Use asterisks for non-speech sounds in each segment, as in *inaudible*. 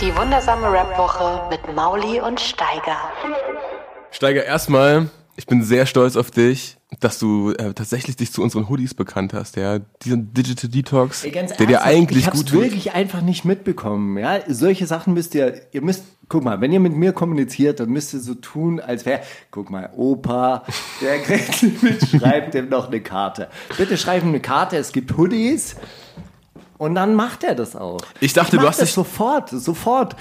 Die wundersame Rap-Woche mit Mauli und Steiger. Steiger, erstmal, ich bin sehr stolz auf dich, dass du äh, tatsächlich dich zu unseren Hoodies bekannt hast, ja. Diesen Digital Detox, Ey, ganz der dir eigentlich ich hab's gut tut. wirklich einfach nicht mitbekommen. Ja, solche Sachen müsst ihr, ihr müsst, guck mal, wenn ihr mit mir kommuniziert, dann müsst ihr so tun, als wäre, guck mal, Opa, der *laughs* Gretel mitschreibt dem noch eine Karte. Bitte schreiben eine Karte, es gibt Hoodies. Und dann macht er das auch. Ich dachte, mach du hast das dich- sofort, sofort.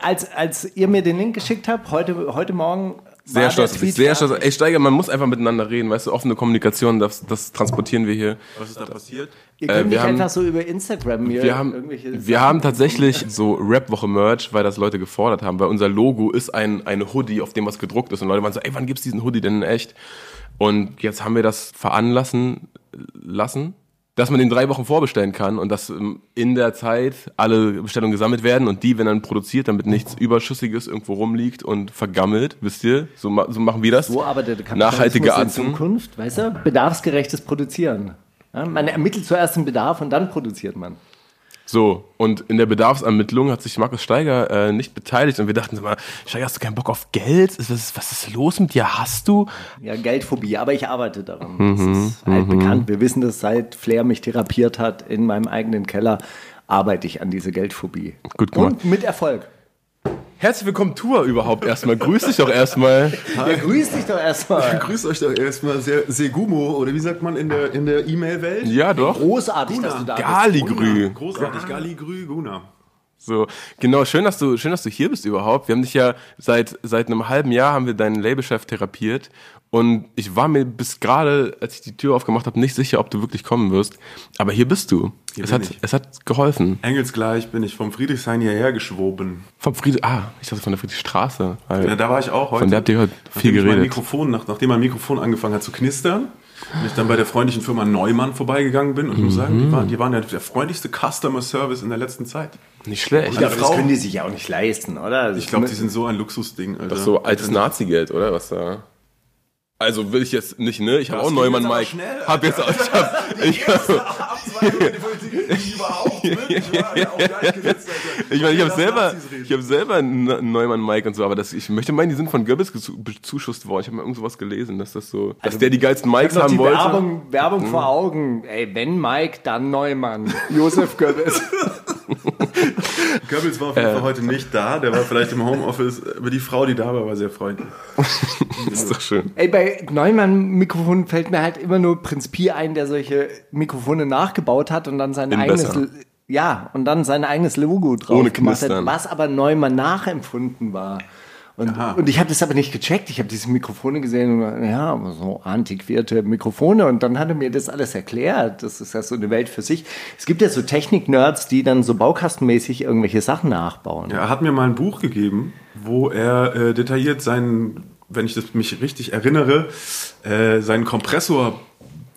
Als, als ihr mir den Link geschickt habt, heute, heute Morgen. Sehr stolz Tweet sehr stolz. Ey, Steiger, man muss einfach miteinander reden, weißt du, offene Kommunikation, das, das transportieren wir hier. Was ist da passiert? Ihr Äh, könnt wir nicht haben- einfach so über Instagram mir Wir haben, irgendwelche wir haben tatsächlich so Rap-Woche-Merch, weil das Leute gefordert haben, weil unser Logo ist ein, ein Hoodie, auf dem was gedruckt ist. Und Leute waren so, ey, wann gibt's diesen Hoodie denn in echt? Und jetzt haben wir das veranlassen lassen, dass man den drei Wochen vorbestellen kann und dass ähm, in der Zeit alle Bestellungen gesammelt werden und die, wenn dann produziert, damit nichts Überschüssiges irgendwo rumliegt und vergammelt, wisst ihr? So, ma- so machen wir das. So arbeitet der Kapitalismus Nachhaltige in. Zukunft, weißt du? Bedarfsgerechtes Produzieren. Ja, man ermittelt zuerst den Bedarf und dann produziert man. So, und in der Bedarfsermittlung hat sich Markus Steiger äh, nicht beteiligt und wir dachten mal, Steiger, hast du keinen Bock auf Geld? Was ist, was ist los mit dir? Hast du? Ja, Geldphobie, aber ich arbeite daran. Mhm, das ist halt bekannt. Wir wissen das, seit Flair mich therapiert hat in meinem eigenen Keller, arbeite ich an diese Geldphobie. Gut gemacht. Und mit Erfolg. Herzlich willkommen, Tour überhaupt erstmal. Grüß dich doch erstmal. Ja, grüß dich doch erstmal. *laughs* Grüßt euch doch erstmal sehr Segumo, oder wie sagt man in der in der E-Mail-Welt? Ja, doch. Großartig, dass du da bist. Galigrü. Großartig, Galligrü, Guna. So, genau, schön, dass du, schön, dass du hier bist überhaupt. Wir haben dich ja seit, seit einem halben Jahr haben wir deinen Labelchef therapiert. Und ich war mir bis gerade, als ich die Tür aufgemacht habe, nicht sicher, ob du wirklich kommen wirst. Aber hier bist du. Hier es, bin hat, ich. es hat geholfen. Engelsgleich bin ich vom Friedrichshain hierher geschwoben. Vom Friede, ah, ich dachte von der Friedrichstraße. Weil- Ja, da war ich auch heute. Von der habt ihr heute viel Nachdem ich Mein geredet. Mikrofon, nach, nachdem mein Mikrofon angefangen hat zu knistern, und ich dann bei der freundlichen Firma Neumann vorbeigegangen bin und ich muss sagen, Mhm. die waren, die waren ja der freundlichste Customer Service in der letzten Zeit. Nicht schlecht. Ja, aber das können die sich ja auch nicht leisten, oder? Ich glaube, die sind so ein Luxusding. Alter. Das ist so altes Nazi-Geld, oder? Was da. Also will ich jetzt nicht, ne? Ich habe auch Neumann Mike. schnell, hab jetzt auch, *laughs* ich hab, ich hab, Abzweigung in die Politik, die überhaupt *laughs* wirklich war, ja, auch gleichgesetzt, Alter. ich meine, ich habe selber, ich habe selber einen Ne- Neumann Mike und so, aber das, ich möchte meinen, die sind von Goebbels bezuschusst worden. Ich habe mal irgend sowas gelesen, dass das so, dass der die geilsten Mikes haben die wollte. Werbung, Werbung vor Augen. Ey, wenn Mike, dann Neumann. Josef Goebbels. *laughs* *laughs* Goebbels war auf Äh. jeden Fall heute nicht da, der war vielleicht im Homeoffice, aber die Frau, die da war, war sehr freundlich. Das *laughs* ist doch schön. Ey, bei Neumann-Mikrofonen fällt mir halt immer nur Prinz Pi ein, der solche Mikrofone nachgebaut hat und dann sein In eigenes, besser. ja, und dann sein eigenes Logo drauf Ohne gemacht hat, was aber Neumann nachempfunden war. Und, und ich habe das aber nicht gecheckt. Ich habe diese Mikrofone gesehen und ja, so antiquierte Mikrofone und dann hat er mir das alles erklärt. Das ist ja so eine Welt für sich. Es gibt ja so Technik-Nerds, die dann so baukastenmäßig irgendwelche Sachen nachbauen. Ja, er hat mir mal ein Buch gegeben, wo er äh, detailliert seinen, wenn ich das mich richtig erinnere, äh, seinen Kompressor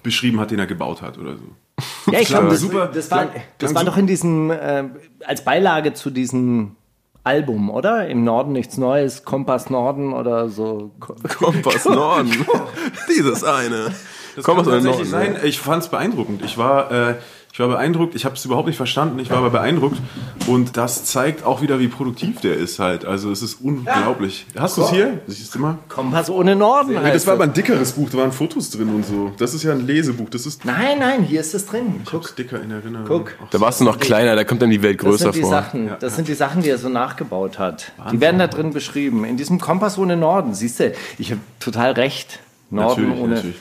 beschrieben hat, den er gebaut hat oder so. Ja, ich glaube, das, super. das war, das war doch in diesem, äh, als Beilage zu diesem Album, oder? Im Norden nichts Neues, Kompass Norden oder so. Kompass Norden. *laughs* Dieses eine. Das Kompass kann Norden. tatsächlich sein. Ich fand es beeindruckend. Ich war, äh, ich war beeindruckt. Ich habe es überhaupt nicht verstanden. Ich war aber beeindruckt. Und das zeigt auch wieder, wie produktiv der ist halt. Also es ist unglaublich. Hast du es hier? Siehst du mal? Kompass ohne Norden Ja, heißt das war aber ein dickeres Buch. Da waren Fotos drin und so. Das ist ja ein Lesebuch. Das ist Nein, nein, hier ist es drin. ich hab's dicker in Erinnerung. Guck. Ach, Da warst du noch kleiner, da kommt dann die Welt Das größer sind die vor. Sachen, das sind die Sachen, die er so nachgebaut hat. Die werden da drin beschrieben. In diesem Kompass ohne Norden. Siehst du, ich habe total recht. Norden Natürlich, ohne. natürlich.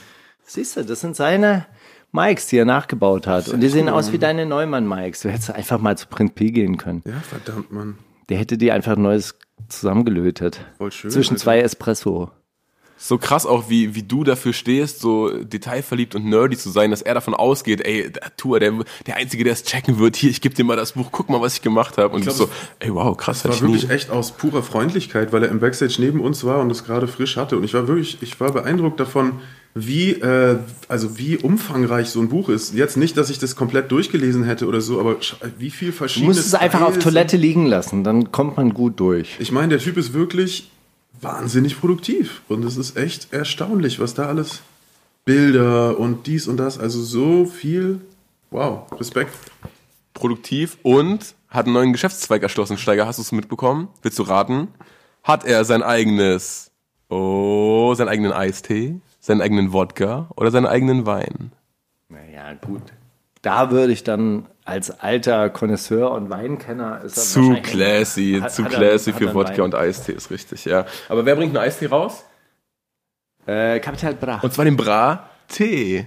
Siehst du, das sind seine Mikes, die er nachgebaut hat. Und die sehen aus wie deine Neumann-Mikes. Du hättest einfach mal zu Print P gehen können. Ja, verdammt, Mann. Der hätte die einfach Neues zusammengelötet. Voll schön, Zwischen Alter. zwei Espresso. So krass auch, wie, wie du dafür stehst, so detailverliebt und nerdy zu sein, dass er davon ausgeht, ey, der Tour, der, der Einzige, der es checken wird, hier, ich gebe dir mal das Buch, guck mal, was ich gemacht habe. Und glaub, ich so, ey, wow, krass, war hätte ich nie. wirklich echt aus purer Freundlichkeit, weil er im Backstage neben uns war und es gerade frisch hatte. Und ich war wirklich, ich war beeindruckt davon, wie, äh, also wie umfangreich so ein Buch ist. Jetzt nicht, dass ich das komplett durchgelesen hätte oder so, aber wie viel Du verschiedene. musst es einfach auf Toilette liegen lassen, dann kommt man gut durch. Ich meine, der Typ ist wirklich wahnsinnig produktiv und es ist echt erstaunlich, was da alles Bilder und dies und das, also so viel. Wow, Respekt. produktiv und hat einen neuen Geschäftszweig erschlossen. Steiger, hast du es mitbekommen? Willst du raten? Hat er sein eigenes, oh, seinen eigenen Eistee, seinen eigenen Wodka oder seinen eigenen Wein? Naja, gut. Da würde ich dann als alter Connoisseur und Weinkenner ist er Zu classy, Hat- zu hat classy hat für Wodka Wein. und Eistee, ist richtig, ja. Aber wer bringt einen Eistee raus? Äh, Kapital Bra. Und zwar den Bra Tee.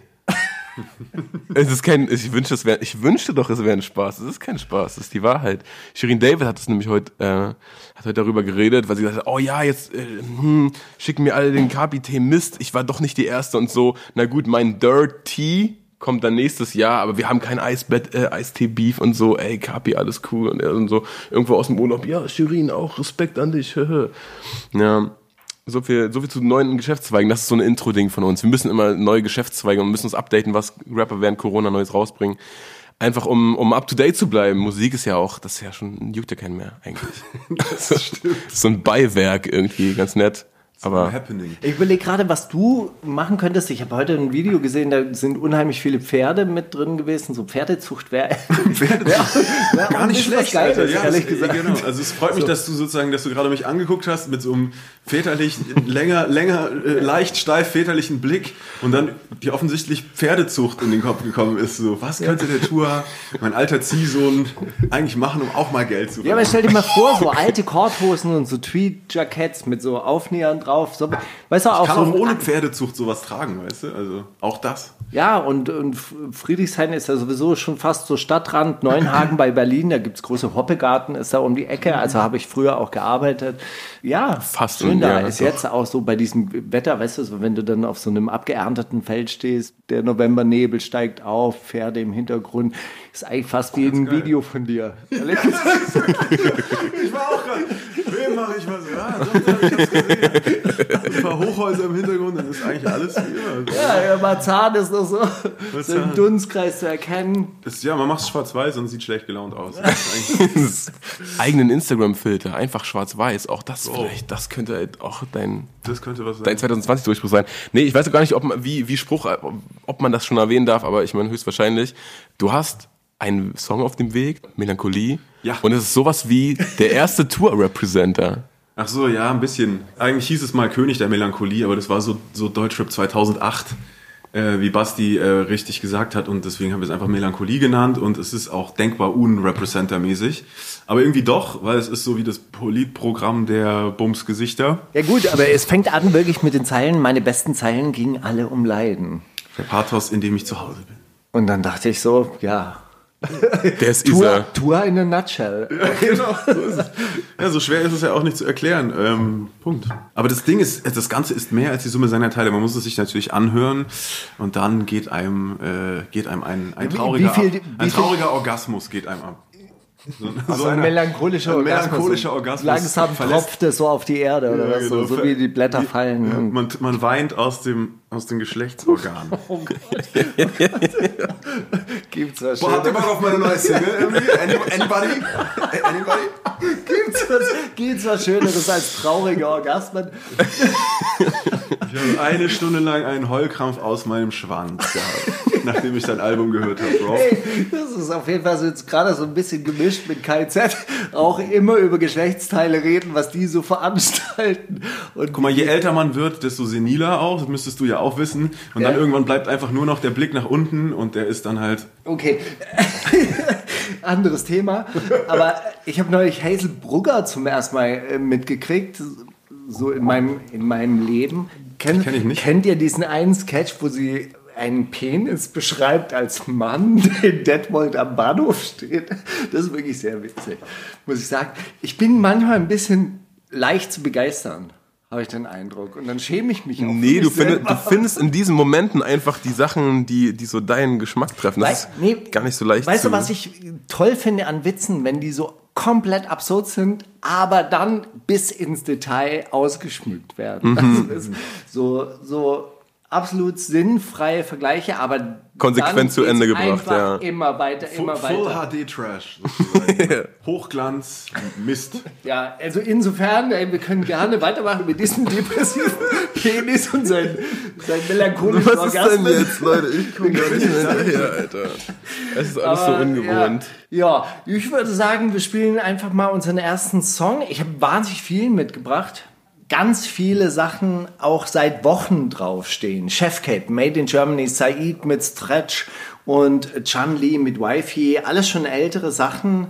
Es ist kein, ich wünschte, es wäre, ich wünschte doch, es wäre ein Spaß. Es ist kein Spaß, es ist die Wahrheit. Shirin David hat es nämlich heute, äh, hat heute darüber geredet, weil sie gesagt hat, oh ja, jetzt, äh, hm, schicken mir alle den Kapi-Tee, Mist, ich war doch nicht die Erste und so. Na gut, mein Dirt Tea kommt dann nächstes Jahr, aber wir haben kein Eisbett, äh, Eistee-Beef und so, ey, Kapi, alles cool. Und und so, irgendwo aus dem Urlaub, ja, Shirin, auch Respekt an dich, *laughs* ja. So viel, so viel zu neuen Geschäftszweigen. Das ist so ein Intro-Ding von uns. Wir müssen immer neue Geschäftszweige und müssen uns updaten, was Rapper während Corona Neues rausbringen. Einfach um, um up to date zu bleiben. Musik ist ja auch, das ist ja schon, juckt ja keinen mehr, eigentlich. *laughs* das stimmt. So ein Beiwerk irgendwie, ganz nett. Aber Happening. Ich überlege gerade, was du machen könntest. Ich habe heute ein Video gesehen, da sind unheimlich viele Pferde mit drin gewesen. So Pferdezucht wäre wär, *laughs* wär Gar nicht schlecht, Geiles, Alter. Ja, ehrlich gesagt. Genau. Also es freut mich, dass du sozusagen, dass du gerade mich angeguckt hast mit so einem väterlich, länger, länger, äh, leicht steif väterlichen Blick und dann die offensichtlich Pferdezucht in den Kopf gekommen ist. So, was könnte der Tour, mein alter Ziehsohn, eigentlich machen, um auch mal Geld zu Ja, aber stell dir mal vor, so alte Korthosen und so Tweed-Jackets mit so Aufnähern drauf. So, weißt du, auch kann so auch ohne Pferdezucht sowas tragen, weißt du? Also auch das. Ja, und, und Friedrichshain ist ja sowieso schon fast so Stadtrand. Neuenhagen bei Berlin, da gibt's große Hoppegarten, ist da um die Ecke. Also habe ich früher auch gearbeitet. Ja, Fast schön und- da. ja, ist doch. jetzt auch so bei diesem Wetter, weißt du, so wenn du dann auf so einem abgeernteten Feld stehst, der Novembernebel steigt auf, Pferde im Hintergrund. Ist eigentlich fast wie ein Video von dir. Gesagt. *laughs* Ich war auch gerade. Mache ich was? Ja, doch, hab ich das gesehen. Ein paar Hochhäuser im Hintergrund, dann ist eigentlich alles wie immer. Ja, ja, Marzahn ist noch so, so im. Dunstkreis zu erkennen. Das, ja, man macht es schwarz-weiß und sieht schlecht gelaunt aus. Das ist *laughs* eigenen Instagram-Filter, einfach schwarz-weiß, auch das vielleicht, das könnte halt auch dein, Das könnte was sein. dein 2020 Durchbruch sein. Nee, ich weiß auch gar nicht, ob man, wie, wie Spruch, ob man das schon erwähnen darf, aber ich meine höchstwahrscheinlich. Du hast einen Song auf dem Weg, Melancholie. Ja. Und es ist sowas wie der erste Tour-Representer. Ach so, ja, ein bisschen. Eigentlich hieß es mal König der Melancholie, aber das war so, so Deutschrap 2008, äh, wie Basti äh, richtig gesagt hat. Und deswegen haben wir es einfach Melancholie genannt. Und es ist auch denkbar unrepresenter-mäßig. Aber irgendwie doch, weil es ist so wie das Politprogramm der Bumsgesichter. Ja gut, aber es fängt an wirklich mit den Zeilen, meine besten Zeilen gingen alle um Leiden. Der Pathos, in dem ich zu Hause bin. Und dann dachte ich so, ja, *laughs* Der ist Tour, Isa. Tour in a nutshell. *laughs* genau, so ist es. Ja, so schwer ist es ja auch nicht zu erklären. Ähm, Punkt. Aber das Ding ist, das Ganze ist mehr als die Summe seiner Teile. Man muss es sich natürlich anhören und dann geht einem, äh, geht einem ein, ein trauriger, viel- wie ein trauriger Orgasmus geht einem ab. So, *laughs* So ein melancholischer ein Orgasmus. melancholischer Orgasmus. Langsam verlässt- tropft es so auf die Erde oder Ja, was, so, genau. so wie die Blätter fallen. Ja, man, man weint aus dem, aus den Geschlechtsorganen. Gibt's was Boah, habt ihr Schöneres? Bock auf meine neue Single irgendwie? Any- Anybody? Anybody? Gibt's was, gibt's was Schöneres als traurige Orgasmen? Ich habe eine Stunde lang einen Heulkrampf aus meinem Schwanz gehabt, nachdem ich dein Album gehört habe, Bro. Hey, das ist auf jeden Fall so jetzt gerade so ein bisschen gemischt mit KZ. Auch immer über Geschlechtsteile reden, was die so veranstalten. Und Guck mal, je älter man wird, desto seniler auch, das müsstest du ja auch wissen. Und dann Ja. irgendwann bleibt einfach nur noch der Blick nach unten und der ist dann halt. Okay, *laughs* anderes Thema. Aber ich habe neulich Hazel Brugger zum ersten Mal äh, mitgekriegt, so in meinem, in meinem Leben. Kennt, Kenn ich nicht. Kennt ihr diesen einen Sketch, wo sie einen Penis beschreibt als Mann, *laughs* der in Detmold am Bahnhof steht? Das ist wirklich sehr witzig, muss ich sagen. Ich bin manchmal ein bisschen leicht zu begeistern. habe ich den Eindruck. Und dann schäme ich mich auch. Nee, du, findest, du findest in diesen Momenten einfach die Sachen, die, die so deinen Geschmack treffen. Das Wei- nee, ist gar nicht so leicht Weißt du, was ich toll finde an Witzen, wenn die so komplett absurd sind, aber dann bis ins Detail ausgeschmückt werden. Mhm. Das ist so, so absolut sinnfreie Vergleiche, aber Konsequent zu Ende gebracht, ja. Immer weiter, immer Full weiter. HD Trash. *laughs* Hochglanz, Mist. Ja, also insofern, ey, wir können gerne weitermachen mit diesem depressiven *laughs* Penis und sein, sein melancholischen Was ist denn Orgasmen. jetzt, Leute? Ich komme gar nicht mehr hinterher, Alter. Es ist alles so Aber, ungewohnt. Ja, ja, ich würde sagen, wir spielen einfach mal unseren ersten Song. Ich habe wahnsinnig viel mitgebracht. Ganz viele Sachen auch seit Wochen draufstehen. Chefcat, Made in Germany, Said mit Stretch und Chan Lee mit Wi-Fi. Alles schon ältere Sachen.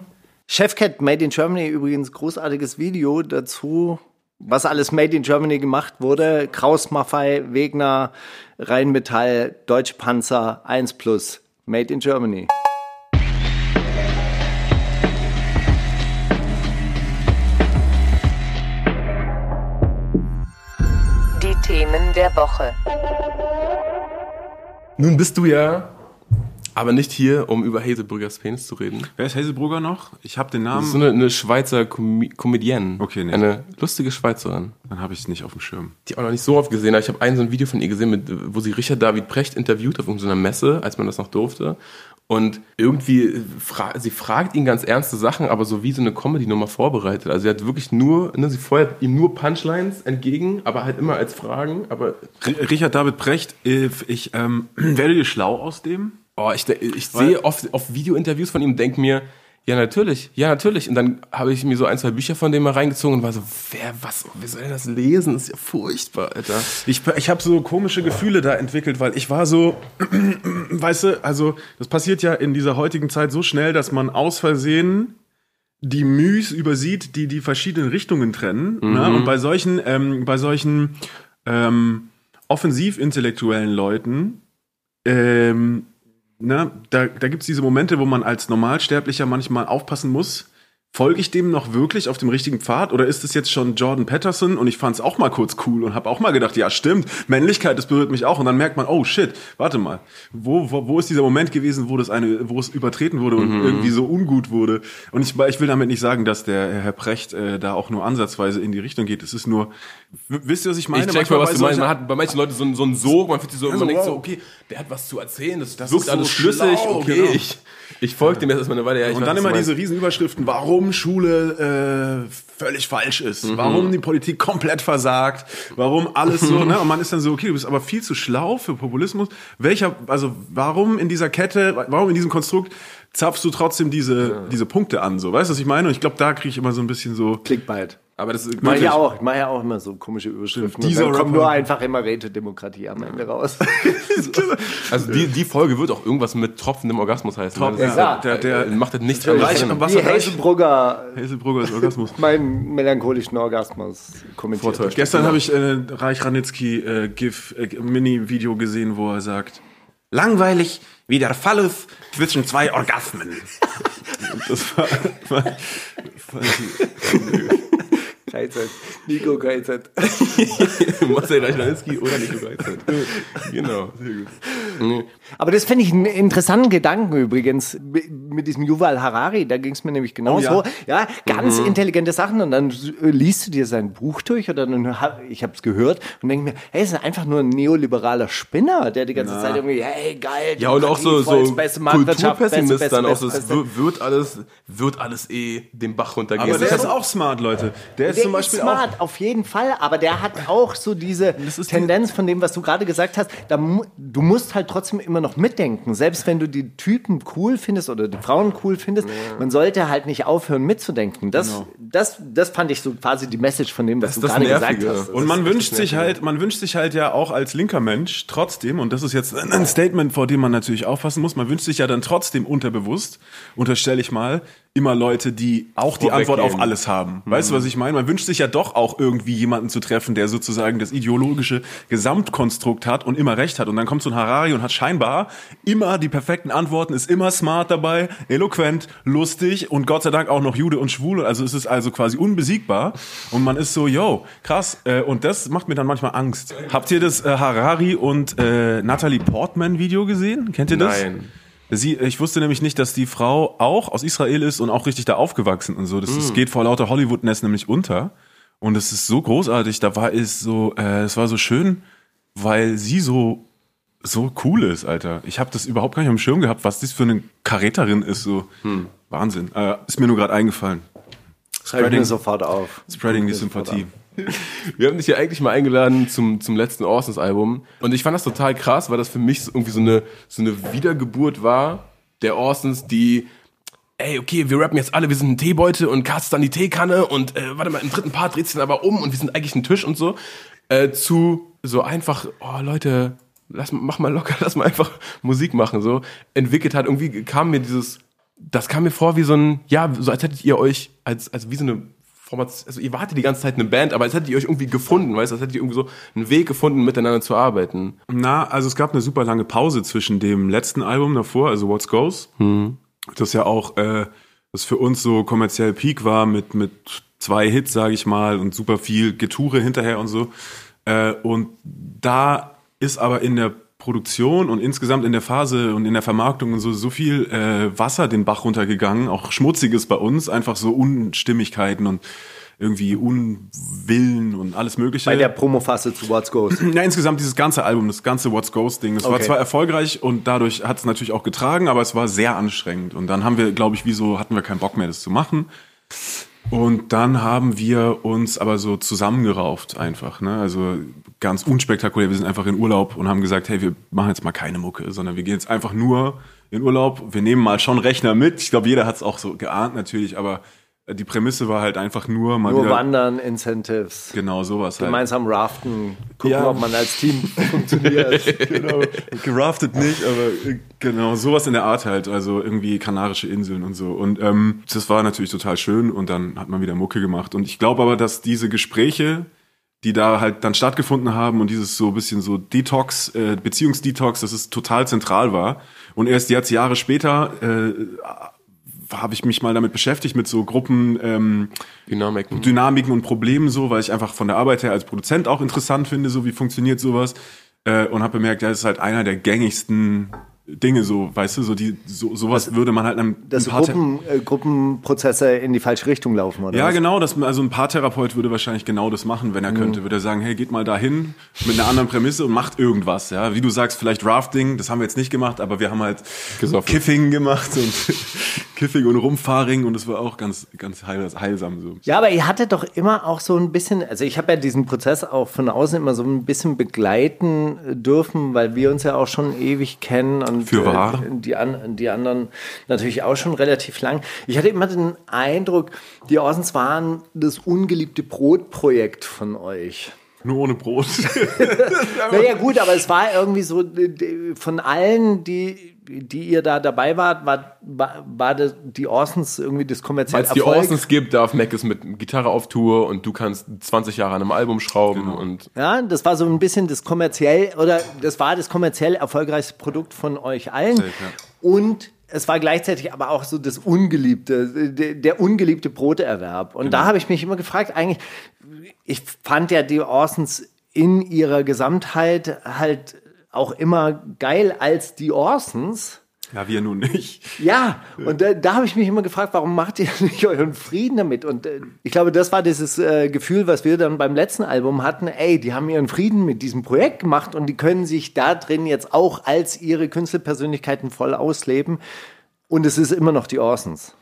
Chefcat, Made in Germany, übrigens großartiges Video dazu, was alles Made in Germany gemacht wurde. Kraus Maffei, Wegner, Rheinmetall, Deutsche Panzer, 1 Plus, Made in Germany. Der Woche. Nun bist du ja aber nicht hier, um über Hazelbrüggers Penis zu reden. Wer ist Hazelbrugger noch? Ich habe den Das Namen. ist so eine, eine Schweizer Com Comedienne. Okay, nee. Eine lustige Schweizerin, Dann habe ich es nicht auf dem Schirm. die auch noch nicht so oft gesehen habe. Ich habe ein so ein Video von ihr gesehen, mit, wo sie Richard David Precht interviewt auf irgendeiner Messe, als man das noch durfte. Und irgendwie, fra sie fragt ihn ganz ernste Sachen, aber so wie so eine Comedy-Nummer vorbereitet. Also sie hat wirklich nur, ne, sie feuert ihm nur Punchlines entgegen, aber halt immer als Fragen. Aber Richard David Precht, äh, ich ähm, *clears throat* werde dir schlau aus dem. Oh, ich, ich sehe oft auf Videointerviews von ihm und denke mir, ja, natürlich, ja, natürlich. Und dann habe ich mir so ein, zwei Bücher von dem mal reingezogen und war so, wer, was, wer soll denn das lesen? Das ist ja furchtbar, Alter. Ich, ich habe so komische Gefühle da entwickelt, weil ich war so, *clears throat* weißt du, also das passiert ja in dieser heutigen Zeit so schnell, dass man aus Versehen die Müs übersieht, die die verschiedenen Richtungen trennen. Ne? Und bei solchen, ähm, bei solchen ähm, offensiv-intellektuellen Leuten, ähm, ne, da, da gibt es diese Momente, wo man als Normalsterblicher manchmal aufpassen muss. Folge ich dem noch wirklich auf dem richtigen Pfad oder ist es jetzt schon Jordan Peterson und ich fand es auch mal kurz cool und habe auch mal gedacht, ja stimmt, Männlichkeit, das berührt mich auch und dann merkt man, oh shit, warte mal, wo, wo, wo ist dieser Moment gewesen, wo das eine, wo es übertreten wurde und irgendwie so ungut wurde und ich, ich will damit nicht sagen, dass der Herr Precht äh, da auch nur ansatzweise in die Richtung geht, es ist nur, wisst ihr, was ich meine? Ich check mal, was du meinst. Man hat bei manchen Leuten so, einen- so einen Sog, man fühlt sich so, man so, denkt so, wow. okay, der hat was zu erzählen, das, Das wirkt ist so alles schlüssig, schlau, okay, genau. ich, ich folge dem jetzt erstmal eine Weile. Ja, Und dann immer diese. Riesenüberschriften, warum Schule äh, völlig falsch ist, Mhm. warum die Politik komplett versagt, warum alles so, ne? Und man ist dann so, okay, du bist aber viel zu schlau für Populismus. Welcher, also warum in dieser Kette, warum in diesem Konstrukt zapfst du trotzdem diese, diese Punkte an, so, weißt du, was ich meine? Und ich glaube, da kriege ich immer so ein bisschen so. Clickbait. Aber das ist Mach ja auch, ich mache ja auch immer so komische Überschriften. Dieser dann kommt nur einfach immer Rätedemokratie am Ende raus. *laughs* Also die, die Folge wird auch irgendwas mit tropfendem Orgasmus heißen. Ist ja. halt- der- der- äh, macht das nichts Reich- anderes. Wie Hazelbrugger Hazelbrugger ist Orgasmus. *laughs* meinen melancholischen Orgasmus kommentiert. Vortäuscht. Gestern habe ich äh, Reich Ranitzky äh, GIF äh, Mini-Video gesehen, wo er sagt, langweilig wie der Phallus zwischen zwei Orgasmen. das war, war, war KZ. Nico KZ. *laughs* Marcel Reichnanitzky oder Nico Geizert. Genau, sehr gut. Nee. Aber das finde ich einen interessanten Gedanken übrigens mit diesem Yuval Harari. Da ging es mir nämlich genauso. Oh ja. ganz intelligente Sachen und dann liest du dir sein Buch durch oder dann, ich habe es gehört und denke mir, hey, ist einfach nur ein neoliberaler Spinner, der die ganze Zeit irgendwie, hey, geil. Ja, und auch so, voll so das beste Marktwirtschaft, beste, Kulturpessimist beste, dann auch. so, Es wird, alles, wird alles eh den Bach runtergehen. Aber der ist auch smart, Leute. Der ist Der zum Beispiel ist smart, auf jeden Fall, aber der hat auch so diese *laughs* ist Tendenz von dem, was du gerade gesagt hast. Da, du musst halt trotzdem immer noch mitdenken. Selbst wenn du die Typen cool findest oder die Frauen cool findest, man sollte halt nicht aufhören mitzudenken. Das, Genau. das, das fand ich so quasi die Message von dem, was Das du gerade gesagt hast. auch. Und man wünscht sich halt, man wünscht sich halt ja auch als linker Mensch trotzdem, und das ist jetzt ein Statement, vor dem man natürlich aufpassen muss, man wünscht sich ja dann trotzdem unterbewusst, unterstelle ich mal, immer Leute, die auch die Antwort auf alles haben. Weißt du, was ich meine? Man wünscht sich ja doch auch irgendwie jemanden zu treffen, der sozusagen das ideologische Gesamtkonstrukt hat und immer recht hat. Und dann kommt so ein Harari und hat scheinbar immer die perfekten Antworten, ist immer smart dabei, eloquent, lustig und Gott sei Dank auch noch Jude und Schwul. Also es ist also quasi unbesiegbar. Und man ist so, yo, krass. Äh, Und das macht mir dann manchmal Angst. Habt ihr das äh, Harari und äh, Natalie Portman Video gesehen? Kennt ihr das? Nein. Sie, ich wusste nämlich nicht, dass die Frau auch aus Israel ist und auch richtig da aufgewachsen und so. Das, das geht vor lauter Hollywood-Nest nämlich unter. Und es ist so großartig. Da war es so, äh, es war so schön, weil sie so so cool ist, Alter. Ich habe das überhaupt gar nicht am Schirm gehabt, was das für eine Karäterin ist. So Wahnsinn. Äh, ist mir nur gerade eingefallen. Schreib mir sofort auf. spreading die Sympathie. Wir haben dich ja eigentlich mal eingeladen zum, zum letzten Orsons-Album. Und ich fand das total krass, weil das für mich irgendwie so eine, so eine Wiedergeburt war der Orsons, die, ey, okay, wir rappen jetzt alle, wir sind ein Teebeutel und Katz dann die Teekanne und äh, warte mal, im dritten Part dreht sich dann aber um und wir sind eigentlich ein Tisch und so. Äh, zu so einfach, oh Leute, lass, mach mal locker, *laughs* lass mal einfach Musik machen. So entwickelt hat, irgendwie kam mir dieses, das kam mir vor wie so ein, ja, so als hättet ihr euch, als, als wie so eine Formation, also ihr wartet die ganze Zeit eine Band, aber als hättet ihr euch irgendwie gefunden, weißt du, als hättet ihr irgendwie so einen Weg gefunden, miteinander zu arbeiten. Na, also es gab eine super lange Pause zwischen dem letzten Album davor, also What's Goes, das ja auch äh, das für uns so kommerziell Peak war mit mit zwei Hits, sage ich mal, und super viel Getoure hinterher und so. Äh, und da ist aber in der Produktion und insgesamt in der Phase und in der Vermarktung und so so viel äh, Wasser den Bach runtergegangen, auch schmutziges bei uns, einfach so Unstimmigkeiten und irgendwie Unwillen und alles Mögliche. Bei der Promophase zu What's Goes. *clears throat* Ja, insgesamt dieses ganze Album, das ganze What's Ghost Ding, das war Okay. zwar erfolgreich und dadurch hat es natürlich auch getragen, aber es war sehr anstrengend. Und dann haben wir, glaube ich, wieso hatten wir keinen Bock mehr, das zu machen. Und dann haben wir uns aber so zusammengerauft einfach, ne? Also ganz unspektakulär. Wir sind einfach in Urlaub und haben gesagt, hey, wir machen jetzt mal keine Mucke, sondern wir gehen jetzt einfach nur in Urlaub. Wir nehmen mal schon Rechner mit. Ich glaube, jeder hat es auch so geahnt natürlich, aber die Prämisse war halt einfach nur mal Nur wieder Wandern, Incentives, genau sowas halt. gemeinsam raften, gucken, Ja. ob man als Team *laughs* funktioniert. genau. Geraftet nicht, aber äh, genau, sowas in der Art halt. Also irgendwie Kanarische Inseln und so. Und ähm, das war natürlich total schön und dann hat man wieder Mucke gemacht. Und ich glaube aber, dass diese Gespräche, die da halt dann stattgefunden haben und dieses so ein bisschen so Detox, äh, Beziehungsdetox, dass es total zentral war. Und erst jetzt Jahre später äh, habe ich mich mal damit beschäftigt, mit so Gruppen, ähm, Dynamiken. Dynamiken und Problemen so, weil ich einfach von der Arbeit her als Produzent auch interessant finde, so wie funktioniert sowas. Äh, und habe bemerkt, ja, das ist halt einer der gängigsten Dinge so, weißt du, so die so, sowas würde man halt einem Dass ein Gruppen, äh, Gruppenprozesse in die falsche Richtung laufen, oder? ja, was? genau, das, also ein Paartherapeut würde wahrscheinlich genau das machen, wenn er könnte. Würde er sagen, hey, geht mal dahin mit einer anderen Prämisse und macht irgendwas. Ja, Wie du sagst, vielleicht Rafting, das haben wir jetzt nicht gemacht, aber wir haben halt Gesoffen. Kiffing gemacht und *laughs* Kiffing und Rumfaring und das war auch ganz, ganz heil, heilsam so. Ja, aber ihr hattet doch immer auch so ein bisschen, also ich habe ja diesen Prozess auch von außen immer so ein bisschen begleiten dürfen, weil wir uns ja auch schon ewig kennen und Für wahr. äh, die, an, die anderen natürlich auch schon relativ lang. Ich hatte immer den Eindruck, die Orsons waren das ungeliebte Brotprojekt von euch. Nur ohne Brot. *laughs* *laughs* Naja, gut, aber es war irgendwie so, d- von allen, die, die ihr da dabei wart, war, war, war das, die Orsons irgendwie das kommerzielle Weil es die Orsons gibt, darf Mac es mit Gitarre auf Tour und du kannst 20 Jahre an einem Album schrauben Genau. und Ja, das war so ein bisschen das kommerziell, oder das war das kommerziell erfolgreichste Produkt von euch allen. Safe, ja. Und es war gleichzeitig aber auch so das ungeliebte, der, der ungeliebte Broterwerb. Und Genau. da habe ich mich immer gefragt, eigentlich, ich fand ja die Orsons in ihrer Gesamtheit halt auch immer geil als die Orsons. ja, wir nun nicht. Ja, und da, da habe ich mich immer gefragt, warum macht ihr *laughs* nicht euren Frieden damit? Und äh, ich glaube, das war dieses äh, Gefühl, was wir dann beim letzten Album hatten. Ey, die haben ihren Frieden mit diesem Projekt gemacht und die können sich da drin jetzt auch als ihre Künstlerpersönlichkeiten voll ausleben. Und es ist immer noch die Orsons.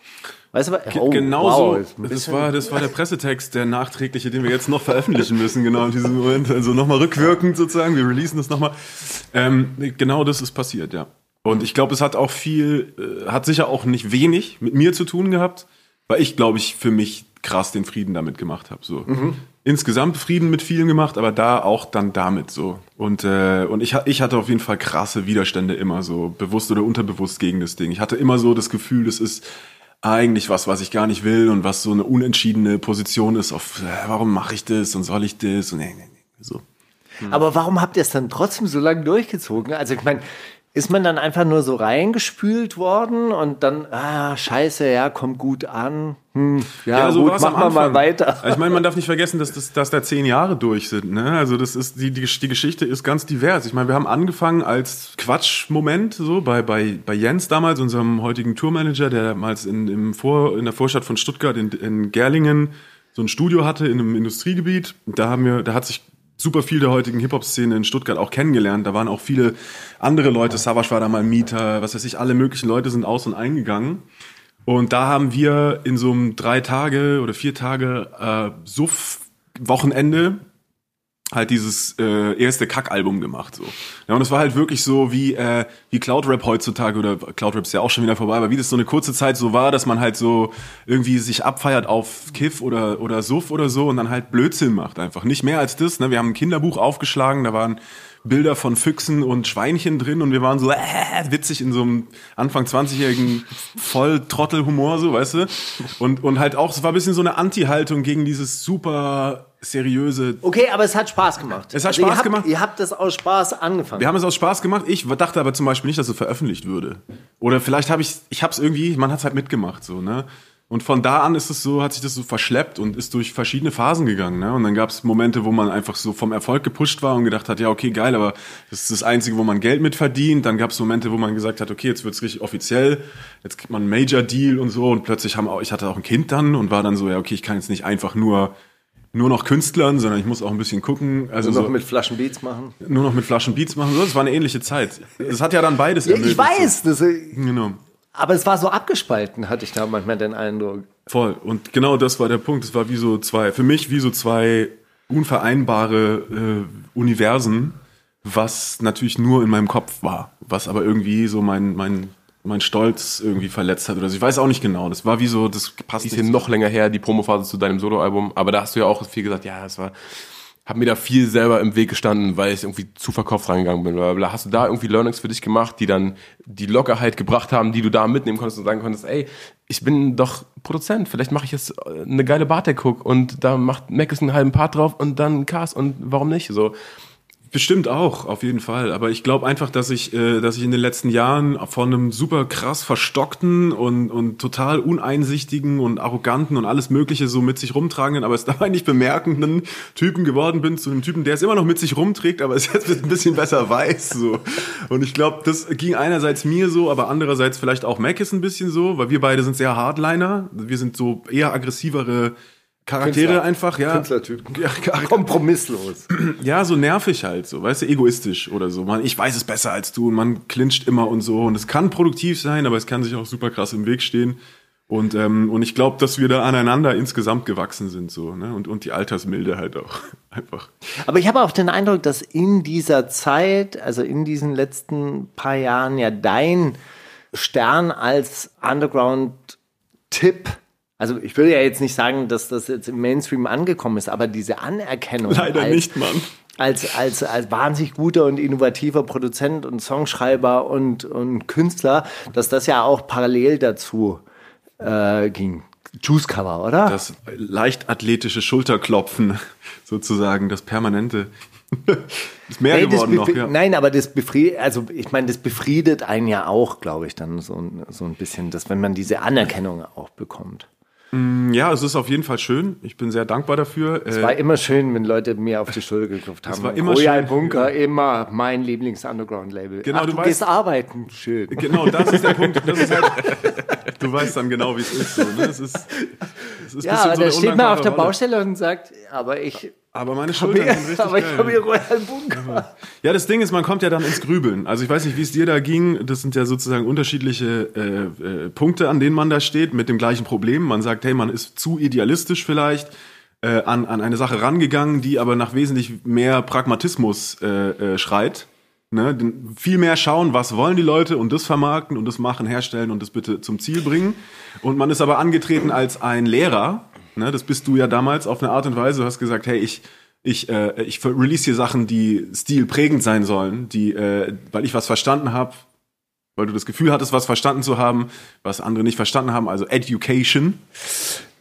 Weißt du, Oh, genau wow, so. Das war, das war der *laughs* Pressetext, der nachträgliche, den wir jetzt noch veröffentlichen müssen, genau in diesem Moment. Also nochmal rückwirkend sozusagen. Wir releasen das nochmal. Ähm, genau das ist passiert, ja. Und ich glaube, es hat auch viel, äh, hat sicher auch nicht wenig mit mir zu tun gehabt, weil ich, glaube ich, für mich krass den Frieden damit gemacht habe. So. Insgesamt Frieden mit vielen gemacht, aber da auch dann damit so. Und, äh, und ich, ich hatte auf jeden Fall krasse Widerstände immer so, bewusst oder unterbewusst gegen das Ding. Ich hatte immer so das Gefühl, das ist eigentlich was, was ich gar nicht will und was so eine unentschiedene Position ist auf, äh, warum mache ich das und soll ich das und nee, nee, so. Aber warum habt ihr es dann trotzdem so lange durchgezogen? Also ich meine, ist man dann einfach nur so reingespült worden und dann, ah, scheiße, ja, kommt gut an. Hm, ja, so gut, machen wir mal weiter. Ich meine, man darf nicht vergessen, dass, das, dass da zehn Jahre durch sind. Ne? Also das ist die, die, die Geschichte ist ganz divers. Ich meine, wir haben angefangen als Quatschmoment so bei, bei, bei Jens damals, unserem heutigen Tourmanager, der damals in, im Vor, in der Vorstadt von Stuttgart in, in Gerlingen so ein Studio hatte in einem Industriegebiet. Da haben wir, da hat sich super viel der heutigen Hip-Hop-Szene in Stuttgart auch kennengelernt. Da waren auch viele andere Leute. Savage war da mal Mieter, was weiß ich, alle möglichen Leute sind aus und eingegangen. Und da haben wir in so einem drei Tage oder vier Tage äh, Suff-Wochenende halt dieses äh, erste Kackalbum gemacht so. Ja, und es war halt wirklich so wie äh, wie Cloudrap heutzutage oder Cloudrap ist ja auch schon wieder vorbei, aber wie das so eine kurze Zeit so war, dass man halt so irgendwie sich abfeiert auf Kiff oder oder Suff oder so und dann halt Blödsinn macht einfach. Nicht mehr als das, ne? Wir haben ein Kinderbuch aufgeschlagen, da waren Bilder von Füchsen und Schweinchen drin und wir waren so äh, witzig in so einem Anfang 20-jährigen Volltrottelhumor so, weißt du? Und und halt auch es war ein bisschen so eine Anti-Haltung gegen dieses super seriöse Okay, aber es hat Spaß gemacht. Es hat ihr Spaß habt, gemacht. Ihr habt das aus Spaß angefangen. Wir haben es aus Spaß gemacht. Ich dachte aber zum Beispiel nicht, dass es veröffentlicht würde. Oder vielleicht habe ich, ich habe es irgendwie, man hat es halt mitgemacht, so ne. Und von da an ist es so, hat sich das so verschleppt und ist durch verschiedene Phasen gegangen. Ne? Und dann gab es Momente, wo man einfach so vom Erfolg gepusht war und gedacht hat, ja, okay, geil, aber das ist das Einzige, wo man Geld mit verdient. Dann gab es Momente, wo man gesagt hat, okay, jetzt wird's richtig offiziell, jetzt kriegt man einen Major-Deal und so. Und plötzlich haben auch, ich hatte auch ein Kind dann und war dann so, ja, okay, ich kann jetzt nicht einfach nur nur noch Künstlern, sondern ich muss auch ein bisschen gucken. Also noch so, mit Flaschen Beats machen. nur noch mit Flaschen Beats machen. So, das war eine ähnliche Zeit. Es hat ja dann beides Ja, ermöglicht. ich weiß, das, Genau. Aber es war so abgespalten, hatte ich da manchmal den Eindruck. Voll. Und genau das war der Punkt. Es war wie so zwei, für mich wie so zwei unvereinbare äh, Universen, was natürlich nur in meinem Kopf war, was aber irgendwie so mein, mein, mein Stolz irgendwie verletzt hat oder so. Ich weiß auch nicht genau. Das war wie so, das passt Die ist nicht hier noch länger her, die Promophase zu deinem Soloalbum. Aber da hast du ja auch viel gesagt, ja, es war, hab mir da viel selber im Weg gestanden, weil ich irgendwie zu verkauft reingegangen bin. Bla, bla, bla. Hast du da irgendwie Learnings für dich gemacht, die dann die Lockerheit gebracht haben, die du da mitnehmen konntest und sagen konntest, ey, ich bin doch Produzent, vielleicht mache ich jetzt äh, eine geile Bartek-Hook und da macht Mac einen halben Part drauf und dann Cast und warum nicht? So, Bestimmt auch, auf jeden Fall. Aber ich glaube einfach, dass ich, äh, dass ich in den letzten Jahren von einem super krass verstockten und, und total uneinsichtigen und arroganten und alles Mögliche so mit sich rumtragenden, aber es *laughs* dabei nicht bemerkenden Typen geworden bin zu einem Typen, der es immer noch mit sich rumträgt, aber es jetzt ein bisschen besser weiß. So. Und ich glaube, das ging einerseits mir so, aber andererseits vielleicht auch Mac ist ein bisschen so, weil wir beide sind sehr Hardliner. Wir sind so eher aggressivere Charaktere Künstler. einfach, ja. Künstlertyp. *laughs* Ja, Kompromisslos. *clears throat* ja, so nervig halt, so, weißt du, egoistisch oder so. Man, ich weiß es besser als du und man clincht immer und so. Und es kann produktiv sein, aber es kann sich auch super krass im Weg stehen. Und, ähm, und ich glaube, dass wir da aneinander insgesamt gewachsen sind, so, ne? Und, und die Altersmilde halt auch. *laughs* Einfach. Aber ich habe auch den Eindruck, dass in dieser Zeit, also in diesen letzten paar Jahren, ja dein Stern als Underground-Tipp, also ich will ja jetzt nicht sagen, dass das jetzt im Mainstream angekommen ist, aber diese Anerkennung Leider als, nicht, Mann. als, als, als wahnsinnig guter und innovativer Produzent und Songschreiber und, und Künstler, dass das ja auch parallel dazu äh, ging. Juice Cover, oder? Das leicht athletische Schulterklopfen, *laughs* sozusagen, das permanente. *laughs* ist mehr Nee, geworden noch, ja. Nein, aber das befriedet, also ich meine, das befriedet einen ja auch, glaube ich, dann so, so ein bisschen, dass wenn man diese Anerkennung auch bekommt. Ja, es ist auf jeden Fall schön. Ich bin sehr dankbar dafür. Es Äh, war immer schön, wenn Leute mir auf die Schulter geklopft haben. war immer Royal schön. Bunker, immer mein Lieblings-Underground-Label. Genau, Ach, du du, weißt- gehst arbeiten. Schön. Genau, das ist der Punkt. *laughs* Ist halt, du weißt dann genau, wie es ist. So, ne? Es ist, es ist Ja, so da eine steht man auf der Rolle. Baustelle und sagt, aber ich Aber meine Schultern hier, sind richtig aber ich habe hier Royal Bunker. Ja, das Ding ist, man kommt ja dann ins Grübeln. Also ich weiß nicht, wie es dir da ging. Das sind ja sozusagen unterschiedliche äh, äh, Punkte, an denen man da steht, mit dem gleichen Problem. Man sagt, hey, man ist zu idealistisch vielleicht äh, an, an eine Sache rangegangen, die aber nach wesentlich mehr Pragmatismus äh, äh, schreit. Ne? Viel mehr schauen, was wollen die Leute und das vermarkten und das machen, herstellen und das bitte zum Ziel bringen. Und man ist aber angetreten als ein Lehrer. Ne? Das bist du ja damals auf eine Art und Weise. Du hast gesagt, hey, ich ich, äh, ich release hier Sachen, die stilprägend sein sollen, die, äh, weil ich was verstanden habe, weil du das Gefühl hattest, was verstanden zu haben, was andere nicht verstanden haben, also Education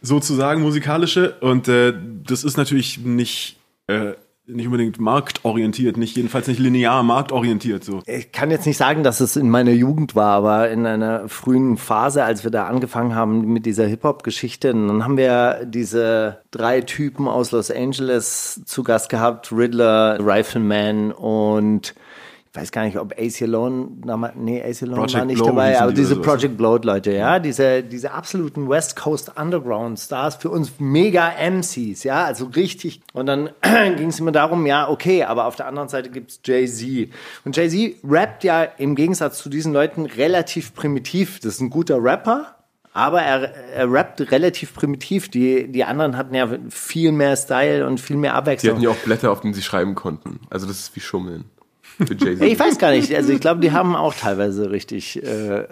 sozusagen musikalische. Und äh, das ist natürlich nicht äh, nicht unbedingt marktorientiert, nicht jedenfalls nicht linear marktorientiert so. Ich kann jetzt nicht sagen, dass es in meiner Jugend war, aber in einer frühen Phase, als wir da angefangen haben mit dieser Hip-Hop-Geschichte, dann haben wir diese drei Typen aus Los Angeles zu Gast gehabt, Riddler, Rifleman und weiß gar nicht, ob AC Alone, nee, AC Alone Project war nicht Blow dabei, aber die diese sowas, Project Bloat Leute, ja, diese, diese absoluten West Coast Underground Stars, für uns mega MCs, ja, also richtig. Und dann *clears throat* ging es immer darum, ja, okay, aber auf der anderen Seite gibt's Jay-Z. Und Jay-Z rappt ja im Gegensatz zu diesen Leuten relativ primitiv. Das ist ein guter Rapper, aber er, er rappt relativ primitiv. Die, die anderen hatten ja viel mehr Style und viel mehr Die Abwechslung. hatten ja auch Blätter, auf denen sie schreiben konnten. Also das ist wie Schummeln. Für Jay-Z. Ich weiß gar nicht. Also ich glaube, die haben auch teilweise richtig äh,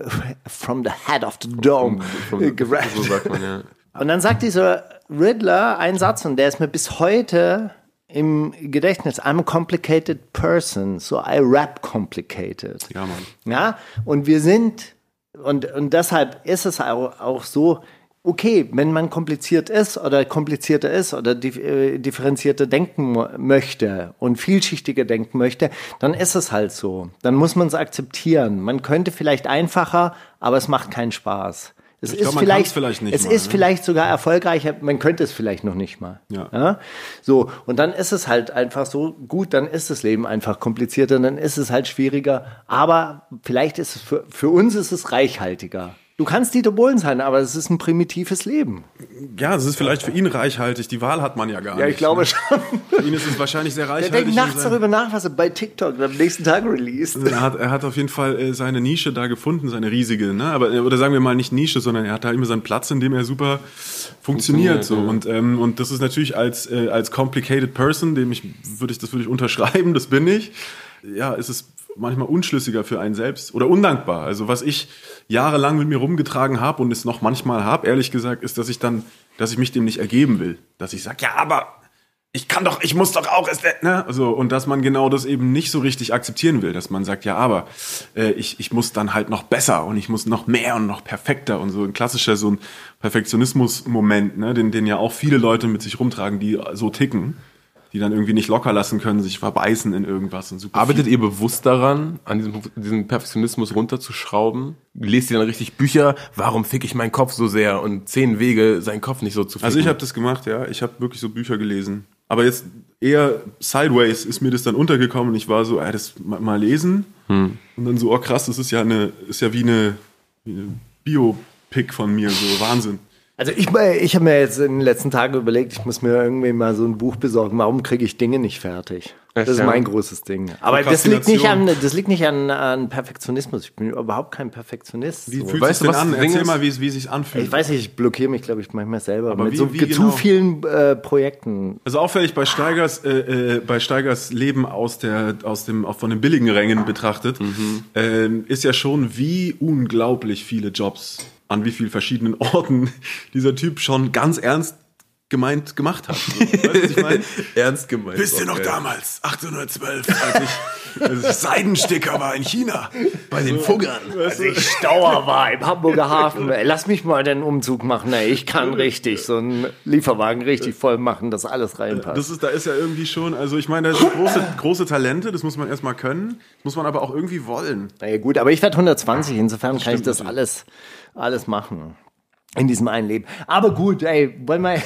from the head of the dome äh, gerappt. So sagt man, ja. Und dann sagt dieser Riddler einen Satz und der ist mir bis heute im Gedächtnis. I'm a complicated person, so I rap complicated. Ja, Mann. Ja, und wir sind, und, und deshalb ist es auch, auch so, okay, wenn man kompliziert ist oder komplizierter ist oder äh, differenzierter denken möchte und vielschichtiger denken möchte, dann ist es halt so. Dann muss man es akzeptieren. Man könnte vielleicht einfacher, aber es macht keinen Spaß. Es Ich ist glaub, vielleicht, vielleicht nicht es mal, ist ne? vielleicht sogar erfolgreicher, man könnte es vielleicht noch nicht mal. Ja. So, und dann ist es halt einfach so, gut, dann ist das Leben einfach komplizierter, dann ist es halt schwieriger, aber vielleicht ist es für, für uns ist es reichhaltiger. Du kannst Dieter Bohlen sein, aber es ist ein primitives Leben. Ja, es ist vielleicht für ihn reichhaltig. Die Wahl hat man ja gar nicht. glaube ne? schon. Für ihn ist es wahrscheinlich sehr Der reichhaltig. denkt nachts darüber nach, was er bei TikTok am nächsten Tag released. Er hat, er hat auf jeden Fall äh, seine Nische da gefunden, seine riesige, ne? Aber äh, oder sagen wir mal nicht Nische, sondern er hat da immer seinen Platz, in dem er super funktioniert. Funktioniert, so ja. und ähm, und das ist natürlich als äh, als complicated person, dem ich würde ich das würde ich unterschreiben, das bin ich. Ja, ist es manchmal unschlüssiger für einen selbst oder undankbar. Also was ich jahrelang mit mir rumgetragen habe und es noch manchmal habe, ehrlich gesagt, ist, dass ich dann, dass ich mich dem nicht ergeben will, dass ich sage, ja, aber ich kann doch, ich muss doch auch, es, ne? Also, und dass man genau das eben nicht so richtig akzeptieren will, dass man sagt, ja, aber äh, ich, ich muss dann halt noch besser und ich muss noch mehr und noch perfekter und so ein klassischer so ein Perfektionismus-Moment, ne? den, den ja auch viele Leute mit sich rumtragen, die so ticken, die dann irgendwie nicht locker lassen können, sich verbeißen in irgendwas und super. Arbeitet viel- ihr bewusst daran, an diesem, diesem Perfektionismus runterzuschrauben? Lest ihr dann richtig Bücher? Warum fick ich meinen Kopf so sehr? Und zehn Wege, seinen Kopf nicht so zu ficken. Also ich habe das gemacht, ja. Ich habe wirklich so Bücher gelesen. Aber jetzt eher sideways ist mir das dann untergekommen und ich war so, ey, das mal, mal lesen. Und dann so, oh krass, das ist ja eine, ist ja wie eine, wie eine Biopic von mir, so Wahnsinn. Also ich, ich habe mir jetzt in den letzten Tagen überlegt, ich muss mir irgendwie mal so ein Buch besorgen. Warum kriege ich Dinge nicht fertig? Das ist ja. mein großes Ding. Aber das liegt nicht an, das liegt nicht an, an Perfektionismus. Ich bin überhaupt kein Perfektionist. Wie so. fühlt Weißt sich du, denn was an? Erzähl ist? mal, wie es wie es sich anfühlt. Ich weiß nicht, ich blockiere mich, glaube ich, manchmal selber. Aber mit wie- so wie zu genau? vielen äh, Projekten. Also auffällig bei Steigers, äh, äh, bei Steigers Leben aus der, aus dem, auch von den billigen Rängen betrachtet, ähm, ist ja schon, wie unglaublich viele Jobs an wie vielen verschiedenen *laughs* Orten dieser Typ schon ganz ernst gemeint gemacht hat. So, weißt du, was ich meine? *laughs* ernst gemeint. Wisst ihr noch Okay. damals, 1812, als ich, als ich Seidensticker war in China? Bei den Fuggern. Als ich Stauer war im Hamburger Hafen. Lass mich mal den Umzug machen. Ey, ich kann richtig so einen Lieferwagen richtig voll machen, dass alles reinpasst. Das ist, da ist ja irgendwie schon, also ich meine, da sind große, große Talente, das muss man erstmal können, muss man aber auch irgendwie wollen. Naja, gut, aber ich werde 120, insofern kann ich das natürlich. alles, alles machen. In diesem einen Leben. Aber gut, ey, wollen wir.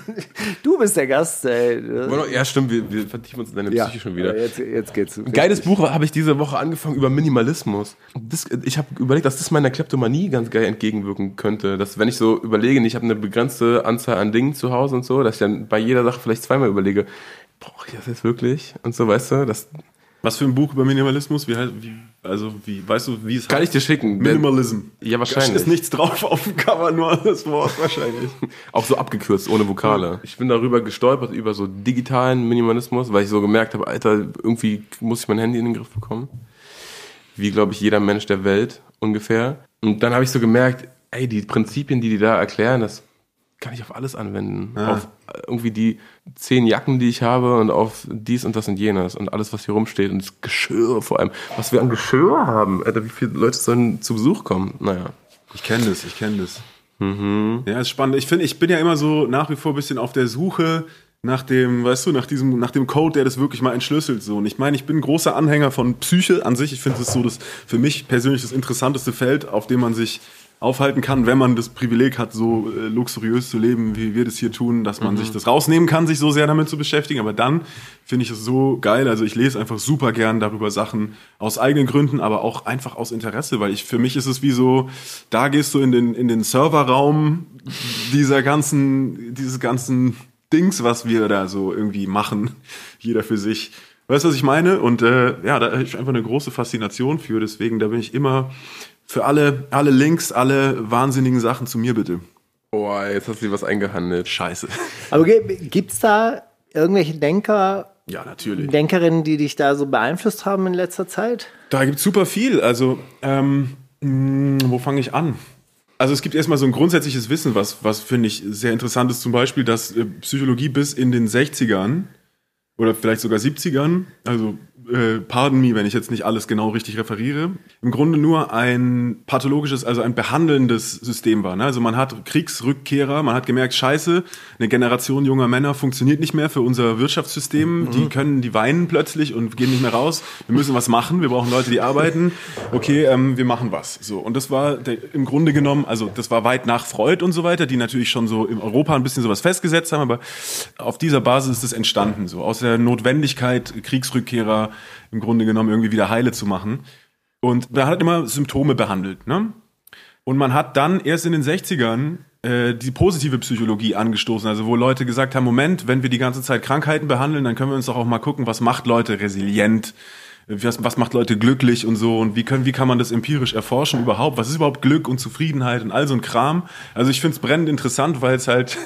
*laughs* du bist der Gast, ey. Ja, stimmt, wir, wir vertiefen uns in deine Psyche schon wieder. Jetzt, jetzt geht's. Ein geiles Buch habe ich diese Woche angefangen über Minimalismus. Das, ich habe überlegt, dass das meiner Kleptomanie ganz geil entgegenwirken könnte. Dass wenn ich so überlege, ich habe eine begrenzte Anzahl an Dingen zu Hause und so, dass ich dann bei jeder Sache vielleicht zweimal überlege, brauche ich das jetzt wirklich? Und so, weißt du, das Was für ein Buch über Minimalismus? Wie, heißt- wie, also, wie, weißt du, wie es kann ich dir schicken. Minimalism. Ja, Da wahrscheinlich. ist nichts drauf auf dem Cover, nur das Wort wahrscheinlich. *laughs* Auch so abgekürzt, ohne Vokale. Ich bin darüber gestolpert, über so digitalen Minimalismus, weil ich so gemerkt habe, Alter, irgendwie muss ich mein Handy in den Griff bekommen. Wie, glaube ich, jeder Mensch der Welt ungefähr. Und dann habe ich so gemerkt, ey, die Prinzipien, die die da erklären, das kann ich auf alles anwenden. Auf äh, irgendwie die zehn Jacken, die ich habe und auf dies und das und jenes und alles, was hier rumsteht und das Geschirr vor allem. Was wir an Geschirr haben. Alter, wie viele Leute sollen zu Besuch kommen? Naja. Ich kenne das, ich kenne das. Ja, ist spannend. Ich finde, ich bin ja immer so nach wie vor ein bisschen auf der Suche nach dem, weißt du, nach diesem, nach dem Code, der das wirklich mal entschlüsselt. So. Und ich meine, ich bin großer Anhänger von Psyche an sich. Ich finde es so das für mich persönlich das interessanteste Feld, auf dem man sich aufhalten kann, wenn man das Privileg hat, so äh, luxuriös zu leben, wie wir das hier tun, dass man sich das rausnehmen kann, sich so sehr damit zu beschäftigen. Aber dann finde ich es so geil. Also ich lese einfach super gern darüber Sachen aus eigenen Gründen, aber auch einfach aus Interesse, weil ich für mich ist es wie so, da gehst du in den in den Serverraum dieser ganzen dieses ganzen Dings, was wir da so irgendwie machen, jeder für sich. Weißt du, was ich meine? Und äh, ja, da habe ich einfach eine große Faszination für. Deswegen, da bin ich immer für alle, alle Links, alle wahnsinnigen Sachen zu mir bitte. Boah, jetzt hast du dir was eingehandelt. Scheiße. Aber gibt es da irgendwelche Denker, Ja, natürlich. Denkerinnen, die dich da so beeinflusst haben in letzter Zeit? Da gibt's super viel. Also, ähm, mh, wo fange ich an? Also es gibt erstmal so ein grundsätzliches Wissen, was, was finde ich sehr interessant ist, zum Beispiel, dass äh, Psychologie bis in den 60ern oder vielleicht sogar 70ern, also äh, pardon me, wenn ich jetzt nicht alles genau richtig referiere, im Grunde nur ein pathologisches, also ein behandelndes System war. Ne? Also man hat Kriegsrückkehrer, man hat gemerkt, scheiße, eine Generation junger Männer funktioniert nicht mehr für unser Wirtschaftssystem, die können, die weinen plötzlich und gehen nicht mehr raus. Wir müssen was machen, wir brauchen Leute, die arbeiten. Okay, ähm, wir machen was. So und das war der, im Grunde genommen, also das war weit nach Freud und so weiter, die natürlich schon so in Europa ein bisschen sowas festgesetzt haben, aber auf dieser Basis ist es entstanden, so aus der Notwendigkeit Kriegsrückkehrer im Grunde genommen irgendwie wieder heile zu machen. Und man hat immer Symptome behandelt. Ne? Und man hat dann erst in den 60ern äh, die positive Psychologie angestoßen, also wo Leute gesagt haben, Moment, wenn wir die ganze Zeit Krankheiten behandeln, dann können wir uns doch auch mal gucken, was macht Leute resilient, was, was macht Leute glücklich und so und wie, können, wie kann man das empirisch erforschen überhaupt, was ist überhaupt Glück und Zufriedenheit und all so ein Kram. Also ich finde es brennend interessant, *laughs* weil es halt,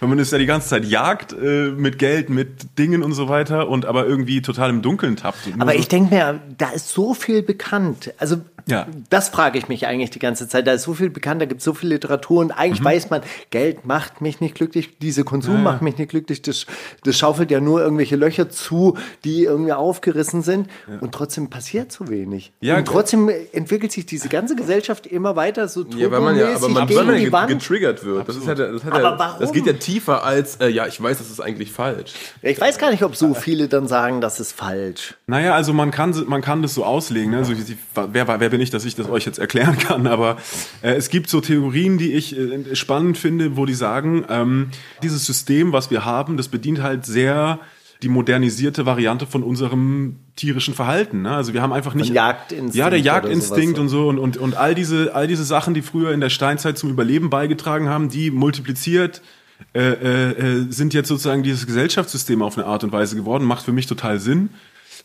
wenn man es ja die ganze Zeit jagt äh, mit Geld, mit Dingen und so weiter und aber irgendwie total im Dunkeln tappt. Aber so- ich denke mir, da ist so viel bekannt. Also Ja. das frage ich mich eigentlich die ganze Zeit. Da ist so viel bekannt, da gibt es so viel Literatur und Mhm. eigentlich weiß man, Geld macht mich nicht glücklich, dieser Konsum macht mich nicht glücklich, das, das schaufelt ja nur irgendwelche Löcher zu, die irgendwie aufgerissen sind und trotzdem passiert so wenig. Ja, und trotzdem entwickelt sich diese ganze Gesellschaft immer weiter so Ja, weil man ja, aber man, weil gegen man die ja Wand. getriggert wird. Das, ist der- das, hat Aber ja, warum? das geht ja tiefer als, äh, ja, ich weiß, das ist eigentlich falsch. Ich weiß gar nicht, ob so viele dann sagen, das ist falsch. Naja, also man kann, man kann das so auslegen. Ne? Also, ich- wer, wer bin ich, dass ich das euch jetzt erklären *laughs* kann? Aber äh, es gibt so Theorien, die ich äh, spannend finde, wo die sagen, ähm, dieses System, was wir haben, das bedient halt sehr die modernisierte Variante von unserem tierischen Verhalten. Ne? Also wir haben einfach nicht Jagdinstinkt ja der Jagdinstinkt und so und, und und all diese all diese Sachen, die früher in der Steinzeit zum Überleben beigetragen haben, die multipliziert äh, äh, äh, sind jetzt sozusagen dieses Gesellschaftssystem auf eine Art und Weise geworden. Macht für mich total Sinn.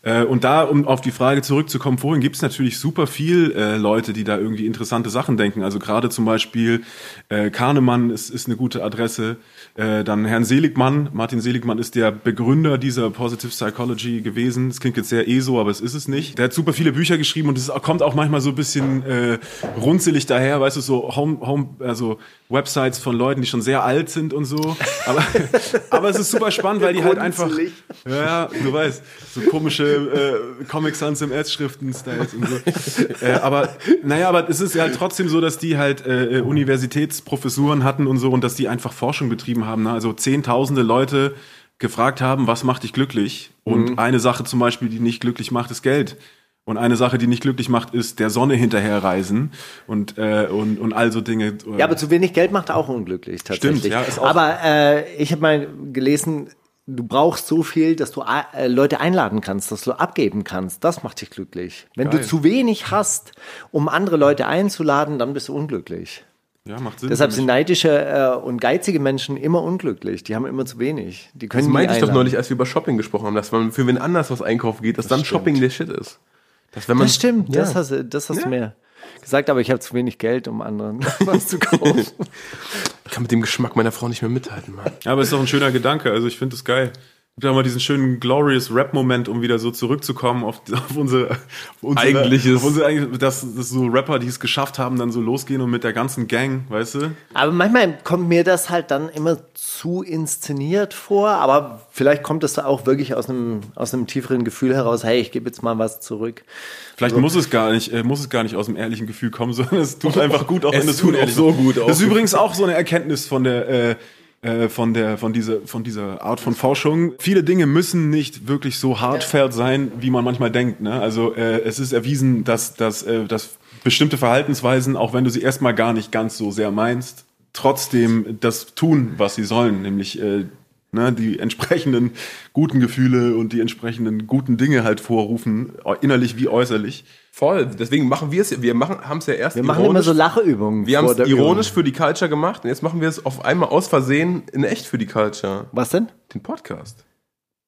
Äh, und da, um auf die Frage zurückzukommen, vorhin gibt es natürlich super viel äh, Leute, die da irgendwie interessante Sachen denken. Also gerade zum Beispiel äh, Kahnemann ist, ist eine gute Adresse. Äh, dann Herrn Seligmann. Martin Seligmann ist der Begründer dieser Positive Psychology gewesen. Das klingt jetzt sehr ESO, aber es ist es nicht. Der hat super viele Bücher geschrieben und es kommt auch manchmal so ein bisschen äh, runzelig daher, weißt du, so Home, Home, also Websites von Leuten, die schon sehr alt sind und so. Aber, *laughs* aber es ist super spannend, weil die halt einfach, ja, du weißt, so komische äh, Comic Sans im Erzschriften-Styles und so. äh, aber naja, aber es ist ja halt trotzdem so, dass die halt äh, Universitätsprofessuren hatten und so und dass die einfach Forschung betrieben haben. Ne? Also zehntausende Leute gefragt haben, was macht dich glücklich? Und eine Sache zum Beispiel, die nicht glücklich macht, ist Geld. Und eine Sache, die nicht glücklich macht, ist der Sonne hinterherreisen und, äh, und, und all so Dinge. Ja, aber zu wenig Geld macht auch unglücklich tatsächlich. Stimmt, ja, aber äh, ich habe mal gelesen, du brauchst so viel, dass du äh, Leute einladen kannst, dass du abgeben kannst. Das macht dich glücklich. Wenn du Geil. zu wenig hast, um andere Leute einzuladen, dann bist du unglücklich. ja, macht Sinn. Deshalb sind neidische äh, und geizige Menschen immer unglücklich. Die haben immer zu wenig. Die können Das meinte ich doch neulich, als wir über Shopping gesprochen haben, dass man für wen anders was einkaufen geht, dass dann stimmt. Shopping der Shit ist. Dass man, Das stimmt, Ja. das hast, du- das hast du mir gesagt, aber ich habe zu wenig Geld, um anderen *laughs* was zu kaufen. Ich kann mit dem Geschmack meiner Frau nicht mehr mithalten, Mann. Ja, aber es ist doch ein schöner Gedanke. Also ich finde es geil. Da mal diesen schönen glorious Rap-Moment, um wieder so zurückzukommen auf, *laughs* auf unsere, auf unsere Eigentliches. auf unsere, eigentlich- dass, dass so Rapper, die es geschafft haben, dann so losgehen und mit der ganzen Gang, weißt du? Aber manchmal kommt mir das halt dann immer zu inszeniert vor, aber vielleicht kommt es da auch wirklich aus einem, aus einem tieferen Gefühl heraus, hey, ich gebe jetzt mal was zurück. Vielleicht muss es gar nicht, äh, muss es gar nicht aus dem ehrlichen Gefühl kommen, *laughs* sondern es tut einfach gut, auch Es wenn es tut auch so gut, auch. Das ist übrigens auch so eine Erkenntnis von der, äh, äh, von der, von dieser, von dieser Art von Forschung. Viele Dinge müssen nicht wirklich so hardfeld sein, wie man manchmal denkt. Ne? Also äh, es ist erwiesen, dass, dass, äh, dass bestimmte Verhaltensweisen, auch wenn du sie erstmal gar nicht ganz so sehr meinst, trotzdem das tun, was sie sollen, nämlich äh, ne, die entsprechenden guten Gefühle und die entsprechenden guten Dinge halt vorrufen, innerlich wie äußerlich. Voll. Deswegen machen wir es. Wir machen, haben es ja erst Wir machen immer so Lacheübungen. Wir haben es ironisch Übung. für die Culture gemacht und jetzt machen wir es auf einmal aus Versehen in echt für die Culture. Was denn? Den Podcast.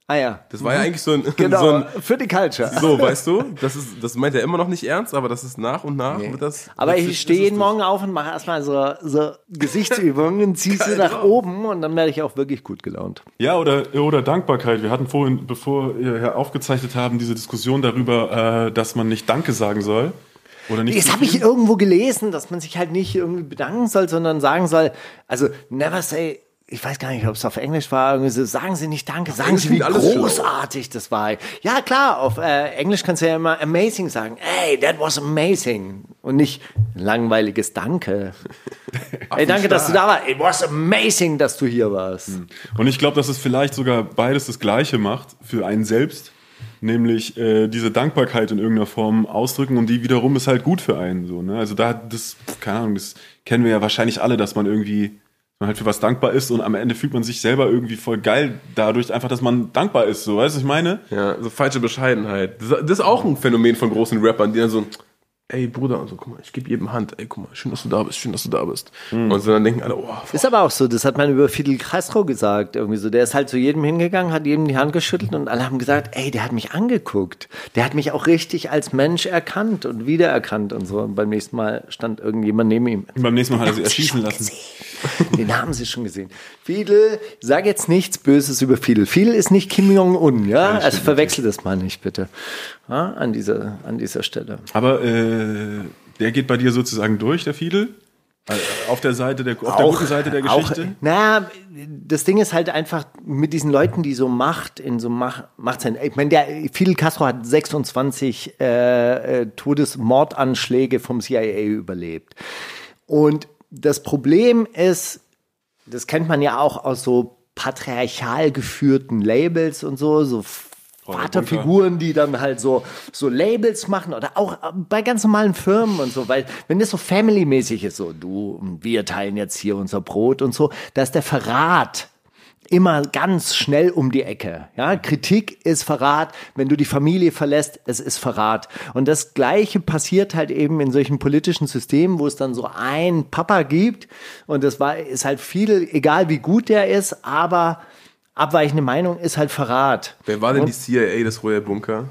Ah ja. Das war ja eigentlich so ein, *laughs* Genau, so ein für die Culture. so, *laughs* weißt du, das ist, das meint er immer noch nicht ernst, aber das ist nach und nach wird das. Aber wird ich stehe jeden Morgen auf und mache erstmal so, so Gesichtsübungen, *laughs* ziehe sie nach oben und dann werde ich auch wirklich gut gelaunt. Ja, oder, oder Dankbarkeit. Wir hatten vorhin, bevor wir aufgezeichnet haben, diese Diskussion darüber, äh, dass man nicht Danke sagen soll. Oder nicht Das habe ich irgendwo gelesen, dass man sich halt nicht irgendwie bedanken soll, sondern sagen soll, also never say, ich weiß gar nicht, ob es auf Englisch war, so, sagen Sie nicht Danke, sagen Sie, wie alles schlau. großartig das war. Ja, klar, auf äh, Englisch kannst du ja immer amazing sagen. Hey, that was amazing. Und nicht langweiliges Danke. *laughs* hey, danke, dass du da warst. It was amazing, dass du hier warst. Und ich glaube, dass es vielleicht sogar beides das Gleiche macht für einen selbst. Nämlich äh, diese Dankbarkeit in irgendeiner Form ausdrücken und die wiederum ist halt gut für einen. So, ne? Also da, das, keine Ahnung, das kennen wir ja wahrscheinlich alle, dass man irgendwie man halt für was dankbar ist und am Ende fühlt man sich selber irgendwie voll geil dadurch, einfach, dass man dankbar ist. So, weißt du, was ich meine? Ja, so falsche Bescheidenheit. Das, das ist auch ein Phänomen von großen Rappern, die dann so, ey Bruder, und so, guck mal, ich gebe jedem Hand, ey, guck mal, schön, dass du da bist, schön, dass du da bist. Und so dann denken alle, oh, Ist aber auch so, das hat man über Fidel Castro gesagt, irgendwie so. Der ist halt zu jedem hingegangen, hat jedem die Hand geschüttelt und alle haben gesagt, ey, der hat mich angeguckt. Der hat mich auch richtig als Mensch erkannt und wiedererkannt und so. Und beim nächsten Mal stand irgendjemand neben ihm. Und beim nächsten Mal hat er sie Haben Sie erschießen lassen. gesehen? *laughs* Den haben sie schon gesehen. Fidel, sag jetzt nichts Böses über Fidel. Fidel ist nicht Kim Jong-un, ja? Also verwechsel das mal nicht, bitte. Ja, an, dieser, an dieser Stelle. Aber äh, der geht bei dir sozusagen durch, der Fiedel? Äh, Auf der Seite der, auf der guten Seite der Geschichte? Auch, naja, das Ding ist halt einfach mit diesen Leuten, die so Macht in so Macht, Macht sind. Ich meine, der Fidel Castro hat 26 äh, äh, Todesmordanschläge vom CIA überlebt. Und das Problem ist, das kennt man ja auch aus so patriarchal geführten Labels und so, so Vaterfiguren, die dann halt so, so Labels machen oder auch äh, bei ganz normalen Firmen und so, weil wenn das so family-mäßig ist, so du und wir teilen jetzt hier unser Brot und so, da ist der Verrat immer ganz schnell um die Ecke. Ja, Kritik ist Verrat. Wenn du die Familie verlässt, es ist Verrat. Und das Gleiche passiert halt eben in solchen politischen Systemen, wo es dann so einen Papa gibt. Und das war, ist halt viel, egal wie gut der ist, aber abweichende Meinung ist halt Verrat. wer war denn die CIA des Royal Bunker?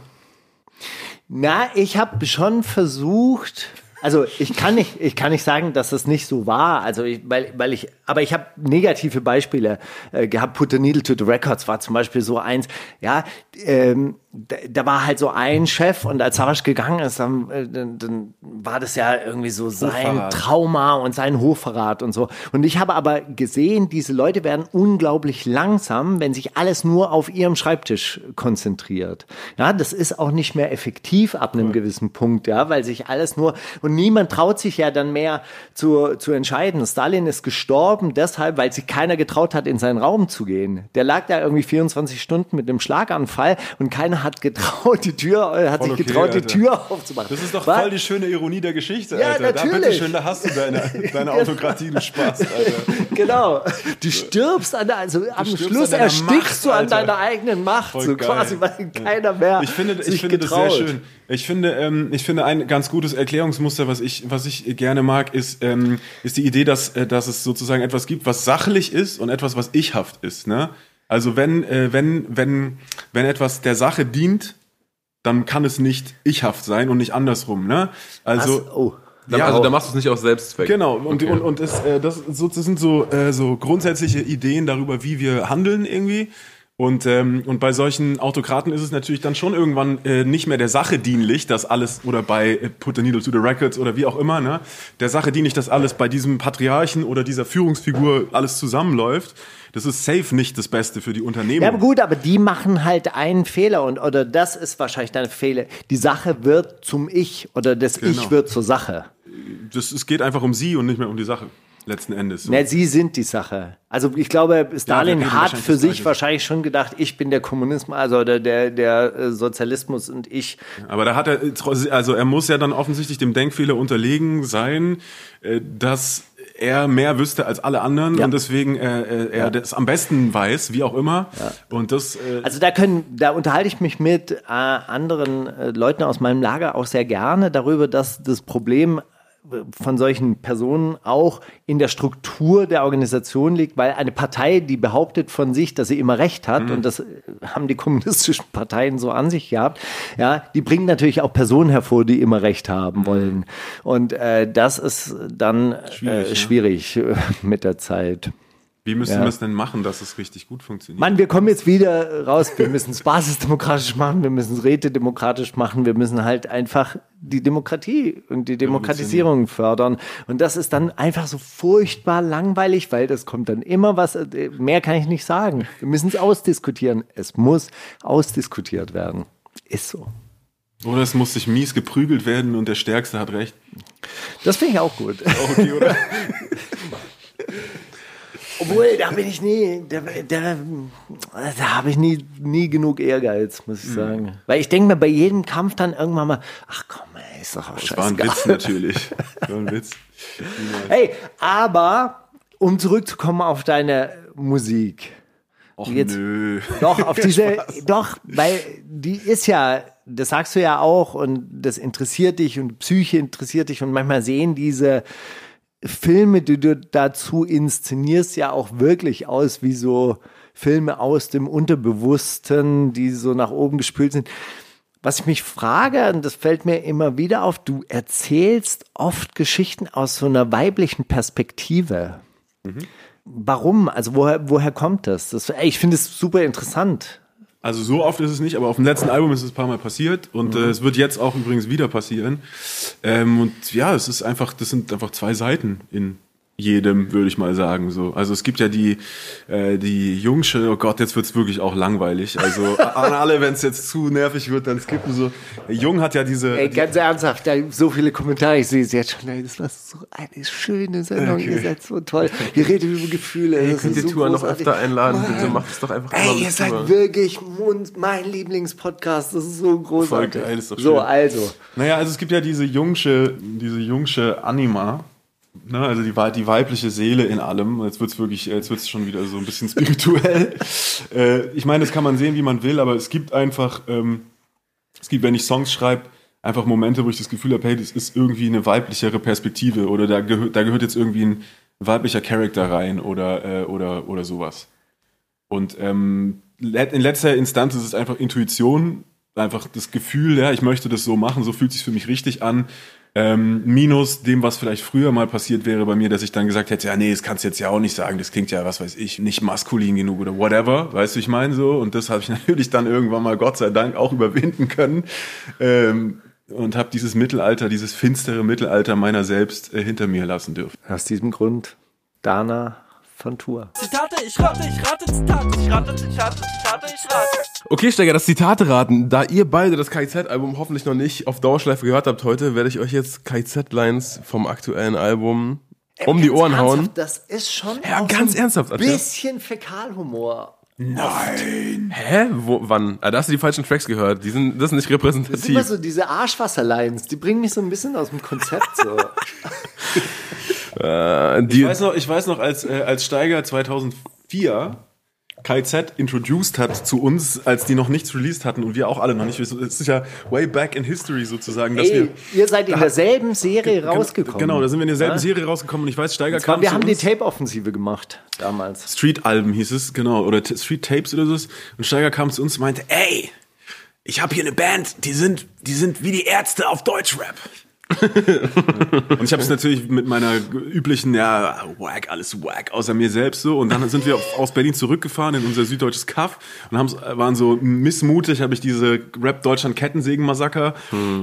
Na, ich habe schon versucht. Also ich kann nicht, ich kann nicht sagen, dass das nicht so war. Also ich, weil, weil ich, aber ich habe negative Beispiele äh, gehabt. Put the Needle to the Records war zum Beispiel so eins. Ja, ähm, da, da war halt so ein Chef und als Savasch gegangen ist, dann, äh, dann, dann war das ja irgendwie so sein Hochverrat. Trauma und sein Hochverrat und so. Und ich habe aber gesehen, diese Leute werden unglaublich langsam, wenn sich alles nur auf ihrem Schreibtisch konzentriert. Ja, das ist auch nicht mehr effektiv ab einem gewissen Punkt, ja, weil sich alles nur und niemand traut sich ja dann mehr zu, zu entscheiden. Stalin ist gestorben deshalb, weil sich keiner getraut hat, in seinen Raum zu gehen. Der lag da irgendwie 24 Stunden mit einem Schlaganfall und keiner hat getraut, die Tür, äh, hat Voll sich okay, getraut, die Alter. Tür aufzumachen. Das ist doch War- voll die schöne Ironie der Geschichte, Ja, Alter. Da, natürlich. bitteschön, da hast du deine, *laughs* deine Autokratie, du Spaß, Alter. Genau. Du stirbst an der, also am stirbst Schluss an erstickst du Macht, an Alter. deiner eigenen Macht, Voll so geil. quasi, weil keiner mehr Ich finde, sich ich finde das sehr getraut. schön. Ich finde, ähm, ich finde ein ganz gutes Erklärungsmuster, was ich, was ich gerne mag, ist, ähm, ist die Idee, dass, äh, dass es sozusagen etwas gibt, was sachlich ist und etwas, was ichhaft ist. Ne? Also wenn, äh, wenn, wenn, wenn etwas der Sache dient, dann kann es nicht ichhaft sein und nicht andersrum. Ne? Also Was? Oh. Da, Ja, also auch. da machst du es nicht aus Selbstzweck. Genau, und, Okay. und, und es, äh, das, so, das sind so, äh, so grundsätzliche Ideen darüber, wie wir handeln irgendwie. Und, ähm, und bei solchen Autokraten ist es natürlich dann schon irgendwann äh, nicht mehr der Sache dienlich, dass alles, oder bei äh, Put the Needle to the Records oder wie auch immer, ne, der Sache dienlich, dass alles bei diesem Patriarchen oder dieser Führungsfigur alles zusammenläuft. Das ist safe nicht das Beste für die Unternehmen. Ja, aber gut, aber die machen halt einen Fehler und oder das ist wahrscheinlich dein Fehler. Die Sache wird zum Ich oder das Genau. Ich wird zur Sache. das, es geht einfach um sie und nicht mehr um die Sache, letzten Endes. So. Ne, sie sind die Sache. Also ich glaube, Stalin reden hat für sich wahrscheinlich schon gedacht, ich bin der Kommunismus, also der, der, der äh, Sozialismus und ich. Aber da hat er, trotz- also er muss ja dann offensichtlich dem Denkfehler unterlegen sein, äh, dass er mehr wüsste als alle anderen Ja. und deswegen äh, äh, er das am besten weiß, wie auch immer. Und das, äh, Also da können, da unterhalte ich mich mit äh, anderen äh, Leuten aus meinem Lager auch sehr gerne darüber, dass das Problem äh, von solchen Personen auch in der Struktur der Organisation liegt, weil eine Partei, die behauptet von sich, dass sie immer Recht hat, und das äh, haben die *laughs* kommunistischen Parteien so an sich gehabt, ja, die bringen natürlich auch Personen hervor, die immer Recht haben wollen. Und äh, das ist dann schwierig, äh, schwierig äh, *laughs* mit der Zeit. Wie müssen ja. wir es denn machen, dass es richtig gut funktioniert? Mann, wir kommen jetzt wieder raus. Wir müssen es basisdemokratisch machen, wir müssen es rätedemokratisch machen, wir müssen halt einfach die Demokratie und die Demokratisierung fördern. Und das ist dann einfach so furchtbar langweilig, weil das kommt dann immer was, äh, mehr kann ich nicht sagen. Wir müssen es ausdiskutieren. Es muss ausdiskutiert werden. Ist so. Oder es muss sich mies geprügelt werden und der Stärkste hat recht. Das finde ich auch gut. Okay, oder? *laughs* Obwohl, da bin ich nie, da, da, da habe ich nie, nie genug Ehrgeiz, muss ich sagen. Weil ich denke mir bei jedem Kampf dann irgendwann mal, ach komm, ey, ist doch auch Das war ein. Witz natürlich. War ein Witz. *laughs* Hey, aber um zurückzukommen auf deine Musik. Och Jetzt- nö. *laughs* Doch, auf diese, doch, weil die ist ja, das sagst du ja auch und das interessiert dich und Psyche interessiert dich und manchmal sehen diese Filme, die du dazu inszenierst, ja auch wirklich aus wie so Filme aus dem Unterbewussten, die so nach oben gespült sind. Was ich mich frage, und das fällt mir immer wieder auf, du erzählst oft Geschichten aus so einer weiblichen Perspektive. Warum? Also woher, woher kommt das? das ich finde es super interessant. Also so oft ist es nicht, aber auf dem letzten Album ist es ein paar Mal passiert und äh, es wird jetzt auch übrigens wieder passieren. Ähm, und ja, es ist einfach, das sind einfach zwei Seiten in jedem, würde ich mal sagen. So, also es gibt ja die äh, die Jungsche. Oh Gott, jetzt wird's wirklich auch langweilig. Also an alle, wenn es jetzt zu nervig wird, dann skippen so. Jung hat ja diese. Ey, ganz ernsthaft, da so viele Kommentare, ich sehe es jetzt schon, ey, das war so eine schöne Sendung, ihr seid so toll. Ihr redet über Gefühle, Ihr das könnt die ist so Tour noch öfter einladen, Mann. bitte macht es doch einfach Ey, ihr seid Tour. wirklich Mund, mein Lieblingspodcast, das ist so großartig. geil, ist doch so, schön. also. Naja, also es gibt ja diese Jungsche, diese Jungsche Anima. Ne, also die, die weibliche Seele in allem. Jetzt wird's wirklich, jetzt wird's schon wieder so ein bisschen spirituell. *laughs* äh, ich meine, das kann man sehen, wie man will, aber es gibt einfach, ähm, es gibt, wenn ich Songs schreibe, einfach Momente, wo ich das Gefühl habe, hey, das ist irgendwie eine weiblichere Perspektive oder da, gehört da gehört jetzt irgendwie ein weiblicher Charakter rein oder, äh, oder, oder sowas. Und ähm, in letzter Instanz ist es einfach Intuition, einfach das Gefühl, ja, ich möchte das so machen, so fühlt sich für mich richtig an. Ähm, minus dem, was vielleicht früher mal passiert wäre bei mir, dass ich dann gesagt hätte, ja, nee, das kannst du jetzt ja auch nicht sagen, das klingt ja, was weiß ich, nicht maskulin genug oder whatever, weißt du, ich meine so. Und das habe ich *laughs* natürlich dann irgendwann mal, Gott sei Dank, auch überwinden können. Ähm, und habe dieses Mittelalter, dieses finstere Mittelalter meiner selbst äh, hinter mir lassen dürfen. Aus diesem Grund, Dana von Tour. Zitate, ich rate, ich rate, Zitate, ich rate, Zitate, Zitate, ich rate. Okay, Steiger, das Zitate raten. Da ihr beide das KIZ-Album hoffentlich noch nicht auf Dauerschleife gehört habt heute, werde ich euch jetzt KIZ-Lines vom aktuellen Album um die Ganz Ohren hauen. ernsthaft, Das ist schon Ja, ganz ein ernsthaft, Adrian. bisschen Fäkalhumor. Hä? Wo, wann? Ah, da hast du die falschen Tracks gehört. Die sind, das ist nicht Das sind immer repräsentativ. so diese Arschwasserlines, die bringen mich so ein bisschen aus dem Konzept so. *laughs* Äh, Ich weiß noch, ich weiß noch als, äh, als Steiger 2004 KZ introduced hat zu uns, als die noch nichts released hatten und wir auch alle noch nicht. Es ist ja way back in history sozusagen, dass Ey, wir. ihr seid in derselben Serie rausgekommen. Genau, da sind wir in derselben Ja? Serie rausgekommen und ich weiß, Steiger Zwar, kam wir zu haben uns. die Tape-Offensive gemacht damals. Street-Alben hieß es, genau, oder T- Street Tapes oder so. Und Steiger kam zu uns und meinte, ey, ich habe hier eine Band, die sind, die sind wie die Ärzte auf Deutschrap. *laughs* Und ich habe es natürlich mit meiner üblichen, ja, wack, alles wack, außer mir selbst so. Und dann sind wir aus Berlin zurückgefahren in unser süddeutsches Kaff und haben, waren so missmutig, habe ich diese Rap Deutschland Kettensägen-Massaker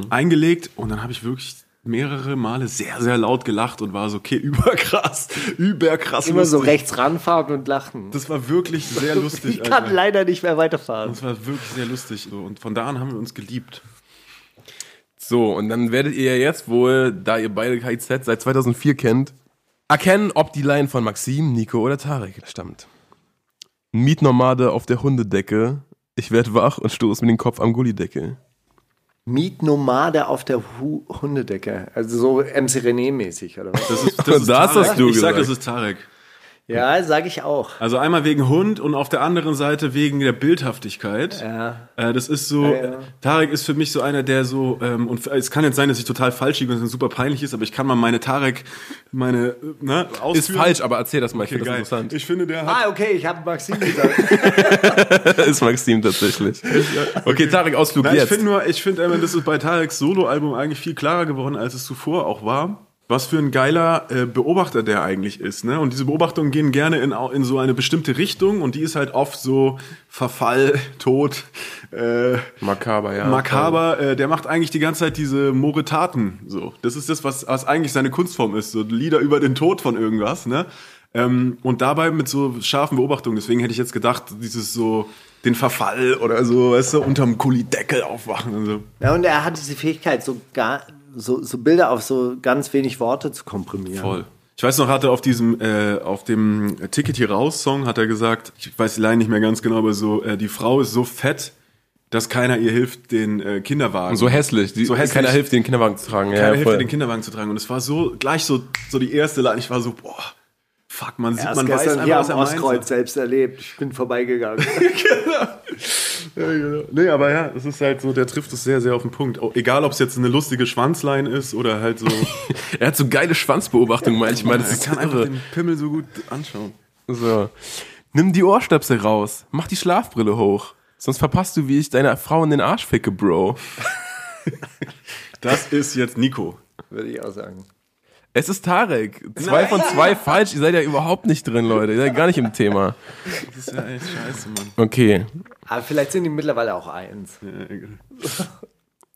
eingelegt. Und dann habe ich wirklich mehrere Male sehr, sehr laut gelacht und war so, okay, *laughs* überkrass, überkrass Immer so lustig. rechts ranfahren und lachen. Das war wirklich sehr *laughs* lustig, ich kann Alter. leider nicht mehr weiterfahren. Das war wirklich sehr lustig. So. Und von da an haben wir uns geliebt. So, und dann werdet ihr ja jetzt wohl, da ihr beide KIZ seit 2004 kennt, erkennen, ob die Line von Maxim, Nico oder Tarek stammt. Mietnomade auf der Hundedecke. Ich werd wach und stoß mit dem Kopf am Gullideckel. Mietnomade auf der Hu Hundedecke. Also so MC René-mäßig, oder was? Das ist, das *laughs* Das hast Tarek. du Ich sag, gesagt. das ist Tarek. Ja, sage ich auch. Also einmal wegen Hund und auf der anderen Seite wegen der Bildhaftigkeit. Ja. Äh, das ist so, Ja, ja. Tarek ist für mich so einer, der so, ähm, und es kann jetzt sein, dass ich total falsch liege und es super peinlich ist, aber ich kann mal meine Tarek, meine, äh, ne, ausführen. Ist falsch, aber erzähl das mal, ich Okay, finde das interessant. Ich finde, der hat, Ah, okay, ich habe Maxim *laughs* gesagt. *laughs* ist Maxim tatsächlich. Okay, Tarek, Ausflug ich jetzt. finde nur, ich finde, das ist bei Tareks Soloalbum eigentlich viel klarer geworden, als es zuvor auch war. Was für ein geiler äh, Beobachter der eigentlich ist, ne? Und diese Beobachtungen gehen gerne in, in so eine bestimmte Richtung und die ist halt oft so Verfall, *laughs* Tod, äh, Makaber, ja. makaber. Äh, der macht eigentlich die ganze Zeit diese Moretaten. So, das ist das, was, was eigentlich seine Kunstform ist. So Lieder über den Tod von irgendwas, ne? Ähm, und dabei mit so scharfen Beobachtungen. Deswegen hätte ich jetzt gedacht, dieses so den Verfall oder so, weißt du, unterm Kullideckel aufwachen und so. Ja, und er hat diese Fähigkeit, so, gar, so, so Bilder auf so ganz wenig Worte zu komprimieren. Voll. Ich weiß noch, hat er auf diesem, äh, auf dem Ticket hier raus Song, hat er gesagt, ich weiß die Line nicht mehr ganz genau, aber so, äh, die Frau ist so fett, dass keiner ihr hilft, den äh, Kinderwagen. So hässlich. Die, So hässlich. Keiner hilft, den Kinderwagen zu tragen. keiner ja, hilft, voll. ihr, den Kinderwagen zu tragen. Und es war so, gleich so, so die erste Line. Ich war so, boah, fuck, man sieht, Erst man weiß gestern einfach, hier was er Ostkreuz meint. selbst erlebt. Ich bin vorbeigegangen. *laughs* Ja, genau. Nee, aber ja, das ist halt so, der trifft es sehr, sehr auf den Punkt. Auch Egal, ob es jetzt eine lustige Schwanzline ist oder halt so. *laughs* Er hat so geile Schwanzbeobachtungen manchmal. Das er ist kann einfach irre. den Pimmel so gut anschauen. So. Nimm die Ohrstöpsel raus. Mach die Schlafbrille hoch. Sonst verpasst du, wie ich deine Frau in den Arsch ficke, Bro. Das ist jetzt Nico. Würde ich auch sagen. Es ist Tarek. Zwei von zwei falsch. Ihr seid ja überhaupt nicht drin, Leute. Ihr seid gar nicht im Thema. Das ist ja echt scheiße, Mann. Okay. Aber vielleicht sind die mittlerweile auch eins.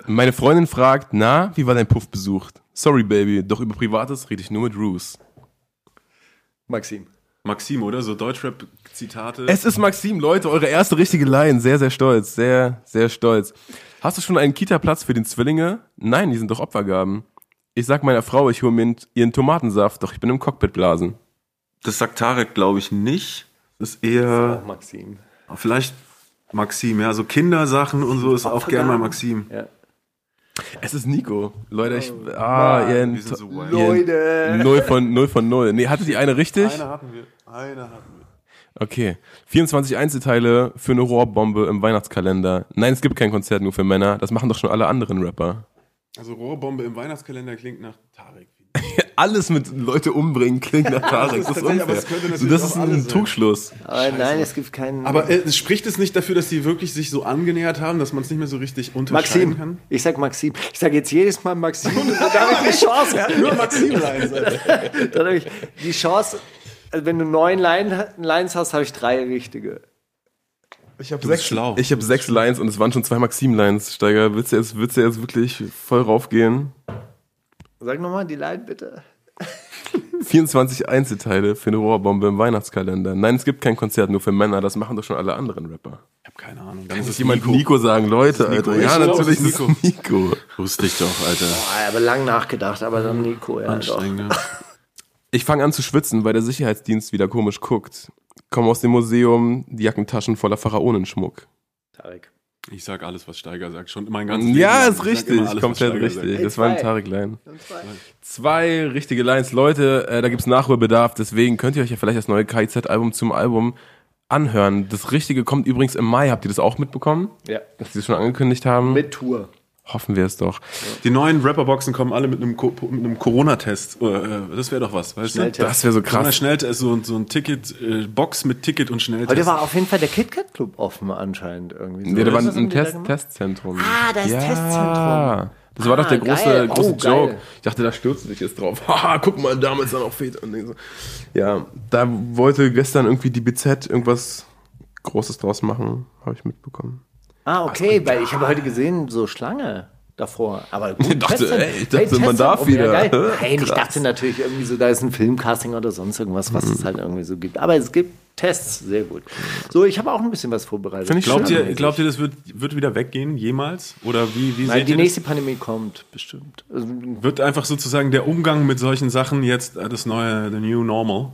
Meine Freundin fragt, na, wie war dein Puff besucht? Sorry, Baby, doch über Privates rede ich nur mit Roos. Maxim. Maxim, oder? So Deutschrap-Zitate. Es ist Maxim, Leute, eure erste richtige Line. Sehr, sehr stolz. Sehr, sehr stolz. Hast du schon einen Kita-Platz für den Zwillinge? Nein, die sind doch Opfergaben. Ich sag meiner Frau, ich hole mir ihren Tomatensaft, doch ich bin im Cockpit blasen. Das sagt Tarek, glaube ich, nicht. Das ist eher Auch Maxim. vielleicht Maxim, ja. So Kindersachen und so ist auch gern mal Maxim. Ja. Es ist Nico. Leute, ich, ah, ihr, wir sind so ihr Leute. null von, null von null. Nee, hatte die eine richtig? hatten wir. Eine hatten wir. Okay. 24 Einzelteile für eine Rohrbombe im Weihnachtskalender. Nein, es gibt kein Konzert nur für Männer. Das machen doch schon alle anderen Rapper. Also Rohrbombe im Weihnachtskalender klingt nach Tarek. *laughs* Alles mit Leute umbringen klingt nach Tarek. Das ist unfair. So, das ist ein sein. Trugschluss. Aber nein, es gibt keinen. Aber äh, spricht es nicht dafür, dass die wirklich sich so angenähert haben, dass man es nicht mehr so richtig unterscheiden Maxim. kann? Ich sag Maxim. Ich sag jetzt jedes Mal Maxim. *laughs* Dann habe ich die Chance. Nur Maxim rein. Dann habe ich die Chance. Also wenn du neun Line, Lines hast, habe ich drei richtige. Ich habe bist schlau. Ich habe sechs Lines und es waren schon zwei Maxim-Lines, Steiger. Willst du jetzt, willst du jetzt wirklich voll raufgehen? Sag nochmal die Line bitte. *laughs* 24 Einzelteile für eine Rohrbombe im Weihnachtskalender. Nein, es gibt kein Konzert nur für Männer. Das machen doch schon alle anderen Rapper. Ich habe keine Ahnung. Dann sich es jemand Nico. Nico, sagen? Leute, Nico. Alter. Ja, glaub, natürlich ist es Nico. Wusste ich doch, Alter. Oh, aber lang nachgedacht, aber dann Nico, ja. Doch. Anstrengend. ne? Ich fange an zu schwitzen, weil der Sicherheitsdienst wieder komisch guckt. Komm aus dem Museum, die Jackentaschen voller Pharaonenschmuck. Tarek. Ich sag alles, was Steiger sagt. Schon mein ganzes Ja, Leben ist richtig. alles, Komplett richtig. sagt. Das war ein. Tarek-Line. Zwei richtige Lines. Leute, äh, da gibt's Nachholbedarf. Deswegen könnt ihr euch ja vielleicht das neue KIZ-Album zum Album anhören. Das Richtige kommt übrigens im Mai. Habt ihr das auch mitbekommen? Ja. Dass sie es schon angekündigt haben? Mit Tour. Hoffen wir es doch. Die neuen Rapperboxen kommen alle mit einem, Co mit einem Corona-Test. Äh, Das wäre doch was, weißt du? Schnelltest. Das wäre so krass. Schnelltest, so, so ein Ticket, äh, Box mit Ticket und Schnelltest. Heute war auf jeden Fall der KitKat Club offen anscheinend irgendwie. So. Ja, da war ein da Test? Testzentrum. Ah, das ja. Testzentrum. Das war doch der Ah, große, geil. große Oh, geil. Joke. Ich dachte, da stürzt du dich jetzt drauf. *laughs* Haha, guck mal, damals dann auch so. Ja, da wollte gestern irgendwie die BZ irgendwas Großes draus machen, habe ich mitbekommen. Ah, okay, weil ich habe heute gesehen, so Schlange davor. Aber *laughs* gut, Ich dachte, testen. ey, ich dachte, testen. man darf Oh, wieder. ja. Nein, *laughs* ich dachte natürlich irgendwie so, da ist ein Filmcasting oder sonst irgendwas, was Mhm. es halt irgendwie so gibt. Aber es gibt Tests, sehr gut. So, ich habe auch ein bisschen was vorbereitet. Ich Glaubt schön. ihr, glaubt ihr, das wird, wird wieder weggehen, jemals? Oder wie, wie Nein, seht die ihr nächste Pandemie kommt, bestimmt. Also, das? Wird einfach sozusagen der Umgang mit solchen Sachen jetzt äh, das neue, the new normal?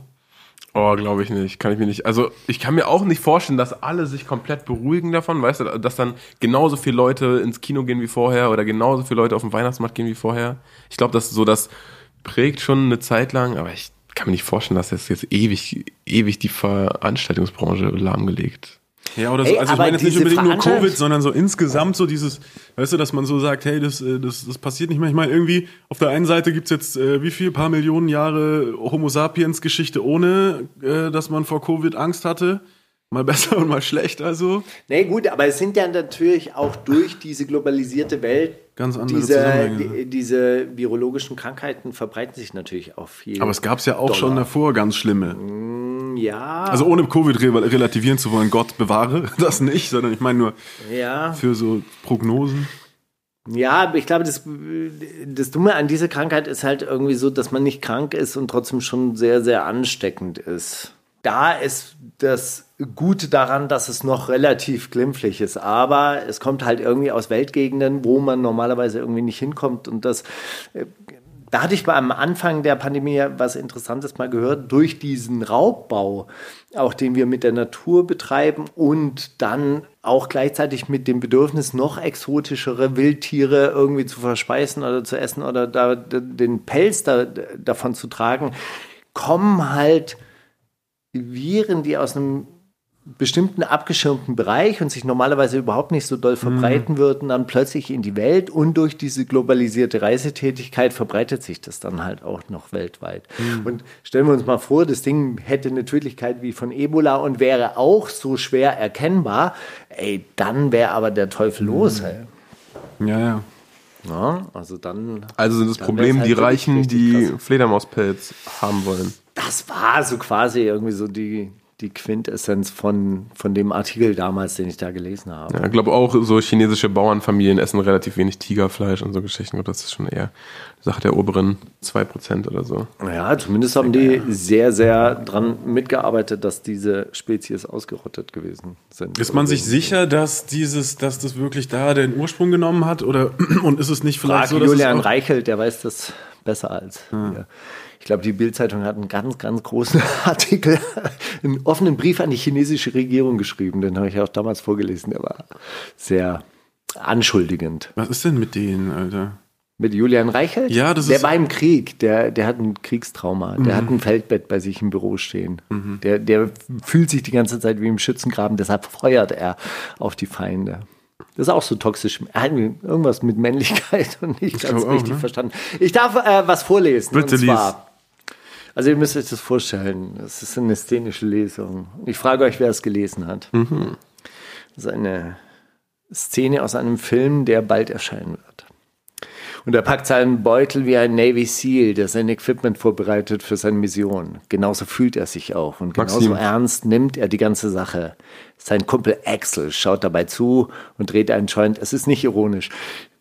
Oh, glaube ich nicht. Kann ich mir nicht. Also, ich kann mir auch nicht vorstellen, dass alle sich komplett beruhigen davon, weißt du, dass dann genauso viele Leute ins Kino gehen wie vorher oder genauso viele Leute auf den Weihnachtsmarkt gehen wie vorher. Ich glaube, dass so das prägt schon eine Zeit lang, aber ich kann mir nicht vorstellen, dass das jetzt ewig, ewig die Veranstaltungsbranche lahmgelegt. Ja, oder so. Ey, also ich meine jetzt nicht unbedingt nur Covid, sondern so insgesamt so dieses, weißt du, dass man so sagt, hey, das, äh, das, das passiert nicht mehr. Ich meine, irgendwie, auf der einen Seite gibt's jetzt äh, wie viel, paar Millionen Jahre Homo sapiens Geschichte, ohne äh, dass man vor Covid Angst hatte. Mal besser *laughs* und mal schlechter so. Nee, gut, aber es sind ja natürlich auch durch diese globalisierte Welt Ganz andere diese, die, diese virologischen Krankheiten verbreiten sich natürlich auch viel. Aber es gab's ja auch schon davor ganz schlimme. Ja, Also ohne Covid re relativieren zu wollen, Gott bewahre *laughs* das nicht, sondern ich meine nur ja, für so Prognosen. ja, ich glaube, das, das Dumme an dieser Krankheit ist halt irgendwie so, dass man nicht krank ist und trotzdem schon sehr, sehr ansteckend ist. Da ist das Gute daran, dass es noch relativ glimpflich ist, aber es kommt halt irgendwie aus Weltgegenden, wo man normalerweise irgendwie nicht hinkommt und das Da hatte ich mal am Anfang der Pandemie was Interessantes mal gehört, durch diesen Raubbau, auch den wir mit der Natur betreiben und dann auch gleichzeitig mit dem Bedürfnis, noch exotischere Wildtiere irgendwie zu verspeisen oder zu essen oder da, den Pelz da, davon zu tragen, kommen halt Viren, die aus einem bestimmten abgeschirmten Bereich und sich normalerweise überhaupt nicht so doll verbreiten würden, dann plötzlich in die Welt und durch diese globalisierte Reisetätigkeit verbreitet sich das dann halt auch noch weltweit. Und stellen wir uns mal vor, das Ding hätte eine Tödlichkeit wie von Ebola und wäre auch so schwer erkennbar, ey, dann wäre aber der Teufel los. Ey. Ja, ja. Ja, also dann. Also sind das Problem wär's die halt Reichen, die. Fledermauspelz haben wollen. Das war so quasi irgendwie so die, die Quintessenz von, von dem Artikel damals, den ich da gelesen habe. Ja, ich glaube auch, so chinesische Bauernfamilien essen relativ wenig Tigerfleisch und so Geschichten. Und das ist schon eher Sache der oberen 2% oder so. Ja, zumindest haben die sehr, sehr dran mitgearbeitet, dass diese Spezies ausgerottet gewesen sind. Ist man sich sicher, dass dieses, dass das wirklich da den Ursprung genommen hat? Oder *clears throat* und ist es nicht vielleicht Frag so, dass Julian Reichelt, der weiß das besser als wir. Ich glaube, die Bildzeitung hat einen ganz, ganz großen *laughs* Artikel, einen offenen Brief an die chinesische Regierung geschrieben. Den habe ich auch damals vorgelesen. Der war sehr anschuldigend. Was ist denn mit denen, Alter? Mit Julian Reichelt? Ja, das der ist- war im Krieg, der, der hat ein Kriegstrauma, der Mhm. hat ein Feldbett bei sich im Büro stehen. Der, der fühlt sich die ganze Zeit wie im Schützengraben, deshalb feuert er auf die Feinde. Das ist auch so toxisch. Er hat irgendwas mit Männlichkeit *laughs* und nicht ganz richtig ne? verstanden. Ich darf äh, was vorlesen. Bitte und zwar, also ihr müsst euch das vorstellen, das ist eine szenische Lesung. Ich frage euch, wer es gelesen hat. Mhm. Das ist eine Szene aus einem Film, der bald erscheinen wird. Und er packt seinen Beutel wie ein Navy SEAL, der sein Equipment vorbereitet für seine Mission. Genauso fühlt er sich auch und genauso Maxim. ernst nimmt er die ganze Sache. Sein Kumpel Axel schaut dabei zu und dreht einen Joint. Es ist nicht ironisch.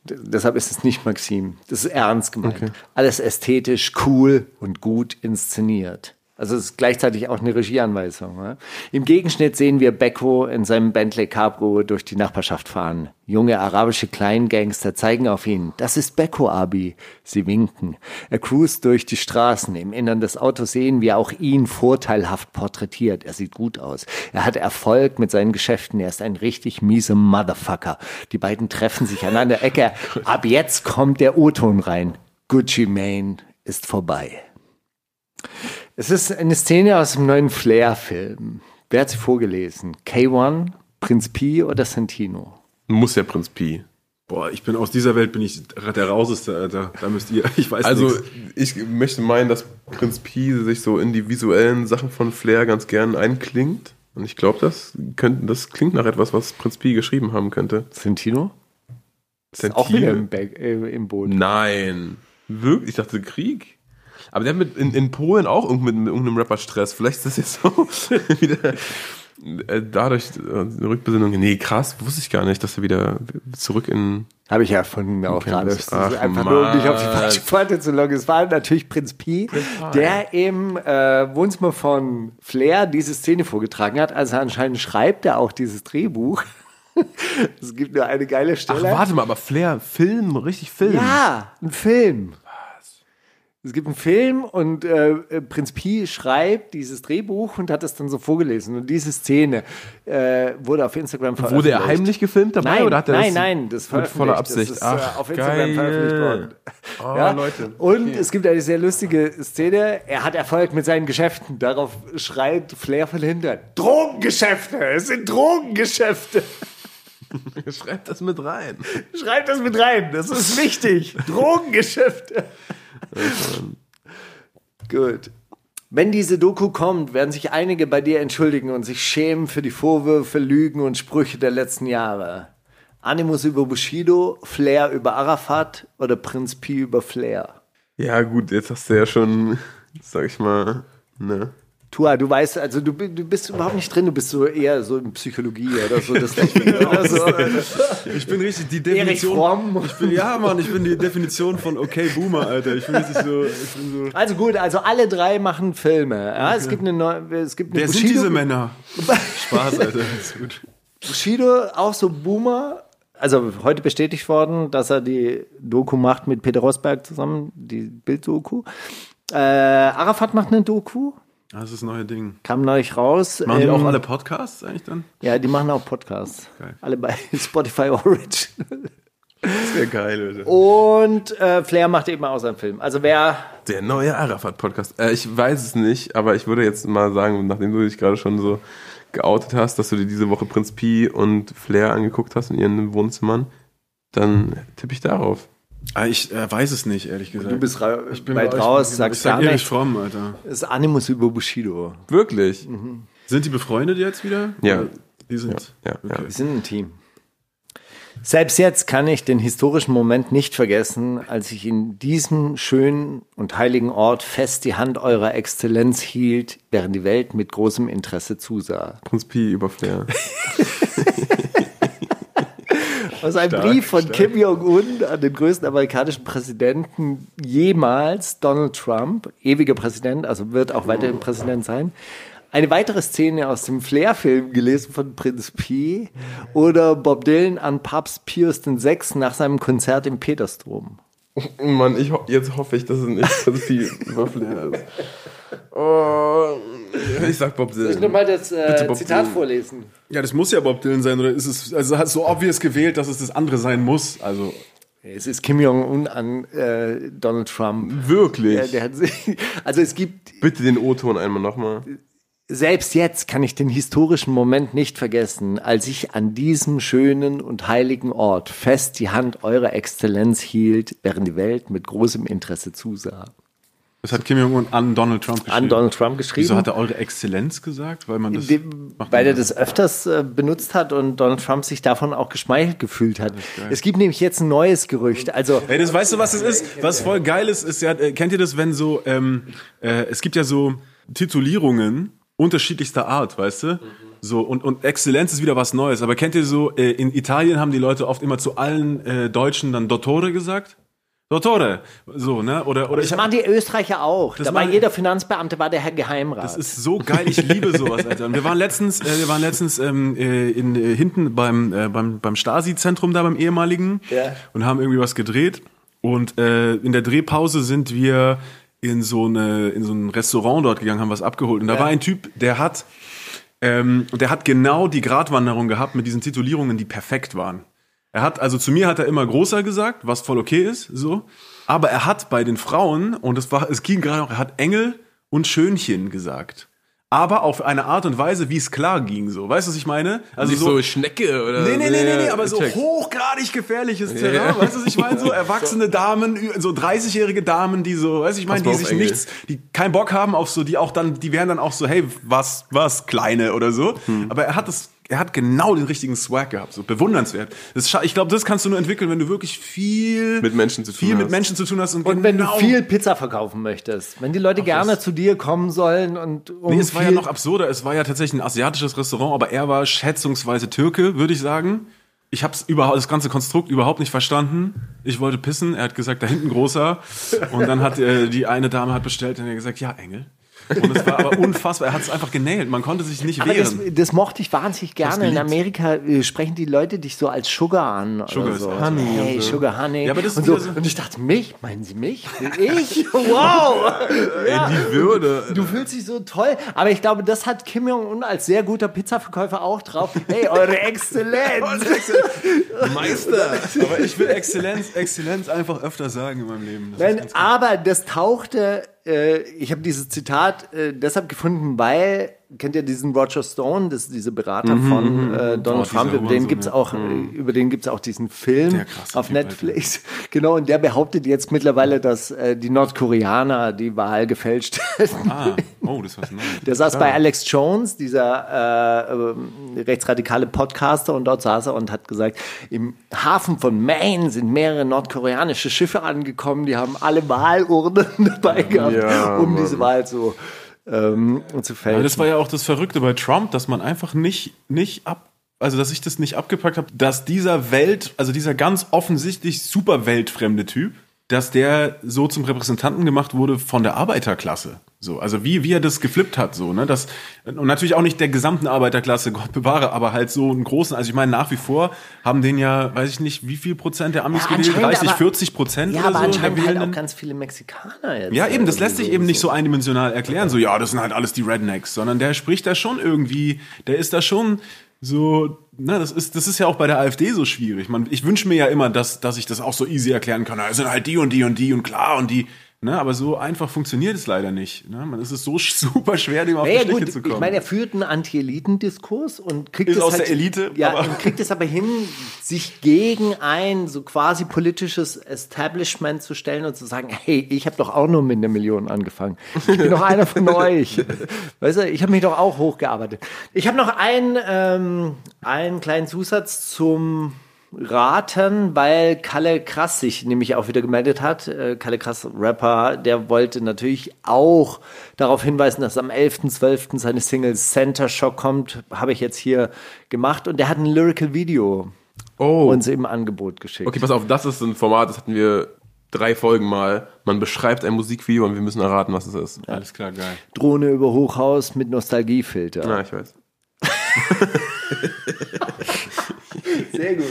Deshalb ist es nicht Maxim. Das ist ernst gemeint. Alles ästhetisch, cool und gut inszeniert. Also es ist gleichzeitig auch eine Regieanweisung. Ne? Im Gegenschnitt sehen wir Becco in seinem Bentley Cabrio durch die Nachbarschaft fahren. Junge arabische Kleingangster zeigen auf ihn. Das ist Becco, Abi. Sie winken. Er cruist durch die Straßen. Im Innern des Autos sehen wir auch ihn vorteilhaft porträtiert. Er sieht gut aus. Er hat Erfolg mit seinen Geschäften. Er ist ein richtig miese Motherfucker. Die beiden treffen sich an einer Ecke. Ab jetzt kommt der O-Ton rein. Gucci Mane ist vorbei. Es ist eine Szene aus dem neuen Flair-Film. Wer hat sie vorgelesen? K1, Prinz Pi oder Santino? Muss ja Prinz Pi. Boah, ich bin aus dieser Welt bin ich der rauseste, Alter. Da müsst ihr, *laughs* ich weiß Also nichts. ich möchte meinen, dass Prinz Pi sich so in die visuellen Sachen von Flair ganz gern einklingt. Und ich glaube, das, könnte- das klingt nach etwas, was Prinz Pi geschrieben haben könnte. Santino? Ist Auch wieder im, Back, äh, im Boot. Nein. Wirklich? Ich dachte Krieg. Aber der hat mit, in, in Polen auch irgend- mit, mit irgendeinem Rapper Stress. Vielleicht ist das jetzt so *laughs* wieder äh, dadurch äh, eine Rückbesinnung. Nee, krass, wusste ich gar nicht, dass er wieder zurück in. Habe ich ja von mir auch gerade. das- ist ach, einfach nur, um dich auf die Mann. falsche Pfade zu locken. Es war natürlich Prinz Pi, der im äh, Wohnzimmer von Flair diese Szene vorgetragen hat. Also anscheinend schreibt er auch dieses Drehbuch. *laughs* es gibt nur eine geile Ach, Stelle. warte mal, aber Flair, Film, richtig Film. Ja, ein Film. Es gibt einen Film und äh, äh, Prinz Pi schreibt dieses Drehbuch und hat es dann so vorgelesen. Und diese Szene äh, wurde auf Instagram veröffentlicht. Wurde er heimlich gefilmt dabei Nein, oder hat er nein, das nein, das mit voller. Absicht? Das ist, Ach, äh, auf Instagram geil. veröffentlicht worden. Oh, ja? Leute. Und es gibt eine sehr lustige Szene. Er hat Erfolg mit seinen Geschäften. Darauf schreit Flair von hinten. Drogengeschäfte! Es sind Drogengeschäfte! *laughs* Schreibt das mit rein. Schreibt das mit rein. Das ist wichtig. Drogengeschäfte. *laughs* Gut. Wenn diese Doku kommt, werden sich einige bei dir entschuldigen und sich schämen für die Vorwürfe, Lügen und Sprüche der letzten Jahre. Animus über Bushido, Flair über Arafat oder Prinz Pi über Flair? Ja, gut, jetzt hast du ja schon, sag ich mal, ne? Tua, du weißt, also du, du bist überhaupt nicht drin, du bist so eher so in Psychologie oder so. Das oder so. Ich bin richtig die Definition. Ich bin, ja, Mann, ich bin die Definition von okay Boomer, Alter. Ich bin richtig so. Ich bin so Also gut, also alle drei machen Filme. Ja, es gibt eine neue, es gibt eine wer sind diese Männer? Spaß, Alter. *laughs* Ist gut. Bushido auch so Boomer. Also heute bestätigt worden, dass er die Doku macht mit Peter Rosberg zusammen, die Bild-Doku. Äh, Arafat macht eine Doku, Das ist das neue Ding. kam neulich raus. Machen die Ähm, auch alle Podcasts eigentlich dann? Ja, die machen auch Podcasts. Geil. Alle bei *laughs* Spotify Orange. Das wäre geil, Alter. Und äh, Flair macht eben auch seinen Film. Also wer Der neue Arafat-Podcast. Äh, ich weiß es nicht, aber ich würde jetzt mal sagen, nachdem du dich gerade schon so geoutet hast, dass du dir diese Woche Prinz Pi und Flair angeguckt hast in ihren Wohnzimmern, dann tippe ich darauf. Ah, ich äh, weiß es nicht, ehrlich gesagt. du bist ra ich bin weit raus, ich sagst sag gar nichts. Fromm, Alter. Das ist Animus über Bushido. Wirklich? Sind die befreundet jetzt wieder? Ja. Oder Die sind. Ja, ja. Okay. Wir sind ein Team. Selbst jetzt kann ich den historischen Moment nicht vergessen, als ich in diesem schönen und heiligen Ort fest die Hand eurer Exzellenz hielt, während die Welt mit großem Interesse zusah. Prinz Pi über Flair. *laughs* Aus einem Brief von Kim Jong-un an den größten amerikanischen Präsidenten jemals, Donald Trump, ewiger Präsident, also wird auch weiterhin Präsident sein. Eine weitere Szene aus dem Flair-Film gelesen von Prinz Pi oder Bob Dylan an Papst Pius VI. nach seinem Konzert im Petersdom. Mann, ich ho jetzt hoffe ich, dass es nicht Prinz Pi über Flair ist. Oh, ich sag Bob Dylan. mal das äh, Zitat Dylan. vorlesen? Ja, das muss ja Bob Dylan sein, oder ist es, also hat so obvious gewählt, dass es das andere sein muss. Also, Es ist Kim Jong-un an äh, Donald Trump. Wirklich? Der, der hat *laughs* also es gibt Bitte den O-Ton einmal nochmal. Selbst jetzt kann ich den historischen Moment nicht vergessen, als ich an diesem schönen und heiligen Ort fest die Hand eurer Exzellenz hielt, während die Welt mit großem Interesse zusah. Das hat Kim Jong-un an Donald Trump geschrieben. An Donald Trump geschrieben. Wieso hat er eure Exzellenz gesagt? Weil man das. Dem, weil er das öfters äh, benutzt hat und Donald Trump sich davon auch geschmeichelt gefühlt hat. Es gibt nämlich jetzt ein neues Gerücht. Also Ey, das weißt du, was es ist? Was voll geil ist, ist ja, äh, kennt ihr das, wenn so, ähm, äh, es gibt ja so Titulierungen unterschiedlichster Art, weißt du? So, und, und Exzellenz ist wieder was Neues. Aber kennt ihr so, äh, in Italien haben die Leute oft immer zu allen äh, Deutschen dann Dottore gesagt? Dottore, so, ne? Oder, oder das ich hab, machen die Österreicher auch. Das Da war machen- jeder Finanzbeamte war der Herr Geheimrat. Das ist so geil, ich liebe sowas, Alter. Und wir waren letztens, äh, wir waren letztens ähm, äh, in, äh, hinten beim, äh, beim, beim Stasi-Zentrum da beim ehemaligen Ja. und haben irgendwie was gedreht. Und äh, in der Drehpause sind wir in so, eine, in so ein Restaurant dort gegangen, haben was abgeholt. Und da war ein Typ, der hat, ähm, der hat genau die Gratwanderung gehabt mit diesen Titulierungen, die perfekt waren. Er hat, also zu mir hat er immer großer gesagt, was voll okay ist, so. Aber er hat bei den Frauen, und es war, es ging gerade noch, er hat Engel und Schönchen gesagt. Aber auf eine Art und Weise, wie es klar ging, so. Weißt du, was ich meine? Also Nicht so, Schnecke oder Nee, nee, nee, nee, nee, aber so check. hochgradig gefährliches Terrain, Ja. weißt du, was ich meine? So erwachsene Damen, so 30-jährige Damen, die so, weißt du, ich meine, die sich Engel. nichts, die keinen Bock haben auf so, die auch dann, die wären dann auch so, hey, was, was, Kleine oder so. Hm. Aber er hat es, er hat genau den richtigen Swag gehabt, so bewundernswert. Das, ich glaube, das kannst du nur entwickeln, wenn du wirklich viel Mit Menschen zu tun viel mit hast. Menschen zu tun hast und, Und wenn du genau- viel Pizza verkaufen möchtest, wenn die Leute gerne zu dir kommen sollen und um Nee, es war ja noch absurder. Es war ja tatsächlich ein asiatisches Restaurant, aber er war schätzungsweise Türke, würde ich sagen. Ich habe überhaupt das ganze Konstrukt überhaupt nicht verstanden. Ich wollte pissen. Er hat gesagt, da hinten großer. Und dann hat äh, die eine Dame hat bestellt und er hat gesagt, ja Engel. Und es war aber unfassbar. Er hat es einfach genäht. Man konnte sich nicht Aber das, wehren. das mochte ich wahnsinnig gerne. In. Amerika äh, sprechen die Leute dich so als Sugar an. Sugar oder ist so. auch Honey Hey, und so. Sugar Honey. Ja, aber das ist und, so. so- und ich dachte, mich? Meinen Sie mich? Ich? Wow! *laughs* Ey, die Würde. Du fühlst dich so toll. Aber ich glaube, das hat Kim Jong-un als sehr guter Pizzaverkäufer auch drauf. Hey, eure Exzellenz! *laughs* Meister. Aber ich will Exzellenz, Exzellenz einfach öfter sagen in meinem Leben. Das Nein, aber das tauchte, äh, ich habe dieses Zitat äh, deshalb gefunden, weil, kennt ihr diesen Roger Stone, das ist dieser Berater von äh, Donald Oh, Trump, über den gibt's ja. auch, über den gibt's auch diesen Film auf Typ, Netflix. *laughs* Genau, und der behauptet jetzt mittlerweile, dass äh, die Nordkoreaner die Wahl gefälscht hätten. Ah, oh, das war neu. Der saß bei Alex Jones, dieser äh, ähm, rechtsradikale Podcaster, und dort saß er und hat gesagt, im Hafen von Maine sind mehrere nordkoreanische Schiffe angekommen, die haben alle Wahlurnen *laughs* dabei gehabt, Ja, um Mann. diese Wahl zu, ähm, zu Ja, fälschen. das war ja auch das Verrückte bei Trump, dass man einfach nicht, nicht ab, also dass ich das nicht abgepackt habe, dass dieser Welt, also dieser ganz offensichtlich super weltfremde Typ, dass der so zum Repräsentanten gemacht wurde von der Arbeiterklasse. So, also wie, wie er das geflippt hat, so, ne, das, und natürlich auch nicht der gesamten Arbeiterklasse, *laughs* Gott bewahre, aber halt so einen großen, also ich meine, nach wie vor haben den ja, weiß ich nicht, wie viel Prozent der Amis Ja, gewählt, anscheinend 30, aber- 40 Prozent ja, oder aber so, anscheinend der halt auch ganz viele Mexikaner jetzt. Ja, eben, das lässt sich eben nicht so eindimensional erklären, so, ja, das sind halt alles die Rednecks, sondern der spricht da schon irgendwie, der ist da schon so, na, das ist, das ist ja auch bei der AfD so schwierig. Man, ich wünsche mir ja immer, dass, dass ich das auch so easy erklären kann. Es sind halt die und die und die und klar und die, ne, aber so einfach funktioniert es leider nicht. Ne? Man es ist so sch- *laughs* super schwer, dem auf Naja, die Schliche gut, zu kommen. ich meine, er führt einen Anti-Eliten-Diskurs und kriegt Ist es aus halt, der Elite, ja, aber- und kriegt es aber hin, sich gegen ein so quasi politisches Establishment zu stellen und zu sagen, hey, ich habe doch auch nur mit einer Million angefangen. Ich bin doch einer von *laughs* euch. Weißt du, ich habe mich doch auch hochgearbeitet. Ich habe noch einen, ähm, einen kleinen Zusatz zum raten, weil Kalle Krass sich nämlich auch wieder gemeldet hat. Äh, Kalle Krass, Rapper, der wollte natürlich auch darauf hinweisen, dass am 11.12. seine Single Center Shock kommt. Habe ich jetzt hier gemacht. Und der hat ein Lyrical Video Oh. uns im Angebot geschickt. Okay, pass auf, das ist ein Format, das hatten wir drei Folgen mal. Man beschreibt ein Musikvideo und wir müssen erraten, was es ist. Alles klar, geil. Drohne über Hochhaus mit Nostalgiefilter. Ja, ich weiß. *laughs* Sehr gut.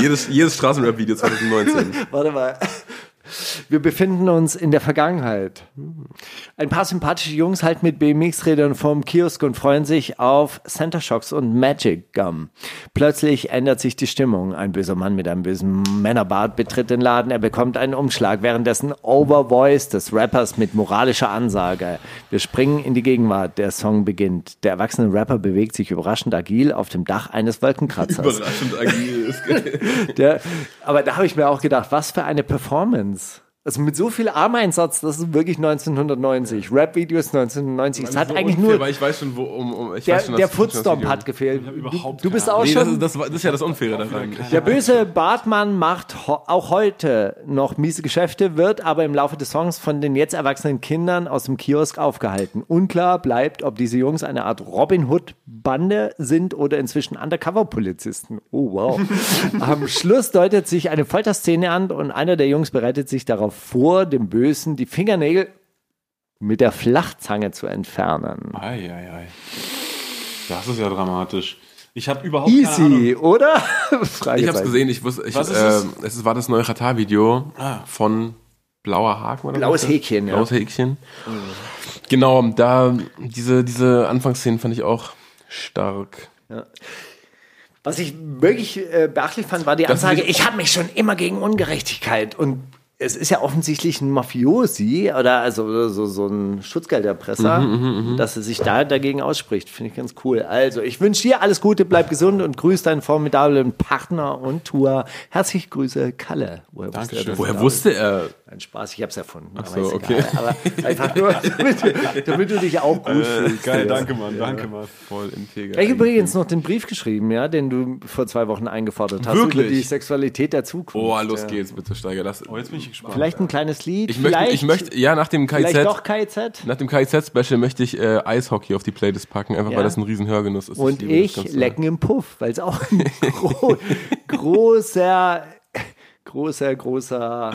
Jedes, jedes Straßenrap-Video *laughs* 2019. Warte mal. Wir befinden uns in der Vergangenheit. Ein paar sympathische Jungs halten mit BMX-Rädern vorm Kiosk und freuen sich auf Center Shocks und Magic Gum. Plötzlich ändert sich die Stimmung. Ein böser Mann mit einem bösen Männerbart betritt den Laden. Er bekommt einen Umschlag, währenddessen Overvoice des Rappers mit moralischer Ansage. Wir springen in die Gegenwart. Der Song beginnt. Der erwachsene Rapper bewegt sich überraschend agil auf dem Dach eines Wolkenkratzers. Überraschend agil. *laughs* *laughs* Der, aber da habe ich mir auch gedacht, was für eine Performance. Friends. Also mit so viel Armeinsatz, das ist wirklich 1990. Rap-Videos 1990. Es hat So eigentlich unfair, nur weil ich weiß schon, wo um, um ich der, weiß schon, der das Footstomp hat gefehlt. überhaupt Du, du bist auch Nee, das schon. das, war- das ist ja das Unfaire daran. der böse Bartmann macht ho auch heute noch miese Geschäfte, wird aber im Laufe des Songs von den jetzt erwachsenen Kindern aus dem Kiosk aufgehalten. Unklar bleibt, ob diese Jungs eine Art Robin Hood-Bande sind oder inzwischen Undercover-Polizisten. Oh, wow. *laughs* Am Schluss deutet sich eine Folterszene an und einer der Jungs bereitet sich darauf vor, dem Bösen die Fingernägel mit der Flachzange zu entfernen. Ei, ei, ei. Das ist ja dramatisch. Ich habe überhaupt keine Ahnung. Easy, oder? *laughs* Ich hab's gesehen, ich wusste, ich, Was ist äh, es? es war das neue Qatar-Video Ah. von Blauer Haken oder Blaues was? Häkchen, ja. Blaues Häkchen. Genau, da, diese, diese Anfangsszenen fand ich auch stark. Was ich wirklich äh, beachtlich fand, war die Das Ansage, ist- ich habe mich schon immer gegen Ungerechtigkeit. Und es ist ja offensichtlich ein Mafiosi oder also so, so ein Schutzgelderpresser, Mhm, dass er sich da dagegen ausspricht. Finde ich ganz cool. Also, ich wünsche dir alles Gute, bleib gesund und grüß deinen formidablen Partner und Tour. Herzliche Grüße, Kalle. Woher wusste er Dankeschön. Woher wusste er? Ein Spaß, ich habe es erfunden. Ach aber so, ist egal. okay. Aber einfach *laughs* nur, damit, damit du dich auch gut fühlst. Geil, danke, Mann, danke, Mann. Voll integer. Ich habe übrigens noch den Brief geschrieben, ja, den du vor zwei Wochen eingefordert hast Wirklich? über die Sexualität der Zukunft. Oh, los ja. geht's, bitte Steiger. Das, Oh, jetzt bin ich gespannt. Vielleicht ein kleines Lied. ich, möchte, vielleicht, ich möchte, ja, nach dem vielleicht KIZ, doch KZ. nach dem KIZ-Special möchte ich äh, Eishockey auf die Playlist packen, einfach Ja. weil das ein riesen Hörgenuss ist. Und ich ganz lecken im Puff, weil es auch ein *laughs* gro großer, großer, großer.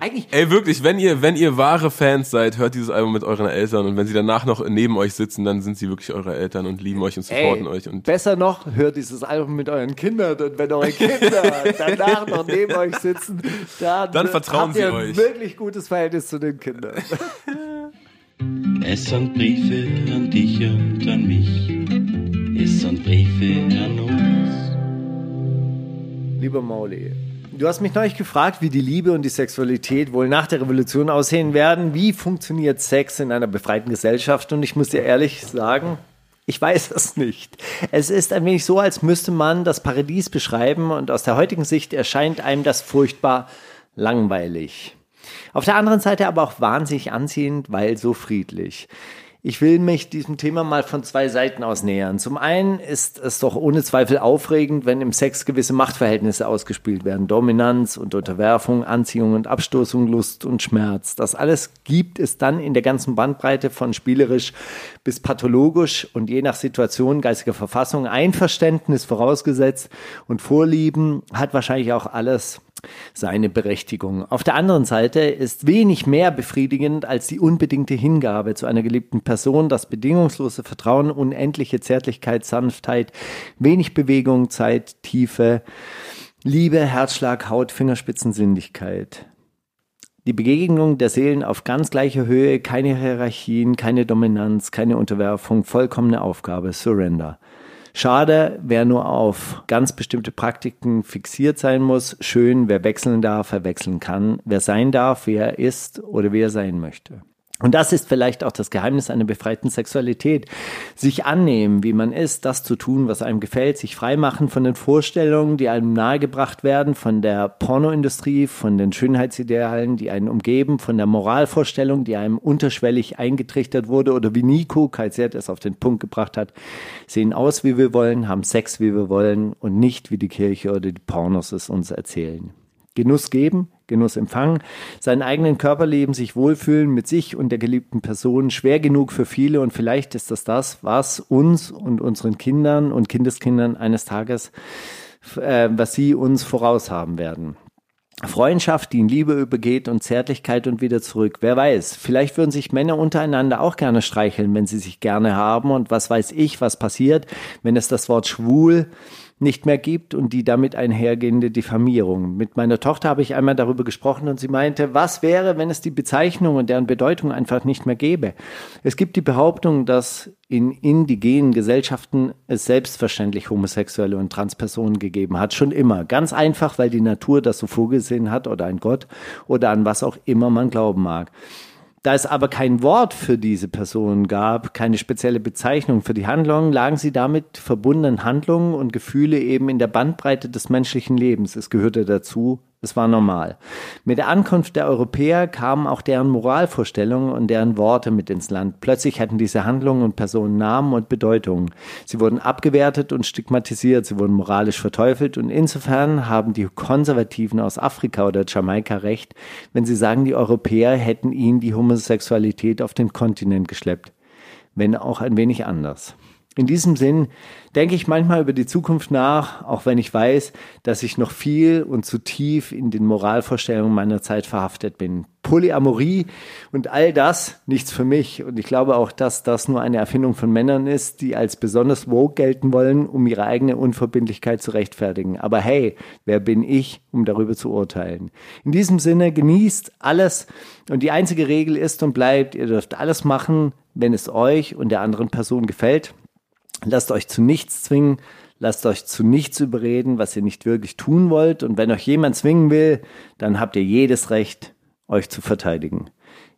Eigentlich, Ey, wirklich, wenn ihr, wenn ihr wahre Fans seid, hört dieses Album mit euren Eltern und wenn sie danach noch neben euch sitzen, dann sind sie wirklich eure Eltern und lieben euch und supporten ey, euch und besser noch, hört dieses Album mit euren Kindern und wenn eure Kinder *laughs* danach noch neben euch sitzen, dann, Dann vertrauen habt sie ihr euch. ein wirklich gutes Verhältnis zu den Kindern. *laughs* Es sind Briefe an dich und an mich. Es sind Briefe an uns. Lieber Mauli, du hast mich neulich gefragt, wie die Liebe und die Sexualität wohl nach der Revolution aussehen werden. Wie funktioniert Sex in einer befreiten Gesellschaft? Und ich muss dir ehrlich sagen, ich weiß *laughs* es nicht. Es ist ein wenig so, als müsste man das Paradies beschreiben und aus der heutigen Sicht erscheint einem das furchtbar langweilig. Auf der anderen Seite aber auch wahnsinnig anziehend, weil so friedlich. Ich will mich diesem Thema mal von zwei Seiten aus nähern. Zum einen ist es doch ohne Zweifel aufregend, wenn im Sex gewisse Machtverhältnisse ausgespielt werden. Dominanz und Unterwerfung, Anziehung und Abstoßung, Lust und Schmerz. Das alles gibt es dann in der ganzen Bandbreite von spielerisch bis pathologisch und je nach Situation geistiger Verfassung Einverständnis vorausgesetzt und Vorlieben hat wahrscheinlich auch alles seine Berechtigung. Auf der anderen Seite ist wenig mehr befriedigend als die unbedingte Hingabe zu einer geliebten Person, das bedingungslose Vertrauen, unendliche Zärtlichkeit, Sanftheit, wenig Bewegung, Zeit, Tiefe, Liebe, Herzschlag, Haut, Fingerspitzen, Sinnlichkeit. Die Begegnung der Seelen auf ganz gleicher Höhe, keine Hierarchien, keine Dominanz, keine Unterwerfung, vollkommene Aufgabe, Surrender. Schade, wer nur auf ganz bestimmte Praktiken fixiert sein muss. Schön, wer wechseln darf, wer wechseln kann. Wer sein darf, wer er ist oder wer er sein möchte. Und das ist vielleicht auch das Geheimnis einer befreiten Sexualität. Sich annehmen, wie man ist, das zu tun, was einem gefällt, sich freimachen von den Vorstellungen, die einem nahegebracht werden, von der Pornoindustrie, von den Schönheitsidealen, die einen umgeben, von der Moralvorstellung, die einem unterschwellig eingetrichtert wurde oder wie Nico Kaiser es auf den Punkt gebracht hat, sehen aus, wie wir wollen, haben Sex, wie wir wollen und nicht, wie die Kirche oder die Pornos es uns erzählen. Genuss geben, Genuss empfangen, seinen eigenen Körper leben, sich wohlfühlen mit sich und der geliebten Person, schwer genug für viele und vielleicht ist das das, was uns und unseren Kindern und Kindeskindern eines Tages, äh, was sie uns voraus haben werden. Freundschaft, die in Liebe übergeht und Zärtlichkeit und wieder zurück. Wer weiß, vielleicht würden sich Männer untereinander auch gerne streicheln, wenn sie sich gerne haben. Und was weiß ich, was passiert, wenn es das Wort schwul nicht mehr gibt und die damit einhergehende Diffamierung. Mit meiner Tochter habe ich einmal darüber gesprochen und sie meinte, was wäre, wenn es die Bezeichnung und deren Bedeutung einfach nicht mehr gäbe? Es gibt die Behauptung, dass in indigenen Gesellschaften es selbstverständlich Homosexuelle und Transpersonen gegeben hat, schon immer. Ganz einfach, weil die Natur das so vorgesehen hat oder ein Gott oder an was auch immer man glauben mag. Da es aber kein Wort für diese Personen gab, keine spezielle Bezeichnung für die Handlungen, lagen sie damit verbundenen Handlungen und Gefühle eben in der Bandbreite des menschlichen Lebens. Es gehörte dazu, es war normal. Mit der Ankunft der Europäer kamen auch deren Moralvorstellungen und deren Worte mit ins Land. Plötzlich hatten diese Handlungen und Personen Namen und Bedeutungen. Sie wurden abgewertet und stigmatisiert, sie wurden moralisch verteufelt und insofern haben die Konservativen aus Afrika oder Jamaika recht, wenn sie sagen, die Europäer hätten ihnen die Homosexualität auf den Kontinent geschleppt. Wenn auch ein wenig anders. In diesem Sinn denke ich manchmal über die Zukunft nach, auch wenn ich weiß, dass ich noch viel und zu tief in den Moralvorstellungen meiner Zeit verhaftet bin. Polyamorie und all das nichts für mich. Und ich glaube auch, dass das nur eine Erfindung von Männern ist, die als besonders vogue gelten wollen, um ihre eigene Unverbindlichkeit zu rechtfertigen. Aber hey, wer bin ich, um darüber zu urteilen? In diesem Sinne genießt alles und die einzige Regel ist und bleibt, ihr dürft alles machen, wenn es euch und der anderen Person gefällt. Lasst euch zu nichts zwingen, lasst euch zu nichts überreden, was ihr nicht wirklich tun wollt. Und wenn euch jemand zwingen will, dann habt ihr jedes Recht, euch zu verteidigen.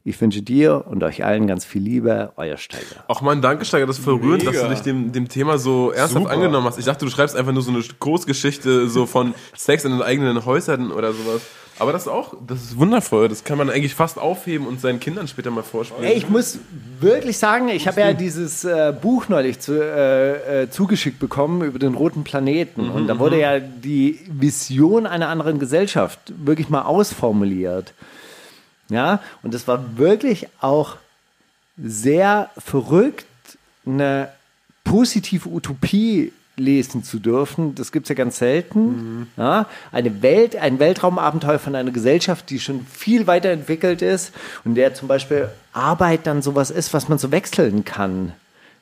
Ich wünsche dir und euch allen ganz viel Liebe, euer Steiger. Auch mal ein Dankescheiger, das ist voll rührend, dass Mega. du dich dem, dem Thema so ernsthaft Super. angenommen hast. Ich dachte, du schreibst einfach nur so eine Großgeschichte so von Sex in den eigenen Häusern oder sowas. Aber das ist auch, das ist wundervoll. Das kann man eigentlich fast aufheben und seinen Kindern später mal vorspielen. Ey, ich muss wirklich sagen, ich habe ja dieses äh, Buch neulich zu, äh, äh, zugeschickt bekommen über den roten Planeten. und da wurde ja die Vision einer anderen Gesellschaft wirklich mal ausformuliert. Ja, und es war wirklich auch sehr verrückt, eine positive Utopie lesen zu dürfen. Das gibt es ja ganz selten. Ja, eine Welt, ein Weltraumabenteuer von einer Gesellschaft, die schon viel weiterentwickelt ist und der zum Beispiel Arbeit dann sowas ist, was man so wechseln kann.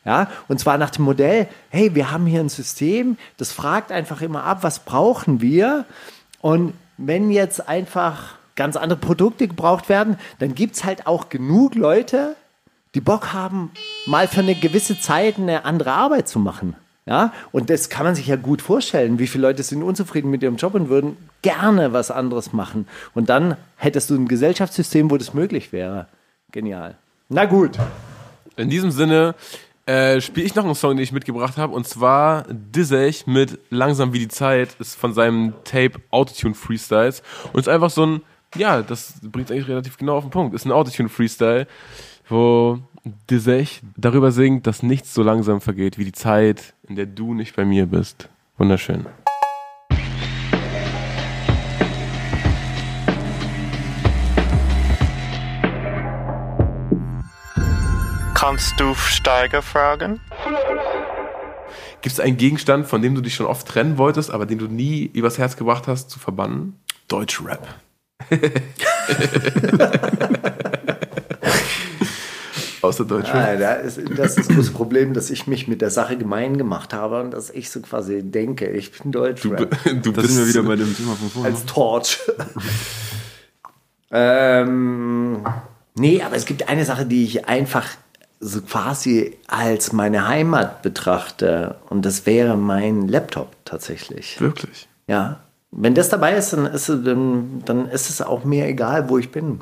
Ja, und zwar nach dem Modell, hey, wir haben hier ein System, das fragt einfach immer ab, was brauchen wir? Und wenn jetzt einfach ganz andere Produkte gebraucht werden, dann gibt es halt auch genug Leute, die Bock haben, mal für eine gewisse Zeit eine andere Arbeit zu machen. Ja, und das kann man sich ja gut vorstellen. Wie viele Leute sind unzufrieden mit ihrem Job und würden gerne was anderes machen. Und dann hättest du ein Gesellschaftssystem, wo das möglich wäre. Genial. Na gut. In diesem Sinne äh, spiele ich noch einen Song, den ich mitgebracht habe, und zwar Dizech mit Langsam wie die Zeit, ist von seinem Tape Autotune Freestyles und ist einfach so ein, ja, das bringt eigentlich relativ genau auf den Punkt, ist ein Autotune Freestyle, wo Dizech darüber singt, dass nichts so langsam vergeht wie die Zeit, in der du nicht bei mir bist. Wunderschön. Kannst du Steiger fragen? Gibt es einen Gegenstand, von dem du dich schon oft trennen wolltest, aber den du nie übers Herz gebracht hast, zu verbannen? Deutschrap. *laughs* Außer Deutschrap. Ah, da ist, das ist das große Problem, dass ich mich mit der Sache gemein gemacht habe und dass ich so quasi denke, ich bin Deutschrap. Du Da sind wir wieder bei dem Thema von vorhin. als Torch. *laughs* ähm, nee, aber es gibt eine Sache, die ich einfach so quasi als meine Heimat betrachte und das wäre mein Laptop tatsächlich. Wirklich. Ja. Wenn das dabei ist, dann ist, es, dann, dann ist es auch mir egal, wo ich bin.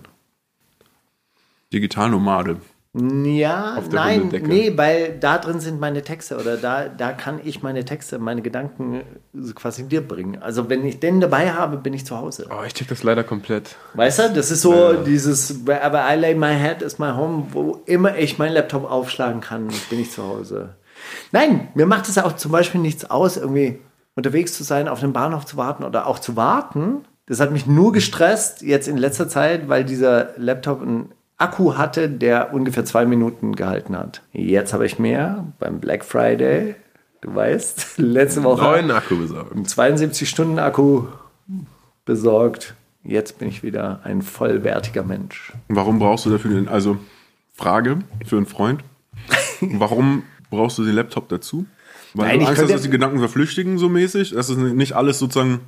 Digitalnomade. Ja, nein, nee, weil da drin sind meine Texte oder da, da kann ich meine Texte, meine Gedanken quasi dir bringen. Also wenn ich den dabei habe, bin ich zu Hause. Oh, ich check das leider komplett. Weißt du, das ist so dieses, wherever I lay my head is my home, wo immer ich meinen Laptop aufschlagen kann, bin ich zu Hause. Nein, mir macht es auch zum Beispiel nichts aus, irgendwie unterwegs zu sein, auf dem Bahnhof zu warten oder auch zu warten. Das hat mich nur gestresst jetzt in letzter Zeit, weil dieser Laptop einen Akku hatte, der ungefähr zwei Minuten gehalten hat. Jetzt habe ich mehr beim Black Friday, du weißt, *laughs* letzte Woche Neuen Akku besorgt. einen 72-Stunden-Akku besorgt. Jetzt bin ich wieder ein vollwertiger Mensch. Warum brauchst du dafür den, also Frage für einen Freund, warum brauchst du den Laptop dazu? Weil Nein, du ich Angst hast, dass die Gedanken verflüchtigen so mäßig? Das ist nicht alles sozusagen,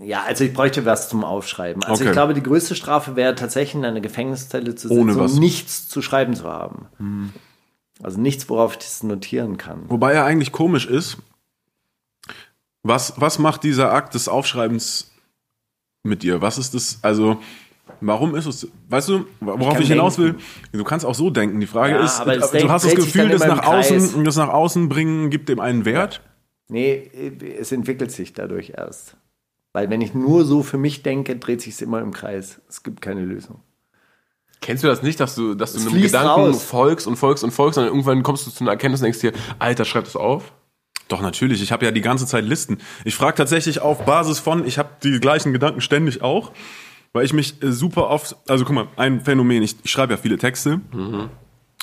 Ja, also ich bräuchte was zum Aufschreiben. Also Okay. ich glaube, die größte Strafe wäre tatsächlich in einer Gefängniszelle zu sitzen und nichts zu schreiben zu haben. Also nichts, worauf ich das notieren kann. wobei er eigentlich komisch ist. Was, was macht dieser Akt des Aufschreibens mit dir? Was ist das, also, warum ist es, weißt du, worauf kann ich, hinaus will? Du kannst auch so denken. Die Frage Ja, ist, du Denken hast das Gefühl, das nach, außen, das nach außen bringen gibt dem einen Wert? Nee, es entwickelt sich dadurch erst. Weil wenn ich nur so für mich denke, dreht sich es immer im Kreis. Es gibt keine Lösung. Kennst du das nicht, dass du, dass du Es einem Gedanken raus. folgst und folgst und folgst und dann irgendwann kommst du zu einer Erkenntnis und denkst dir, Alter, schreib das auf? Doch, natürlich. Ich habe ja die ganze Zeit Listen. Ich frage tatsächlich auf Basis von, ich habe die gleichen Gedanken ständig auch, weil ich mich äh, super oft, also guck mal, ein Phänomen, ich, ich schreibe ja viele Texte.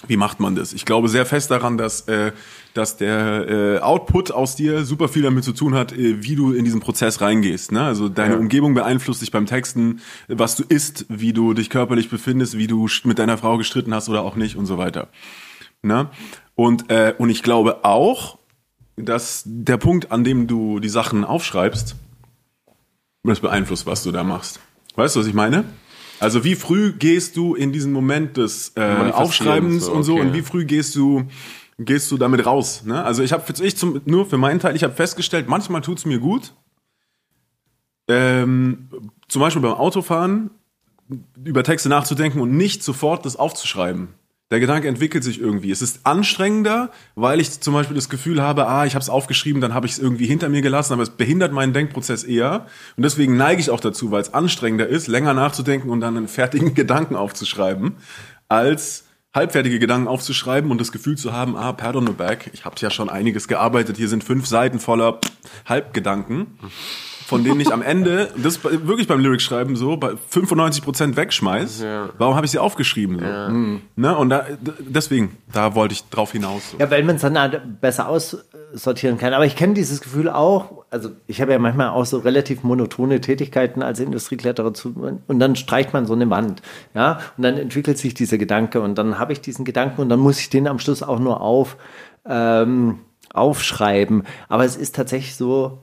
Wie macht man das? Ich glaube sehr fest daran, dass, äh, dass der äh, Output aus dir super viel damit zu tun hat, äh, wie du in diesen Prozess reingehst. Ne? Also deine Umgebung beeinflusst dich beim Texten, was du isst, wie du dich körperlich befindest, wie du mit deiner Frau gestritten hast oder auch nicht und so weiter. Ne? Und, äh, und ich glaube auch, dass der Punkt, an dem du die Sachen aufschreibst, das beeinflusst, was du da machst. Weißt du, was ich meine? Also wie früh gehst du in diesen Moment des äh, Aufschreibens so, und so okay. und wie früh gehst du gehst du damit raus? Ne? Also ich habe ich zum, nur für meinen Teil, ich habe festgestellt, manchmal tut's mir gut. Ähm, zum Beispiel beim Autofahren über Texte nachzudenken und nicht sofort das aufzuschreiben. Der Gedanke entwickelt sich irgendwie. Es ist anstrengender, weil ich zum Beispiel das Gefühl habe, ah, ich habe es aufgeschrieben, dann habe ich es irgendwie hinter mir gelassen, aber es behindert meinen Denkprozess eher. Und deswegen neige ich auch dazu, weil es anstrengender ist, länger nachzudenken und dann einen fertigen *laughs* Gedanken aufzuschreiben, als halbfertige Gedanken aufzuschreiben und das Gefühl zu haben, ah, Pad on the back, ich habe ja schon einiges gearbeitet, hier sind fünf Seiten voller Halbgedanken von denen ich am Ende, das ist wirklich beim Lyrics-Schreiben so, bei 95% wegschmeiß. Ja. Warum habe ich sie aufgeschrieben? So? Ne? Und da, deswegen, da wollte ich drauf hinaus. So. Ja, weil man es dann halt besser aussortieren kann. Aber ich kenne dieses Gefühl auch. Also ich habe ja manchmal auch so relativ monotone Tätigkeiten als Industriekletterer zu und dann streicht man so eine Wand, ja, und dann entwickelt sich dieser Gedanke und dann habe ich diesen Gedanken und dann muss ich den am Schluss auch nur auf ähm, aufschreiben. Aber es ist tatsächlich so,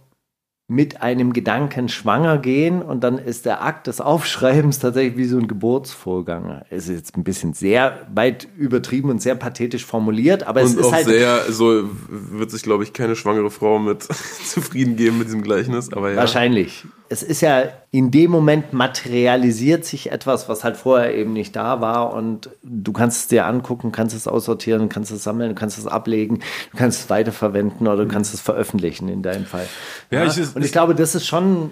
mit einem Gedanken schwanger gehen und dann ist der Akt des Aufschreibens tatsächlich wie so ein Geburtsvorgang. Es ist jetzt ein bisschen sehr weit übertrieben und sehr pathetisch formuliert, aber es Und ist auch halt sehr, so wird sich, glaube ich, keine schwangere Frau mit *laughs* zufrieden geben mit diesem Gleichnis. Aber ja. wahrscheinlich. Es ist ja in dem Moment materialisiert sich etwas, was halt vorher eben nicht da war und du kannst es dir angucken, kannst es aussortieren, kannst es sammeln, kannst es ablegen, du kannst es weiterverwenden oder du kannst es veröffentlichen in deinem Fall. Ja, ich- und ich glaube, das ist schon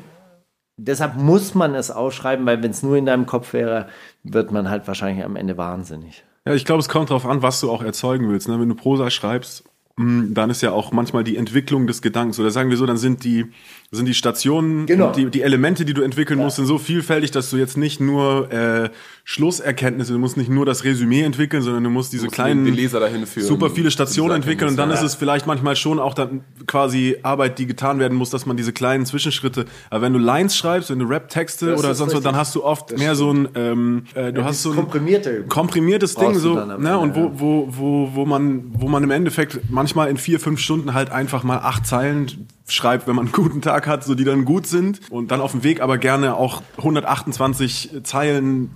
Deshalb muss man es ausschreiben, weil wenn es nur in deinem Kopf wäre, wird man halt wahrscheinlich am Ende wahnsinnig. Ja, ich glaube, es kommt darauf an, was du auch erzeugen willst. Ne? Wenn du Prosa schreibst, mh, dann ist ja auch manchmal die Entwicklung des Gedankens, oder sagen wir so, dann sind die, sind die Stationen, Genau. die, die Elemente, die du entwickeln musst, sind so vielfältig, dass du jetzt nicht nur äh, Schlusserkenntnisse, du musst nicht nur das Resümee entwickeln, sondern du musst diese musst kleinen, den Leser dahin führen. super viele Stationen entwickeln und dann ist Erkenntnisse. es vielleicht manchmal schon auch dann quasi Arbeit, die getan werden muss, dass man diese kleinen Zwischenschritte, aber wenn du Lines schreibst, wenn du Rap-Texte Das oder ist sonst was, dann hast du oft mehr so ein, ähm, äh, du hast so ein komprimierte. komprimiertes Ding du so, ne, und wo, ja. wo, wo, wo man, wo man im Endeffekt manchmal in vier, fünf Stunden halt einfach mal acht Zeilen schreibt, wenn man einen guten Tag hat, so die dann gut sind. Und dann auf dem Weg aber gerne auch 128 Zeilen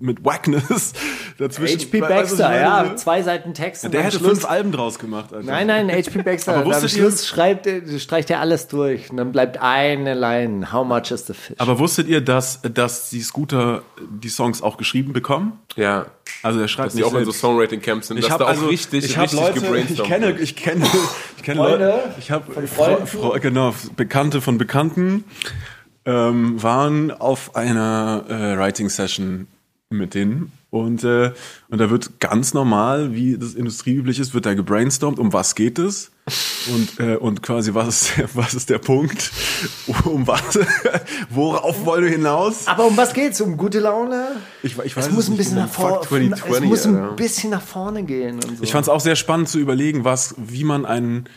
mit Wackness *laughs* dazwischen. HP Weißt du, was ich Baxter, meine? ja, zwei Seiten Text. und Der am hätte Schluss- fünf Alben draus gemacht, Alter. Nein, nein, HP Baxter. Aber am wusstet ihr- Schluss schreibt, er- streicht er alles durch und dann bleibt eine Line. How much is the fish? Aber wusstet ihr, dass, dass die Scooter die Songs auch geschrieben bekommen? Ja. Also er schreibt Dass die auch in so selbst. Songwriting-Camps sind. Ich dass habe da auch also richtig, ich richtig Leute, ich gebrainstormt kenne, wird. ich kenne, ich kenne Freunde Leute, ich habe von Freunden? Fre Fre genau Bekannte von Bekannten ähm, waren auf einer äh, Writing Session mit denen und äh, und da wird ganz normal, wie das industrieüblich ist, wird da gebrainstormt. Um was geht es? Und äh, und quasi was ist der, was ist der Punkt? Um was? *laughs* Worauf wollen wir hinaus? Aber um was geht's? Um gute Laune? Ich, ich weiß Es muss es ein nicht bisschen genau. nach vorne. Fuck 2020, Es muss ein bisschen nach vorne gehen und so. Ich fand es auch sehr spannend zu überlegen, was, wie man einen,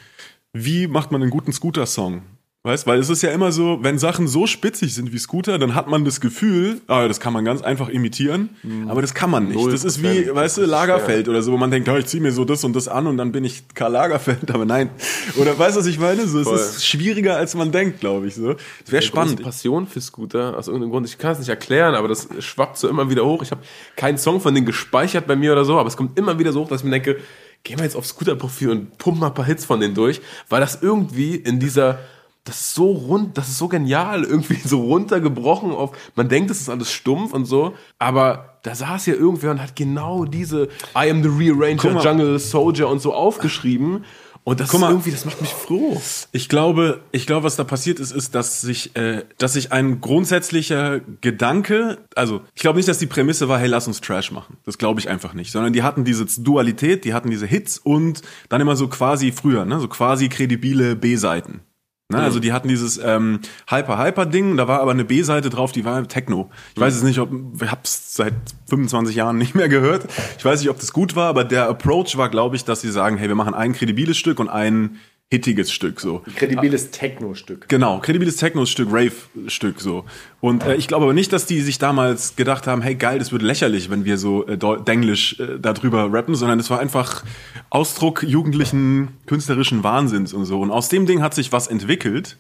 wie macht man einen guten Scooter-Song? Weißt, weil es ist ja immer so, wenn Sachen so spitzig sind wie Scooter, dann hat man das Gefühl, ah, das kann man ganz einfach imitieren, aber das kann man nicht. Das ist wie, weißt du, Das Lagerfeld oder so, wo man denkt, ja, ich zieh mir so das und das an und dann bin ich Karl Lagerfeld, *laughs* aber nein. Oder weißt du, was ich meine? So, es ist schwieriger, als man denkt, glaube ich. So. Es wäre spannend. Passion für Scooter, aus irgendeinem Grund. Ich kann es nicht erklären, aber das schwappt so immer wieder hoch. Ich habe keinen Song von denen gespeichert bei mir oder so, aber es kommt immer wieder so hoch, dass ich mir denke, geh mal jetzt aufs Scooter-Profil und pump mal ein paar Hits von denen durch, weil das irgendwie in dieser, das ist so rund, das ist so genial, *laughs* irgendwie so runtergebrochen auf, man denkt, das ist alles stumpf und so, aber da saß ja irgendwer und hat genau diese I am the Rearranger, Guck mal. Jungle Soldier und so aufgeschrieben. Und das Guck ist mal. irgendwie, das macht mich froh. Ich glaube, ich glaube, was da passiert ist, ist, dass sich, äh, dass sich ein grundsätzlicher Gedanke, also ich glaube nicht, dass die Prämisse war, hey, lass uns Trash machen. Das glaube ich einfach nicht, sondern die hatten diese Dualität, die hatten diese Hits und dann immer so quasi früher, ne, so quasi kredibile B-Seiten. Ne, also die hatten dieses ähm, Hyper-Hyper-Ding, da war aber eine B-Seite drauf, die war Techno. Ich weiß es nicht, ob ich hab's seit 25 Jahren nicht mehr gehört. Ich weiß nicht, ob das gut war, aber der Approach war, glaube ich, dass sie sagen, hey, wir machen ein kredibiles Stück und ein hittiges Stück so. Kredibiles Techno-Stück. Genau, kredibiles Techno-Stück, Rave-Stück so. Und äh, ich glaube aber nicht, dass die sich damals gedacht haben, hey geil, das wird lächerlich, wenn wir so äh, Denglisch äh, darüber rappen, sondern es war einfach Ausdruck jugendlichen künstlerischen Wahnsinns und so. Und aus dem Ding hat sich was entwickelt,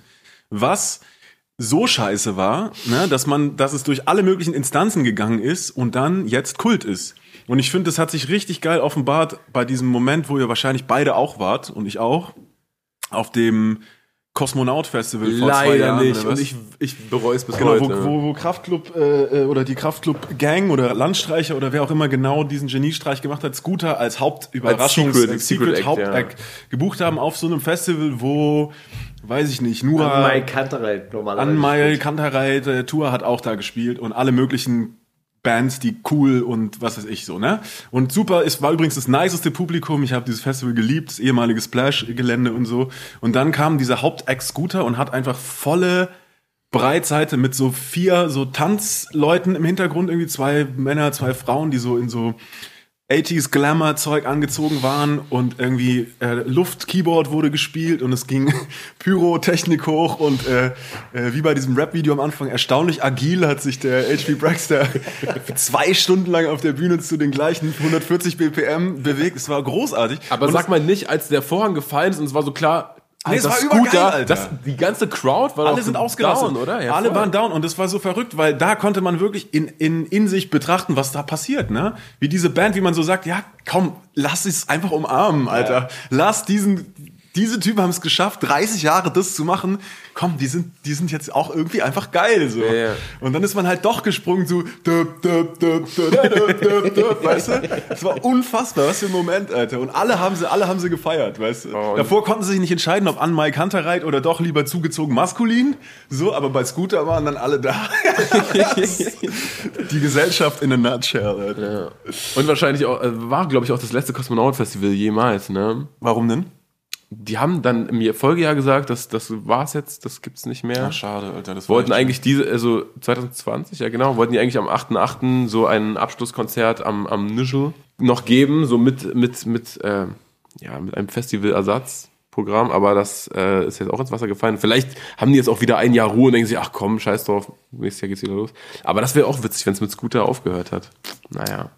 was so scheiße war, ne, dass man, dass es durch alle möglichen Instanzen gegangen ist und dann jetzt Kult ist. Und ich finde, das hat sich richtig geil offenbart bei diesem Moment, wo ihr wahrscheinlich beide auch wart und ich auch, auf dem Kosmonaut-Festival vor zwei Leider Jahren. nicht. Und was? ich, ich bereue es bis Genau, wo, heute. wo, wo Kraftclub äh, äh, oder die Kraftclub-Gang oder Landstreicher oder wer auch immer genau diesen Geniestreich gemacht hat, Scooter als Hauptüberraschungs Als Secret- als Secret Secret Act, Hauptact gebucht haben auf so einem Festival, wo, weiß ich nicht, Nura, Mike Kantereit normalerweise. Anmai, Kantereit, äh, Tour hat auch da gespielt und alle möglichen Bands, die cool und was weiß ich so, ne? Und super, es war übrigens das niceste Publikum. Ich habe dieses Festival geliebt, das ehemalige Splash-Gelände und so. Und dann kam dieser Hauptact Scooter und hat einfach volle Breitseite mit so vier so Tanzleuten im Hintergrund, irgendwie zwei Männer, zwei Frauen, die so in so 80s Glamour-Zeug angezogen waren und irgendwie äh, Luft-Keyboard wurde gespielt und es ging *laughs* Pyrotechnik hoch und äh, äh, wie bei diesem Rap-Video am Anfang erstaunlich agil hat sich der HP Braxter *laughs* zwei Stunden lang auf der Bühne zu den gleichen 140 BPM bewegt. Es war großartig. Aber Und sag mal nicht, als der Vorhang gefallen ist und es war so klar, Nee, es Alter, war übergeil, Scooter, Alter. Das, die ganze Crowd war alle sind ausgerastet, down, oder? Ja, alle voll. waren down und das war so verrückt, weil da konnte man wirklich in, in, in sich betrachten, was da passiert, ne? Wie diese Band, wie man so sagt, ja, komm, lass es einfach umarmen, Alter. Lass diesen, diese Typen haben es geschafft, 30 Jahre das zu machen. Komm, die sind, die sind jetzt auch irgendwie einfach geil, so. ja. Und dann ist man halt doch gesprungen döp, weißt du? Das war unfassbar, was für ein Moment, Alter. Und alle haben sie, alle haben sie gefeiert, weißt du? Oh, Davor konnten sie sich nicht entscheiden, ob an Mike Kantereit oder doch lieber zugezogen maskulin. So, aber bei Scooter waren dann alle da. *laughs* Die Gesellschaft in a nutshell, Alter. Und wahrscheinlich auch, äh, war, glaube ich, auch das letzte Kosmonaut-Festival jemals, ne? Warum denn? Die haben dann im Folgejahr gesagt, dass das war's jetzt, das gibt's nicht mehr. Ach, schade, Alter. Das wollten eigentlich diese, also 2020, ja genau, wollten die eigentlich am 8.8. so ein Abschlusskonzert am, am Nischel noch geben, so mit, mit, mit, äh, ja, mit einem Festivalersatzprogramm, aber das äh, ist jetzt auch ins Wasser gefallen. Vielleicht haben die jetzt auch wieder ein Jahr Ruhe und denken sich, ach komm, scheiß drauf, nächstes Jahr geht's wieder los. Aber das wäre auch witzig, wenn es mit Scooter aufgehört hat. Naja.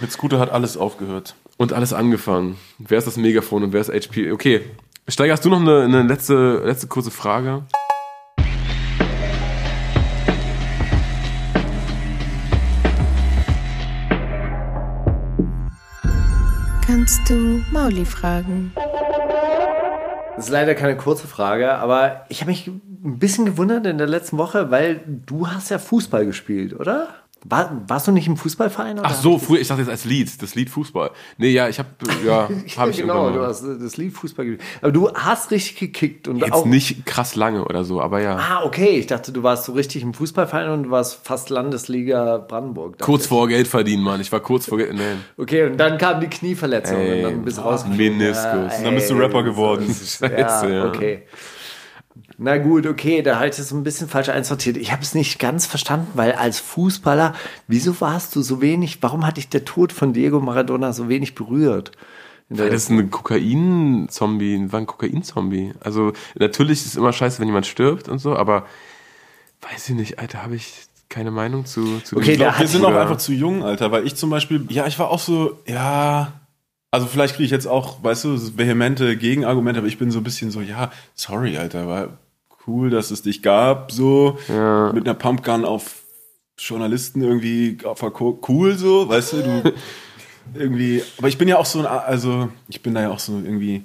Mit Scooter hat alles aufgehört. Und alles angefangen. Wer ist das Megafon und wer ist HP? Okay. Steiger, hast du noch eine, eine letzte, letzte kurze Frage? Kannst du Mauli fragen? Das ist leider keine kurze Frage, aber ich habe mich ein bisschen gewundert in der letzten Woche, weil du hast ja Fußball gespielt, oder? War, warst du nicht im Fußballverein? Oder Ach so, früher, ich dachte jetzt als Lied, das Lied Fußball. Nee, ja, ich habe ja, *laughs* habe ich genau, du hast das Lied Fußball gespielt. Aber du hast richtig gekickt und Jetzt auch nicht krass lange oder so, aber ja. Ah, okay. Ich dachte, du warst so richtig im Fußballverein und du warst fast Landesliga Brandenburg. Kurz ich. vor Geld verdienen, Mann. Ich war kurz vor Geld. Nee. Okay, und dann kam die Knieverletzung Ey, und dann bist du rausgeflogen. Meniskus. Und dann bist du Rapper geworden. *laughs* Scheiße, ja, ja. okay. Na gut, okay, da halt es so ein bisschen falsch einsortiert. Ich habe es nicht ganz verstanden, weil als Fußballer, wieso warst du so wenig, warum hat dich der Tod von Diego Maradona so wenig berührt? Weil das ist ein Kokain-Zombie, war ein Kokain-Zombie. Also natürlich ist es immer scheiße, wenn jemand stirbt und so, aber weiß ich nicht, Alter, habe ich keine Meinung zu. zu Okay, dem da Wir sind auch einfach zu jung, Alter, weil ich zum Beispiel, ja, ich war auch so, ja, also vielleicht kriege ich jetzt auch, weißt du, vehemente Gegenargumente, aber ich bin so ein bisschen so, ja, sorry, Alter, war cool, dass es dich gab, so, mit einer Pumpgun auf Journalisten irgendwie cool, so, weißt du, du, *laughs* irgendwie, aber ich bin ja auch so ein, also, ich bin da ja auch so irgendwie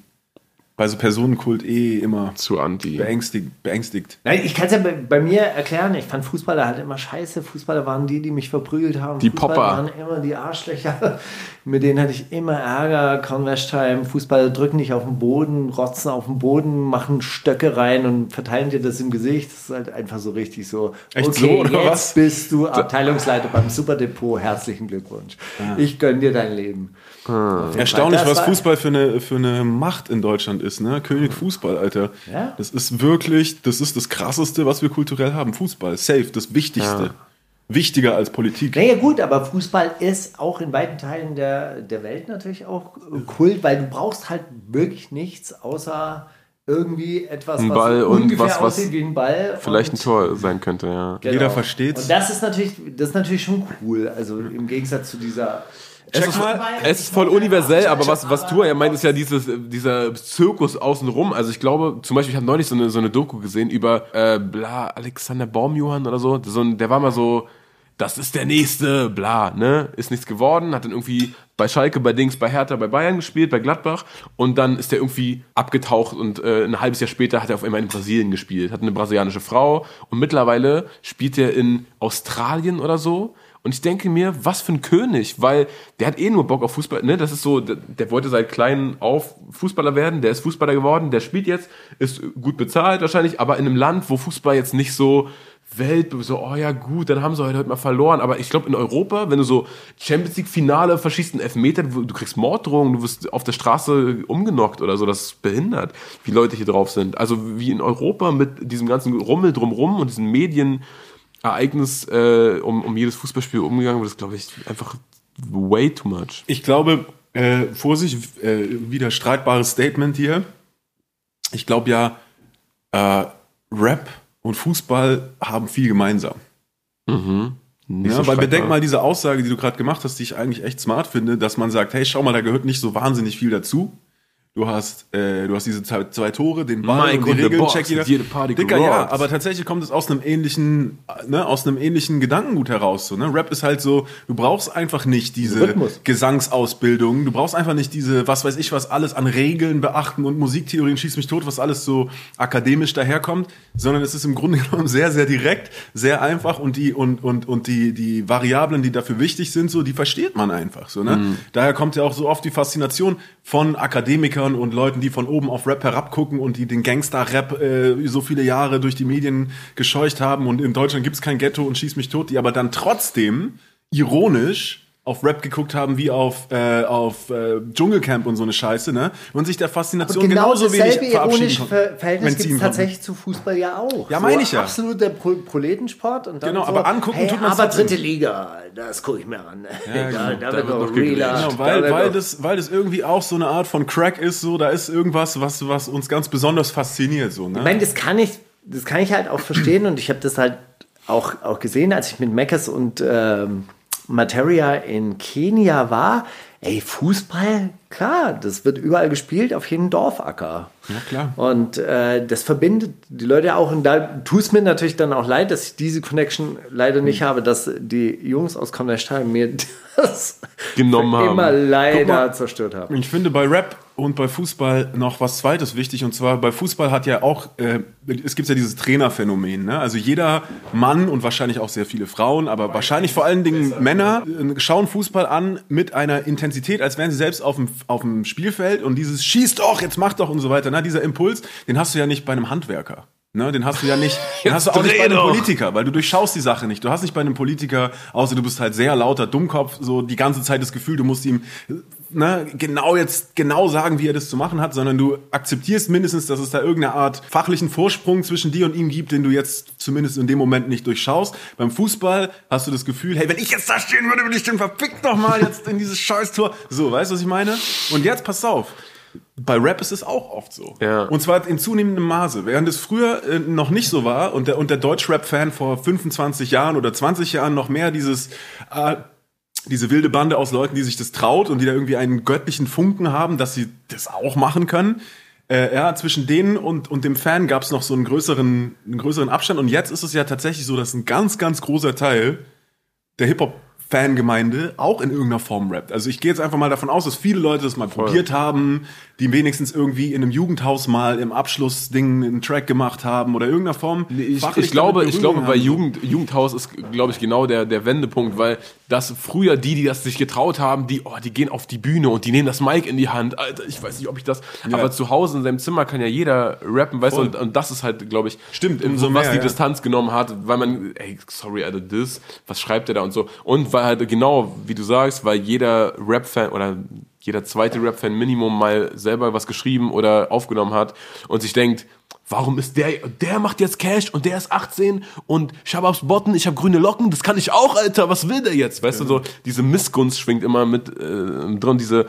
bei so Personenkult eh immer zu anti. beängstigt, beängstigt. Nein, ich kann es ja bei, bei mir erklären. Ich fand Fußballer halt immer scheiße. Fußballer waren die, die mich verprügelt haben. Die Fußballer Popper. waren immer die Arschlöcher. *laughs* Mit denen hatte ich immer Ärger. Converse Time. Fußballer drücken dich auf den Boden, rotzen auf den Boden, machen Stöcke rein und verteilen dir das im Gesicht. Das ist halt einfach so richtig so. Echt okay, so, oder jetzt was? bist du Abteilungsleiter beim Superdepot. Herzlichen Glückwunsch. Ich gönn dir dein Leben. Erstaunlich, Das was Fußball für eine, für eine Macht in Deutschland ist, ne? König Fußball, Alter. Ja? Das ist wirklich, das ist das krasseste, was wir kulturell haben. Fußball, safe, das Wichtigste. Wichtiger als Politik. Naja gut, aber Fußball ist auch in weiten Teilen der, der Welt natürlich auch Kult, weil du brauchst halt wirklich nichts außer irgendwie etwas, Ein was Ball und ungefähr was- was aussieht wie ein Ball. Vielleicht ein Tor sein könnte, ja. Genau. Jeder versteht's. Und das ist natürlich, das ist natürlich schon cool. Also im Gegensatz zu dieser. Es ist, es ist voll universell, aber was, was du ja meint, ist ja dieses, dieser Zirkus außenrum. Also ich glaube, zum Beispiel, ich habe neulich so eine, so eine Doku gesehen über äh, bla, Alexander Baumjohann oder so. so der war mal so das ist der nächste, bla, ne? Ist nichts geworden, hat dann irgendwie bei Schalke, bei Dings, bei Hertha, bei Bayern gespielt, bei Gladbach und dann ist er irgendwie abgetaucht und äh, ein halbes Jahr später hat er auf einmal in Brasilien gespielt, hat eine brasilianische Frau und mittlerweile spielt er in Australien oder so. Und ich denke mir, was für ein König, weil der hat eh nur Bock auf Fußball, ne? Das ist so, der, der wollte seit klein auf Fußballer werden, der ist Fußballer geworden, der spielt jetzt, ist gut bezahlt wahrscheinlich, aber in einem Land, wo Fußball jetzt nicht so Welt, so, oh ja, gut, dann haben sie heute, heute mal verloren. Aber ich glaube, in Europa, wenn du so Champions League-Finale verschießt einen Elfmeter, du du kriegst Morddrohungen, du wirst auf der Straße umgenockt oder so, das ist behindert, wie Leute hier drauf sind. Also wie in Europa mit diesem ganzen Rummel drumrum und diesem Medienereignis äh, um, um jedes Fußballspiel umgegangen wird, ist, glaube ich, einfach way too much. Ich glaube, äh, Vorsicht, äh, wieder streitbares Statement hier. Ich glaube ja, äh, Rap und Fußball haben viel gemeinsam. Nicht Ja, so weil bedenk mal diese Aussage, die du gerade gemacht hast, die ich eigentlich echt smart finde, dass man sagt, hey, schau mal, da gehört nicht so wahnsinnig viel dazu. Du hast, äh, du hast diese zwei, zwei Tore, den Ball Mike und die und the Regeln, Box check jeder. und jede Party Dicker, ja, aber tatsächlich kommt es aus einem ähnlichen, ne, aus einem ähnlichen Gedankengut heraus. So, ne? Rap ist halt so, du brauchst einfach nicht diese Rhythmus. Gesangsausbildung, du brauchst einfach nicht diese, was weiß ich was, alles an Regeln beachten und Musiktheorien schieß mich tot, was alles so akademisch daherkommt, sondern es ist im Grunde *laughs* genommen sehr, sehr direkt, sehr einfach und die, und, und, und die, die Variablen, die dafür wichtig sind, so, die versteht man einfach, so, ne? Daher kommt ja auch so oft die Faszination von Akademikern und Leuten, die von oben auf Rap herabgucken und die den Gangster-Rap äh, so viele Jahre durch die Medien gescheucht haben. Und in Deutschland gibt's kein Ghetto und schieß mich tot, die aber dann trotzdem ironisch auf Rap geguckt haben wie auf, äh, auf äh, Dschungelcamp und so eine Scheiße, ne? Und sich der Faszination genau genauso wenig verabschieden konnten, Ver Verhältnis gibt es tatsächlich zu Fußball ja auch. Ja, meine ich ja. Absoluter Pro Proletensport und dann Genau, so, aber angucken hey, tut man's aber trotzdem. dritte Liga, das gucke ich mir an. Ja, *laughs* genau. da, Da wird noch realer. Genau, weil, Da weil, das, weil das irgendwie auch so eine Art von Crack ist, so, da ist irgendwas, was, was uns ganz besonders fasziniert, so, ne? Ich meine, das kann ich, das kann ich halt auch verstehen und ich habe das halt auch, auch gesehen, als ich mit Meckers und ähm, Materia in Kenia war. Ey, Fußball, klar, das wird überall gespielt, auf jedem Dorfacker. Ja, klar. Und äh, das verbindet die Leute auch. Und da tut es mir natürlich dann auch leid, dass ich diese Connection leider nicht Hm. habe, dass die Jungs aus Konderstein mir *laughs* das Genommen haben. immer leider mal. zerstört haben. Ich finde bei Rap und bei Fußball noch was Zweites wichtig. Und zwar bei Fußball hat ja auch, äh, es gibt ja dieses Trainerphänomen. Ne? Also jeder Mann und wahrscheinlich auch sehr viele Frauen, aber wahrscheinlich vor allen Dingen Männer äh, schauen Fußball an mit einer Intensität, als wären sie selbst auf dem, auf dem Spielfeld. Und dieses Schieß doch, jetzt mach doch und so weiter. Ne? Dieser Impuls, den hast du ja nicht bei einem Handwerker. Ne, den hast du ja nicht, *laughs* den hast du auch nicht bei einem doch. Politiker, weil du durchschaust die Sache nicht. Du hast nicht bei einem Politiker, außer du bist halt sehr lauter Dummkopf, so die ganze Zeit das Gefühl, du musst ihm ne, genau jetzt genau sagen, wie er das zu machen hat, sondern du akzeptierst mindestens, dass es da irgendeine Art fachlichen Vorsprung zwischen dir und ihm gibt, den du jetzt zumindest in dem Moment nicht durchschaust. Beim Fußball hast du das Gefühl, hey, wenn ich jetzt da stehen würde, würde ich den verfickt noch mal jetzt in dieses Scheißtor. So, weißt du, was ich meine? Und jetzt pass auf. Bei Rap ist es auch oft so. Ja. Und zwar in zunehmendem Maße. Während es früher äh, noch nicht so war und der, und der Deutschrap-Fan vor 25 Jahren oder 20 Jahren noch mehr dieses, äh, diese wilde Bande aus Leuten, die sich das traut und die da irgendwie einen göttlichen Funken haben, dass sie das auch machen können. Äh, ja, zwischen denen und, und dem Fan gab es noch so einen größeren, einen größeren Abstand. Und jetzt ist es ja tatsächlich so, dass ein ganz, ganz großer Teil der Hip-Hop Fangemeinde auch in irgendeiner Form rappt. Also ich gehe jetzt einfach mal davon aus, dass viele Leute das mal probiert haben, die wenigstens irgendwie in einem Jugendhaus mal im Abschlussding einen Track gemacht haben oder irgendeiner Form. Ich, ich glaube, ich glaube, bei. Jugend, Jugendhaus ist, glaube ich, genau der, der Wendepunkt, weil das früher die, die das sich getraut haben, die, oh, die gehen auf die Bühne und die nehmen das Mic in die Hand. Alter, ich weiß nicht, ob ich das, Ja. aber zu Hause in seinem Zimmer kann ja jeder rappen, weißt du, und, und das ist halt, glaube ich, Stimmt, umso was mehr, die ja. Distanz genommen hat, weil man, ey, sorry, Alter, das, was schreibt der da und so. Und weil halt genau, wie du sagst, weil jeder Rap-Fan oder jeder zweite Rap-Fan Minimum mal selber was geschrieben oder aufgenommen hat und sich denkt, warum ist der, der macht jetzt Cash und der ist 18 und Shababs Botten, ich habe grüne Locken, das kann ich auch, Alter, was will der jetzt? Weißt du, so, diese Missgunst schwingt immer mit äh, drin, diese,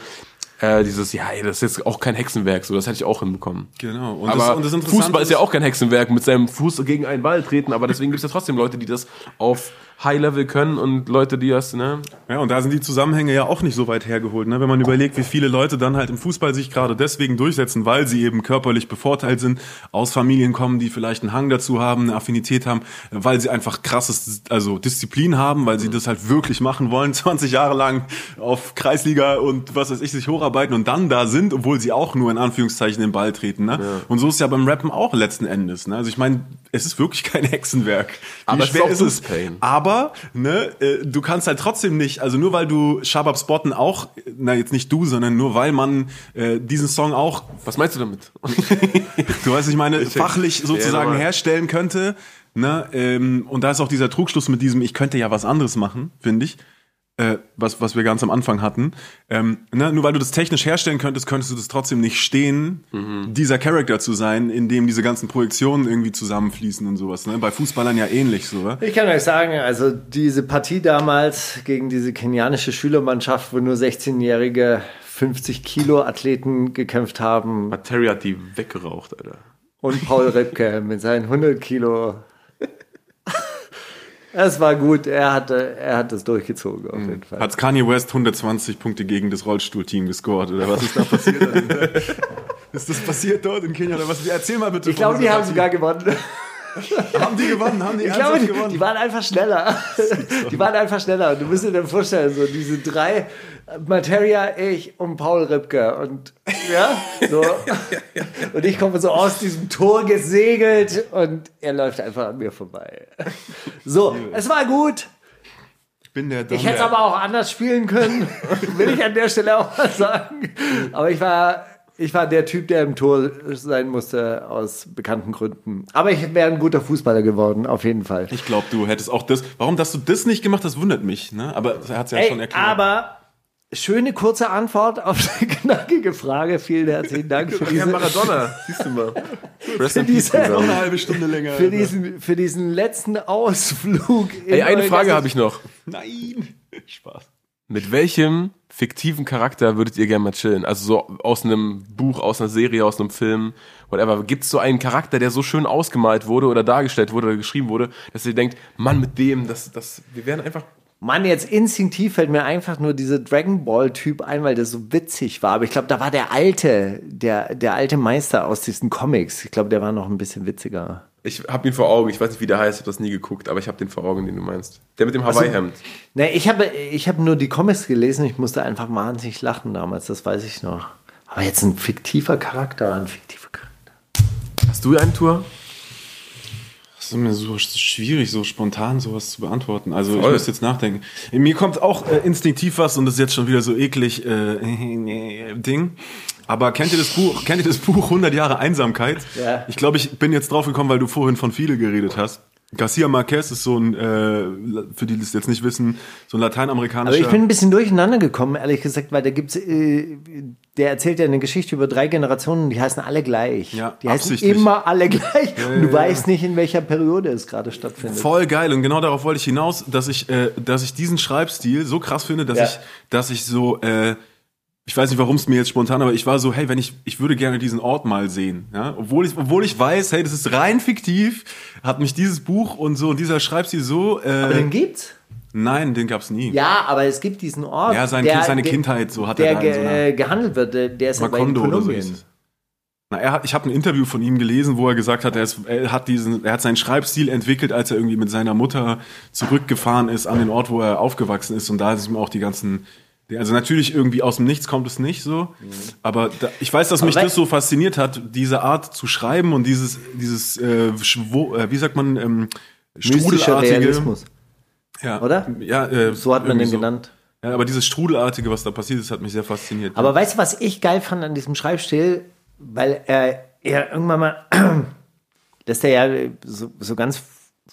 äh, dieses, ja, ey, das ist jetzt auch kein Hexenwerk, so, das hätte ich auch hinbekommen. Genau. Und aber das, und das Fußball ist ja auch kein Hexenwerk mit seinem Fuß gegen einen Ball treten, aber deswegen gibt es ja trotzdem Leute, die das auf High-Level können und Leute, die das, ne? Ja, und da sind die Zusammenhänge ja auch nicht so weit hergeholt, ne? wenn man überlegt, wie viele Leute dann halt im Fußball sich gerade deswegen durchsetzen, weil sie eben körperlich bevorteilt sind, aus Familien kommen, die vielleicht einen Hang dazu haben, eine Affinität haben, weil sie einfach krasses, also Disziplin haben, weil sie das halt wirklich machen wollen, *laughs* 20 Jahre lang auf Kreisliga und was weiß ich, sich hocharbeiten und dann da sind, obwohl sie auch nur in Anführungszeichen den Ball treten. Ne? Und so ist ja beim Rappen auch letzten Endes. Ne? Also ich meine, es ist wirklich kein Hexenwerk. Wie Aber es ist schwer ist es? Pain. Aber ne, äh, du kannst halt trotzdem nicht, also nur weil du Shabab Spotten auch, na jetzt nicht du, sondern nur weil man äh, diesen Song auch, Was meinst du damit? *laughs* du weißt, ich meine, check. fachlich sozusagen herstellen könnte. Ne, ähm, und da ist auch dieser Trugschluss mit diesem, ich könnte ja was anderes machen, finde ich. Äh, was, was wir ganz am Anfang hatten. Ähm, ne, nur weil du das technisch herstellen könntest, könntest du das trotzdem nicht stehen, dieser Charakter zu sein, in dem diese ganzen Projektionen irgendwie zusammenfließen und sowas. Ne? Bei Fußballern ja ähnlich so. Oder? Ich kann euch sagen, also diese Partie damals gegen diese kenianische Schülermannschaft, wo nur 16-jährige 50 Kilo Athleten gekämpft haben Terry hat die weggeraucht, Alter. und Paul Ripke mit seinen 100 Kilo. Es war gut, er hatte, er hat das durchgezogen auf jeden Fall. Hat Kanye West 120 Punkte gegen das Rollstuhlteam gescored oder was ist da passiert? *laughs* ist das passiert dort in Kenia oder was? Erzähl mal bitte. Ich glaube, die haben sogar gewonnen. *laughs* Haben die gewonnen? Haben die Ich glaube, die, gewonnen? die waren einfach schneller. *laughs* Die waren einfach schneller. Und du musst dir dann vorstellen, so diese drei, Materia, ich und Paul Ripke. Und ja, so. *laughs* Und ich komme so aus diesem Tor gesegelt und er läuft einfach an mir vorbei. So, es war gut. ich bin der Ich hätte es aber auch anders spielen können, *laughs* will ich an der Stelle auch mal sagen. Aber ich war, ich war der Typ, der im Tor sein musste, aus bekannten Gründen. Aber ich wäre ein guter Fußballer geworden, auf jeden Fall. Ich glaube, du hättest auch das. Warum, dass du das nicht gemacht hast, wundert mich. Ne? Aber er hat es ja schon Ey, erklärt. aber schöne kurze Antwort auf die *laughs* knackige Frage. Vielen herzlichen Dank für Ja, diese, Maradona, *laughs* siehst du mal. Rest in diese- noch eine halbe Stunde länger. für diesen, für diesen letzten Ausflug. Ey, eine Frage ganzes- habe ich noch. Nein. *laughs* Spaß. Mit welchem fiktiven Charakter würdet ihr gerne mal chillen? Also so aus einem Buch, aus einer Serie, aus einem Film, whatever. Gibt es so einen Charakter, der so schön ausgemalt wurde oder dargestellt wurde oder geschrieben wurde, dass ihr denkt, Mann, mit dem, das, das, wir wären einfach. Mann, jetzt instinktiv fällt mir einfach nur dieser Dragon Ball Typ ein, weil der so witzig war. Aber ich glaube, da war der alte, der, der alte Meister aus diesen Comics. Ich glaube, der war noch ein bisschen witziger. Ich habe ihn vor Augen, ich weiß nicht, wie der heißt, ich habe das nie geguckt, aber ich habe den vor Augen, den du meinst. Der mit dem Hawaii-Hemd. Ne, ich habe ich habe nur die Comics gelesen. Ich musste einfach wahnsinnig lachen damals. Das weiß ich noch. Aber jetzt ein fiktiver Charakter, ein fiktiver Charakter. Hast du einen Tour? Das ist mir so schwierig, so spontan sowas zu beantworten. Also ich Voll. muss jetzt nachdenken. Mir kommt auch äh, instinktiv was und das ist jetzt schon wieder so eklig äh, *laughs* Ding. Aber kennt ihr das Buch? Kennt ihr das Buch 100 Jahre Einsamkeit? Ja. Ich glaube, ich bin jetzt drauf gekommen, weil du vorhin von viele geredet hast. Garcia Marquez ist so ein, äh, für die, die es jetzt nicht wissen, so ein lateinamerikanischer. Aber ich bin ein bisschen durcheinander gekommen, ehrlich gesagt, weil da gibt's, äh, der erzählt ja eine Geschichte über drei Generationen, die heißen alle gleich. Ja, die heißen immer alle gleich. und du ja, weißt nicht, in welcher Periode es gerade stattfindet. Voll geil und genau darauf wollte ich hinaus, dass ich, äh, dass ich diesen Schreibstil so krass finde, dass Ja. ich, dass ich so, äh, ich weiß nicht, warum es mir jetzt spontan, aber ich war so, hey, wenn ich, ich würde gerne diesen Ort mal sehen, ja, obwohl ich, obwohl ich weiß, hey, das ist rein fiktiv, hat mich dieses Buch und so und dieser Schreibstil so, äh, Aber den gibt's? nein, den gab's nie. Ja, aber es gibt diesen Ort. Ja, sein der- seine Kindheit, so hat der er da in so ge einer äh, gehandelt wird, der, ist Macondo oder so Kolumbien. es. Na, er hat, ich habe ein Interview von ihm gelesen, wo er gesagt hat, er, ist, er hat diesen, er hat seinen Schreibstil entwickelt, als er irgendwie mit seiner Mutter zurückgefahren ist an den Ort, wo er aufgewachsen ist, und da sind ihm auch die ganzen, also natürlich irgendwie aus dem Nichts kommt es nicht so, aber da, ich weiß, dass mich Aber das so fasziniert hat, diese Art zu schreiben und dieses, dieses, äh, Schwo, äh, wie sagt man, ähm, strudelartige, Realismus. ja, oder? Ja, äh, So hat man den irgendwie genannt. Ja, aber dieses strudelartige, was da passiert ist, hat mich sehr fasziniert. Aber weißt du, was ich geil fand an diesem Schreibstil? Weil er, er irgendwann mal, *clears throat* dass da ja so, so ganz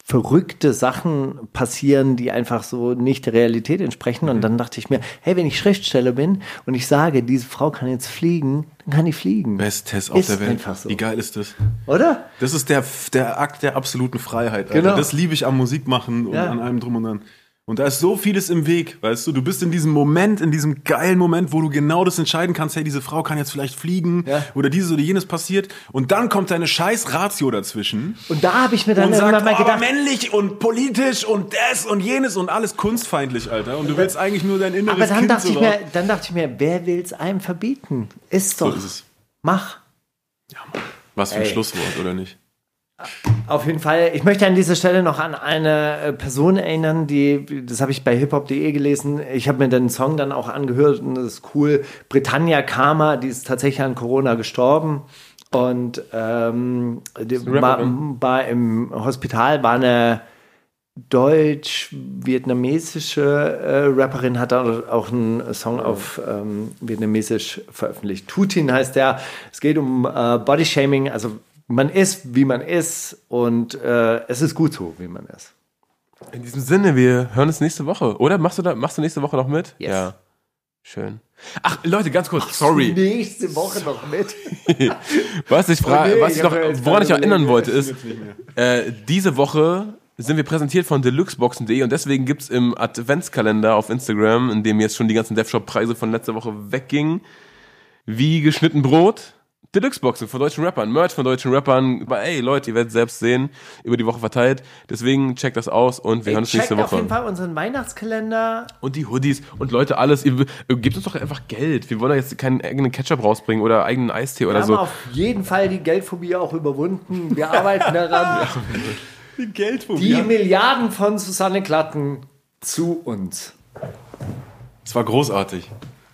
verrückte Sachen passieren, die einfach so nicht der Realität entsprechen. Und dann dachte ich mir, hey, wenn ich Schriftsteller bin und ich sage, diese Frau kann jetzt fliegen, dann kann die fliegen. Bestes auf Ist der Welt. so. Wie geil ist das? Oder? Das ist der, der Akt der absoluten Freiheit. Alter. Genau. Das liebe ich am Musikmachen und Ja. an allem drum und dran. Und da ist so vieles im Weg, weißt du? Du bist in diesem Moment, in diesem geilen Moment, wo du genau das entscheiden kannst, hey, diese Frau kann jetzt vielleicht fliegen Ja. oder dieses oder jenes passiert. Und dann kommt deine scheiß Ratio dazwischen Und da habe ich mir dann und irgendwann sagt, mal oh, gedacht, männlich und politisch und das und jenes und alles kunstfeindlich, Alter. Und du willst eigentlich nur dein inneres aber dann Kind dachte, so ich mir, dann dachte ich mir, wer will es einem verbieten? Ist So doch. ist es. Mach. Was für ein Ey. Schlusswort, oder nicht? Auf jeden Fall. Ich möchte an dieser Stelle noch an eine äh, Person erinnern, die, das habe ich bei hiphop.de gelesen. Ich habe mir den Song dann auch angehört und das ist cool. Britannia Karma, die ist tatsächlich an Corona gestorben. Und ähm, die war, war im Hospital, war eine deutsch-vietnamesische äh, Rapperin, hat auch einen Song auf ähm, vietnamesisch veröffentlicht. Tutin heißt der. Es geht um äh, Bodyshaming, also man ist, wie man ist und äh, es ist gut so, wie man ist. In diesem Sinne, wir hören uns nächste Woche. Oder machst du da, machst du nächste Woche noch mit? Yes. Ja. Schön. Ach, Leute, ganz kurz, sorry. Nächste Woche noch mit. *laughs* Was ich frage, Oh nee, was ich noch, woran ich erinnern wollte, ist, äh, diese Woche sind wir präsentiert von deluxeboxen.de und deswegen gibt's im Adventskalender auf Instagram, in dem jetzt schon die ganzen DevShop-Preise von letzter Woche weggingen, wie geschnitten Brot, Deluxeboxen von deutschen Rappern, Merch von deutschen Rappern. Aber ey, Leute, ihr werdet selbst sehen, über die Woche verteilt. Deswegen checkt das aus und wir hören uns Checkt nächste auf jeden Woche. Fall unseren Weihnachtskalender. Und die Hoodies und Leute, alles. Ihr, ihr gebt uns doch einfach Geld. Wir wollen da jetzt keinen eigenen Ketchup rausbringen oder eigenen Eistee Wir oder haben so. auf jeden Fall die Geldphobie auch überwunden. Wir *laughs* arbeiten daran. Die Geldphobie. Die Milliarden von Susanne Klatten zu uns. Es war großartig.